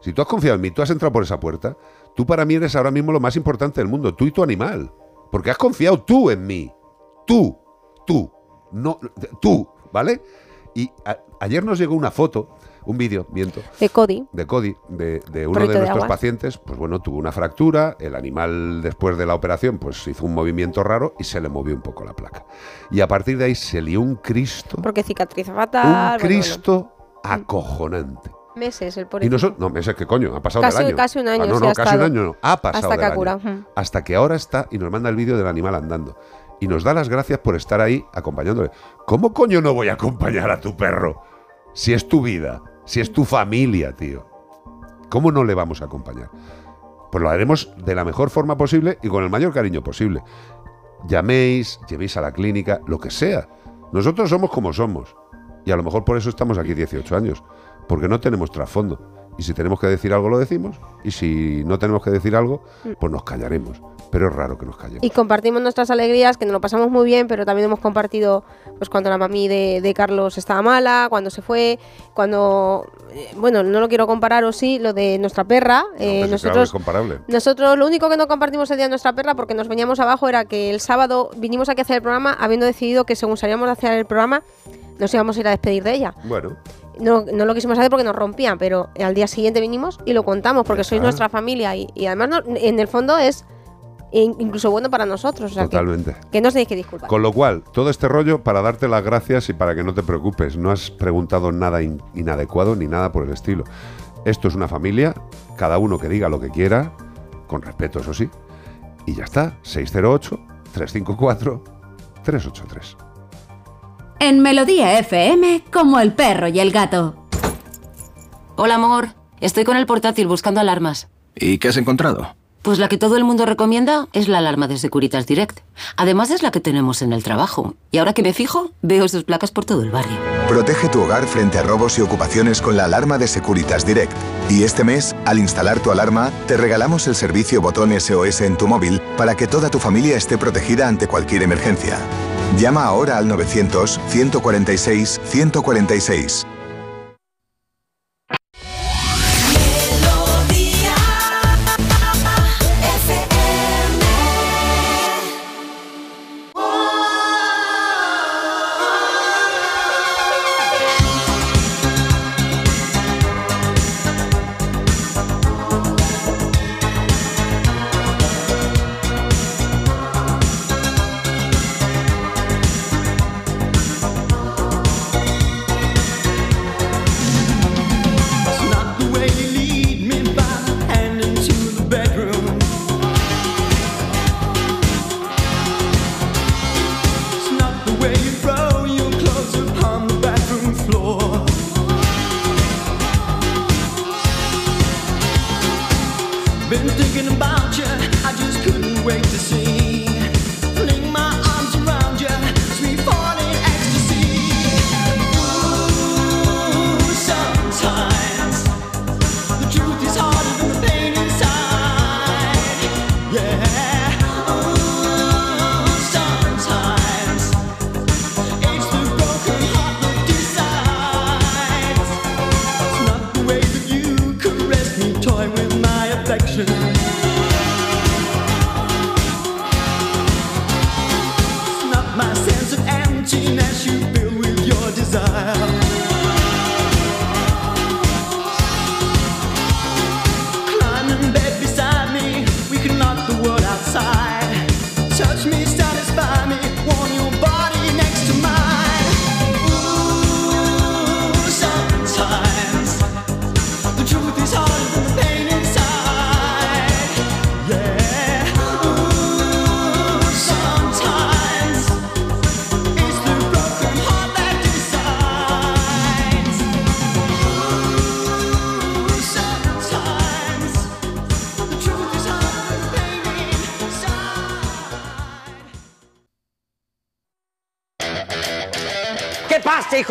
si tú has confiado en mí, tú has entrado por esa puerta, tú para mí eres ahora mismo lo más importante del mundo, tú y tu animal. Porque has confiado tú en mí. Tú, tú, no, tú, ¿vale? Y ayer nos llegó una foto, un vídeo, miento, De Cody. de Cody, de, de uno de nuestros pacientes, pues bueno, tuvo una fractura, el animal después de la operación pues hizo un movimiento raro y se le movió un poco la placa. Y a partir de ahí se lió un Cristo, Porque cicatriza fatal. un bueno, Cristo acojonante. bueno. Meses el pobre. Y nosotros, no, meses que coño, ha pasado Casi- del año. casi un año, Ah, no, no, casi un año no, ha pasado Hasta que del ha curado. año. Ujú. Hasta que ahora está y nos manda el vídeo del animal andando. Y nos da las gracias por estar ahí acompañándole. ¿Cómo coño no voy a acompañar a tu perro? Si es tu vida, si es tu familia, tío. ¿Cómo no le vamos a acompañar? Pues lo haremos de la mejor forma posible y con el mayor cariño posible. Llaméis, llevéis a la clínica, lo que sea. Nosotros somos como somos. Y a lo mejor por eso estamos aquí 18 años. Porque no tenemos trasfondo. Y si tenemos que decir algo, lo decimos. Y si no tenemos que decir algo, pues nos callaremos. Pero es raro que nos callemos. Y compartimos nuestras alegrías, que nos lo pasamos muy bien, pero también hemos compartido pues cuando la mami de, de Carlos estaba mala, cuando se fue, cuando... eh, bueno, no lo quiero comparar o sí, lo de nuestra perra. eh, Pues, claro, nosotros es comparable. nosotros lo único que no compartimos el día de nuestra perra porque nos veníamos abajo era que el sábado vinimos aquí a hacer el programa habiendo decidido que según salíamos de hacer el programa nos íbamos a ir a despedir de ella. Bueno, No, no lo quisimos hacer porque nos rompían, pero al día siguiente vinimos y lo contamos porque sois nuestra familia y, y además no- en el fondo es in- incluso bueno para nosotros. O sea, que, totalmente. que no os tenéis que disculpar. Con lo cual, todo este rollo para darte las gracias y para que no te preocupes. No has preguntado nada in- inadecuado ni nada por el estilo. Esto es una familia, cada uno que diga lo que quiera, con respeto, eso sí. Y ya está, 608-354-383. En Melodía FM, como el perro y el gato. Hola, amor. Estoy con el portátil buscando alarmas. ¿Y qué has encontrado? Pues la que todo el mundo recomienda es la alarma de Securitas Direct. Además es la que tenemos en el trabajo. Y ahora que me fijo, veo sus placas por todo el barrio. Protege tu hogar frente a robos y ocupaciones con la alarma de Securitas Direct. Y este mes, al instalar tu alarma, te regalamos el servicio botón SOS en tu móvil para que toda tu familia esté protegida ante cualquier emergencia. Llama ahora al 900-146-146.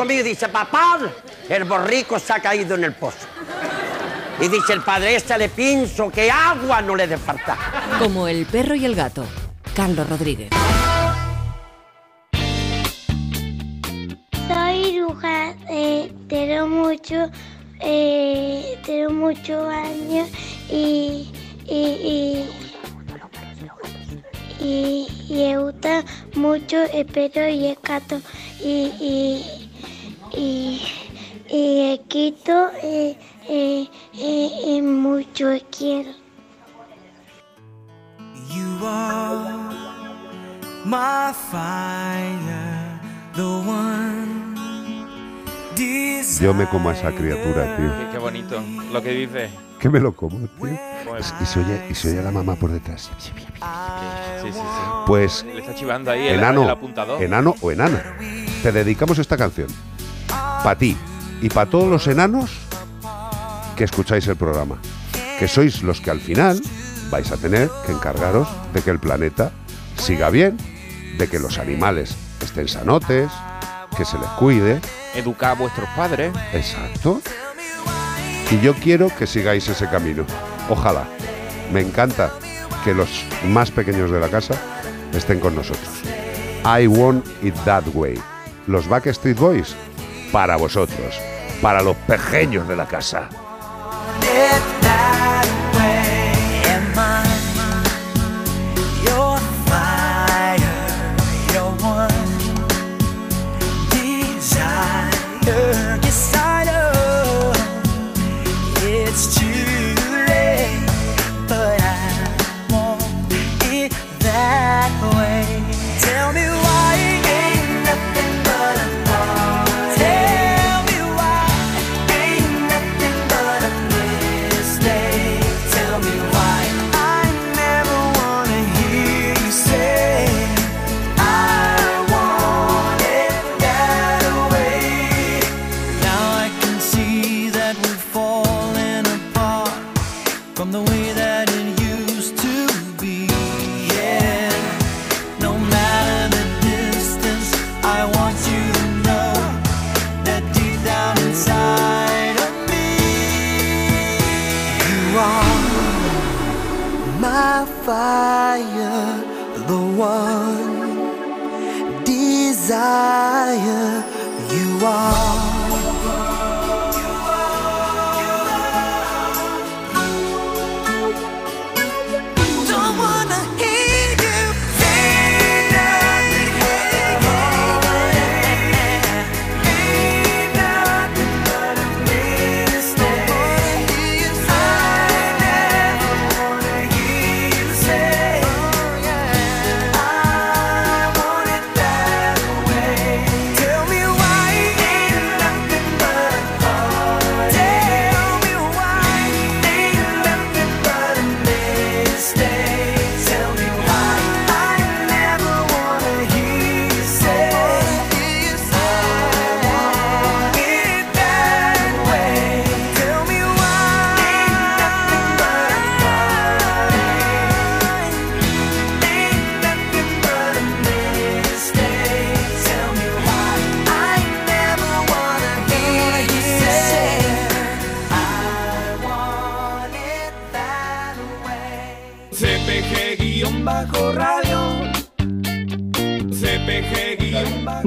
¿Qué pasa, hijo mío? Dice, papá, el borrico se ha caído en el pozo. Y dice el padre, échale pinzo, que agua no le dé falta. Como el perro y el gato. Carlos Rodríguez. Soy Luja, eh, tengo mucho, eh, tengo muchos años y, y, y, y, y me gusta mucho el perro y el gato y, y, como a esa criatura, tío. Qué, qué bonito lo que dice. ¿Qué me lo como, tío? Pues- Y se oye, y se oye a la mamá por detrás. Sí, sí, sí. Pues, Le está chivando ahí el, enano, el apuntador. enano o enana, te dedicamos esta canción. Para ti y para todos los enanos que escucháis el programa. Que sois los que al final vais a tener que encargaros de que el planeta siga bien, de que los animales estén sanotes, que se les cuide. Educar a vuestros padres. Exacto. Y yo quiero que sigáis ese camino. Ojalá. Me encanta que los más pequeños de la casa estén con nosotros. I want it that way. Los Backstreet Boys, para vosotros, para los pequeños de la casa.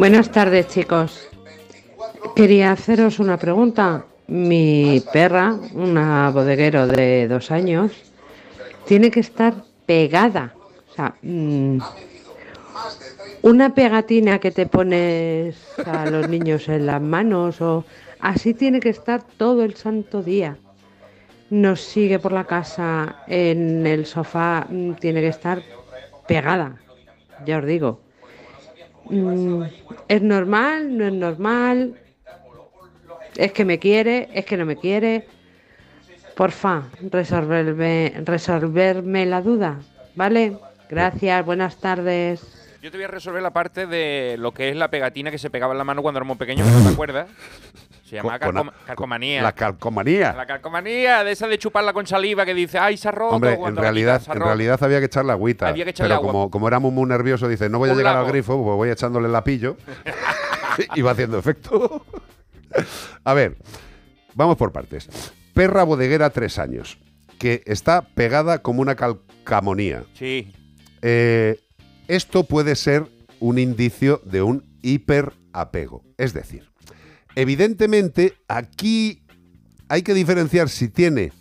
Buenas tardes, chicos. Quería haceros una pregunta. Mi perra, una bodeguero de dos años, tiene que estar pegada. O sea, mm, una pegatina que te pones a los niños en las manos o así tiene que estar todo el santo día. Nos sigue por la casa en el sofá, mm, tiene que estar pegada. Ya os digo. Mm, ¿Es normal? ¿No es normal? ¿Es que me quiere? ¿Es que no me quiere? Porfa, resolverme, resolverme la duda, ¿vale? Gracias, buenas tardes. Yo te voy a resolver la parte de lo que es la pegatina que se pegaba en la mano cuando éramos pequeños, ¿no te acuerdas? Se llamaba Con- calcoma- calcomanía. La calcomanía. La calcomanía, de esa de chuparla con saliva que dice, ¡ay, se ha roto! Hombre, en la realidad, en realidad había que echarle agüita. Había que echarle pero agua. como, como éramos muy nerviosos, dice, no voy a Un llegar al grifo, pues voy echándole el lapillo. y va haciendo efecto. a ver, vamos por partes. Perra bodeguera, tres años, que está pegada como una calcamonía. Sí. Eh, esto puede ser un indicio de un hiperapego. Es decir, evidentemente aquí hay que diferenciar si tiene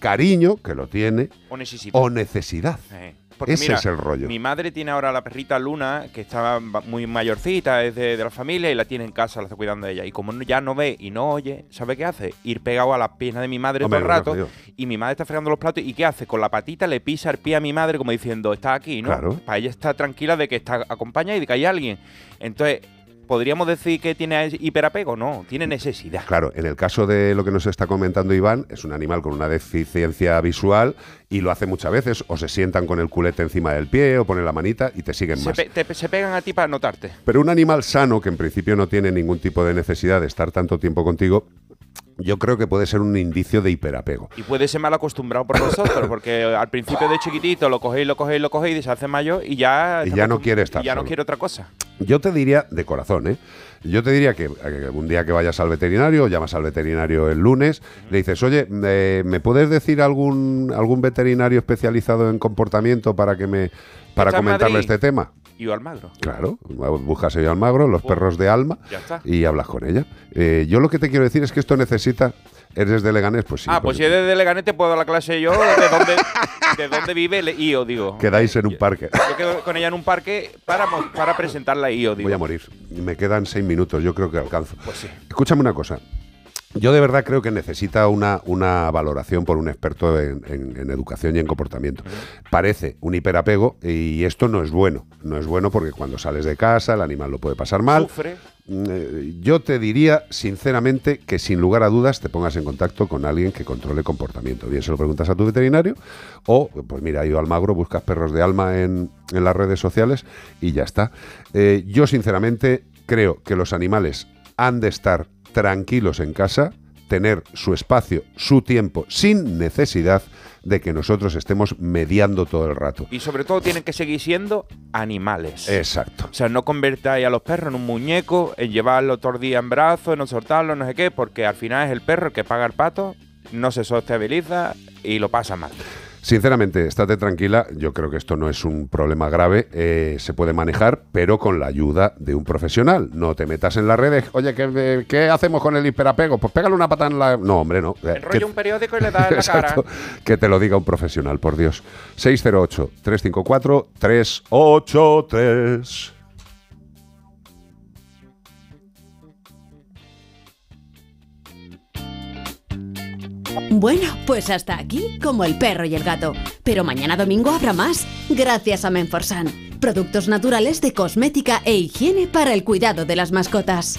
cariño, que lo tiene, O necesidad. o necesidad. Eh, Porque Ese mira, es el rollo. Mi madre tiene ahora la perrita Luna, que está ba- muy mayorcita, es de, de la familia y la tiene en casa, la está cuidando ella. Y como ya no ve y no oye, ¿sabe qué hace? Ir pegado a las piernas de mi madre Hombre, todo el rato. Y mi madre está fregando los platos. ¿Y qué hace? Con la patita le pisa el pie a mi madre como diciendo, está aquí, ¿no? Claro. Para ella está tranquila de que está acompañada y de que hay alguien. Entonces, ¿podríamos decir que tiene hiperapego? No, tiene necesidad. Claro, en el caso de lo que nos está comentando Iván, es un animal con una deficiencia visual y lo hace muchas veces, o se sientan con el culete encima del pie o ponen la manita y te siguen Se, más. pe- te- se pegan a ti para notarte. Pero un animal sano, que en principio no tiene ningún tipo de necesidad de estar tanto tiempo contigo, yo creo que puede ser un indicio de hiperapego. Y puede ser mal acostumbrado por vosotros, porque al principio de chiquitito lo cogéis, lo cogéis, lo cogéis y se hace mayor y ya. Y ya no quiere estar Y ya no quiere otra cosa. Yo te diría, de corazón, ¿eh? Yo te diría que, que un día que vayas al veterinario, llamas al veterinario el lunes, le dices, oye, eh, ¿me puedes decir algún, algún veterinario especializado en comportamiento para que me para comentarle Madrid. este tema? Y yo Almagro. Claro, buscas a Almagro, los perros de alma, y hablas con ella. Eh, yo lo que te quiero decir es que esto necesita. ¿Eres de Leganés? Pues sí. ah, pues si es desde Leganés te puedo dar la clase yo de dónde, de dónde vive el IO, digo. Quedáis en un parque. Yo quedo con ella en un parque para, para presentarla a IO, digo. Voy a morir. Me quedan seis minutos, yo creo que alcanzo. Pues sí. Escúchame una cosa. Yo de verdad creo que necesita una, una valoración por un experto en, en- en educación y en comportamiento. Parece un hiperapego y esto no es bueno. No es bueno porque cuando sales de casa el animal lo puede pasar mal. Sufre. Mm, eh, Yo te diría, sinceramente, que sin lugar a dudas te pongas en contacto con alguien que controle comportamiento. Bien, se lo preguntas a tu veterinario o, pues mira, yo Almagro, buscas perros de alma en, en las redes sociales y ya está. Eh, yo, sinceramente, creo que los animales han de estar tranquilos en casa, tener su espacio, su tiempo, sin necesidad de que nosotros estemos mediando todo el rato. Y sobre todo tienen que seguir siendo animales. Exacto. O sea, no convertáis a los perros en un muñeco, en llevarlo todo el día en brazos, en no soltarlo, no sé qué, porque al final es el perro el que paga el pato, no se sociabiliza y lo pasa mal. Sinceramente, estate tranquila, yo creo que esto no es un problema grave, eh, se puede manejar, pero con la ayuda de un profesional. No te metas en las redes, oye, ¿qué, qué hacemos con el hiperapego? Pues pégale una pata en la... No, hombre, no. Eh, Enrolla un periódico y le da en la cara. Que te lo diga un profesional, por Dios. 608-354-383. Bueno, pues hasta aquí, como el perro y el gato. Pero mañana domingo habrá más, gracias a Menforsan. Productos naturales de cosmética e higiene para el cuidado de las mascotas.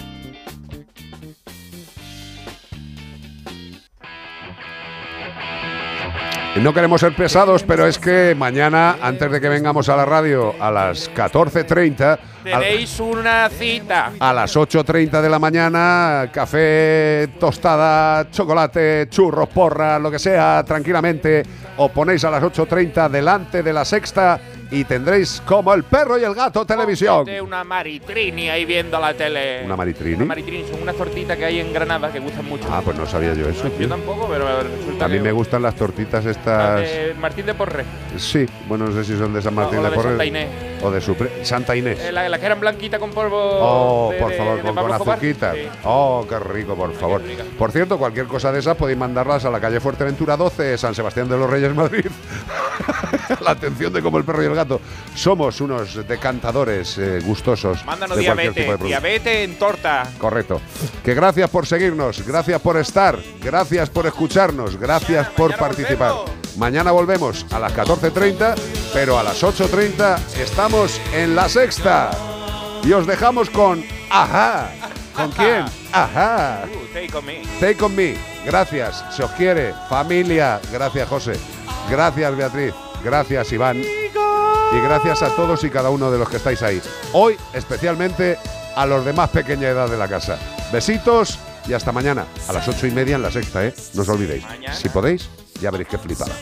No queremos ser pesados, pero es que mañana, antes de que vengamos a la radio a las 14.30, a- Tenéis una cita. a las 8.30 de la mañana, café, tostada, chocolate, churros, porra, lo que sea, tranquilamente, os ponéis a las 8.30 delante de la sexta y tendréis como el perro y el gato televisión. Una maritrini ahí viendo la tele. ¿Una maritrini? Una maritrini son unas tortitas que hay en Granada que gustan mucho. Ah, pues no sabía yo eso. Yo tampoco, pero resulta A mí que me gustan las tortitas estas. de Martín de Porres. Sí, bueno, no sé si son de San Martín o de de Porres Santa Inés. o de Supre- Santa Inés. Eh, la, la que eran blanquitas con polvo. Oh, de- por de- favor, con, con azuquita. Sí. Oh, qué rico, por favor. Por cierto, cualquier cosa de esas podéis mandarlas a la calle Fuerteventura 12, San Sebastián de los Reyes, Madrid. la atención de como el perro y el gato. Somos unos decantadores eh, gustosos Mándanos de cualquier tipo de diabetes. Diabetes en torta. Correcto. Que gracias por seguirnos, gracias por estar, gracias por escucharnos, gracias por participar. Mañana volvemos a las 14.30, pero a las 8.30 estamos en la sexta. Y os dejamos con Ajá. ¿Con quién? Ajá. Uh, take on me. Take on me. Gracias. Se os quiere. Familia. Gracias, José. Gracias, Beatriz. Gracias, Iván. Y gracias a todos y cada uno de los que estáis ahí. Hoy, especialmente, a los de más pequeña edad de la casa. Besitos y hasta mañana. A las ocho y media en la sexta, ¿eh? No os olvidéis. Si podéis, ya veréis qué flipada.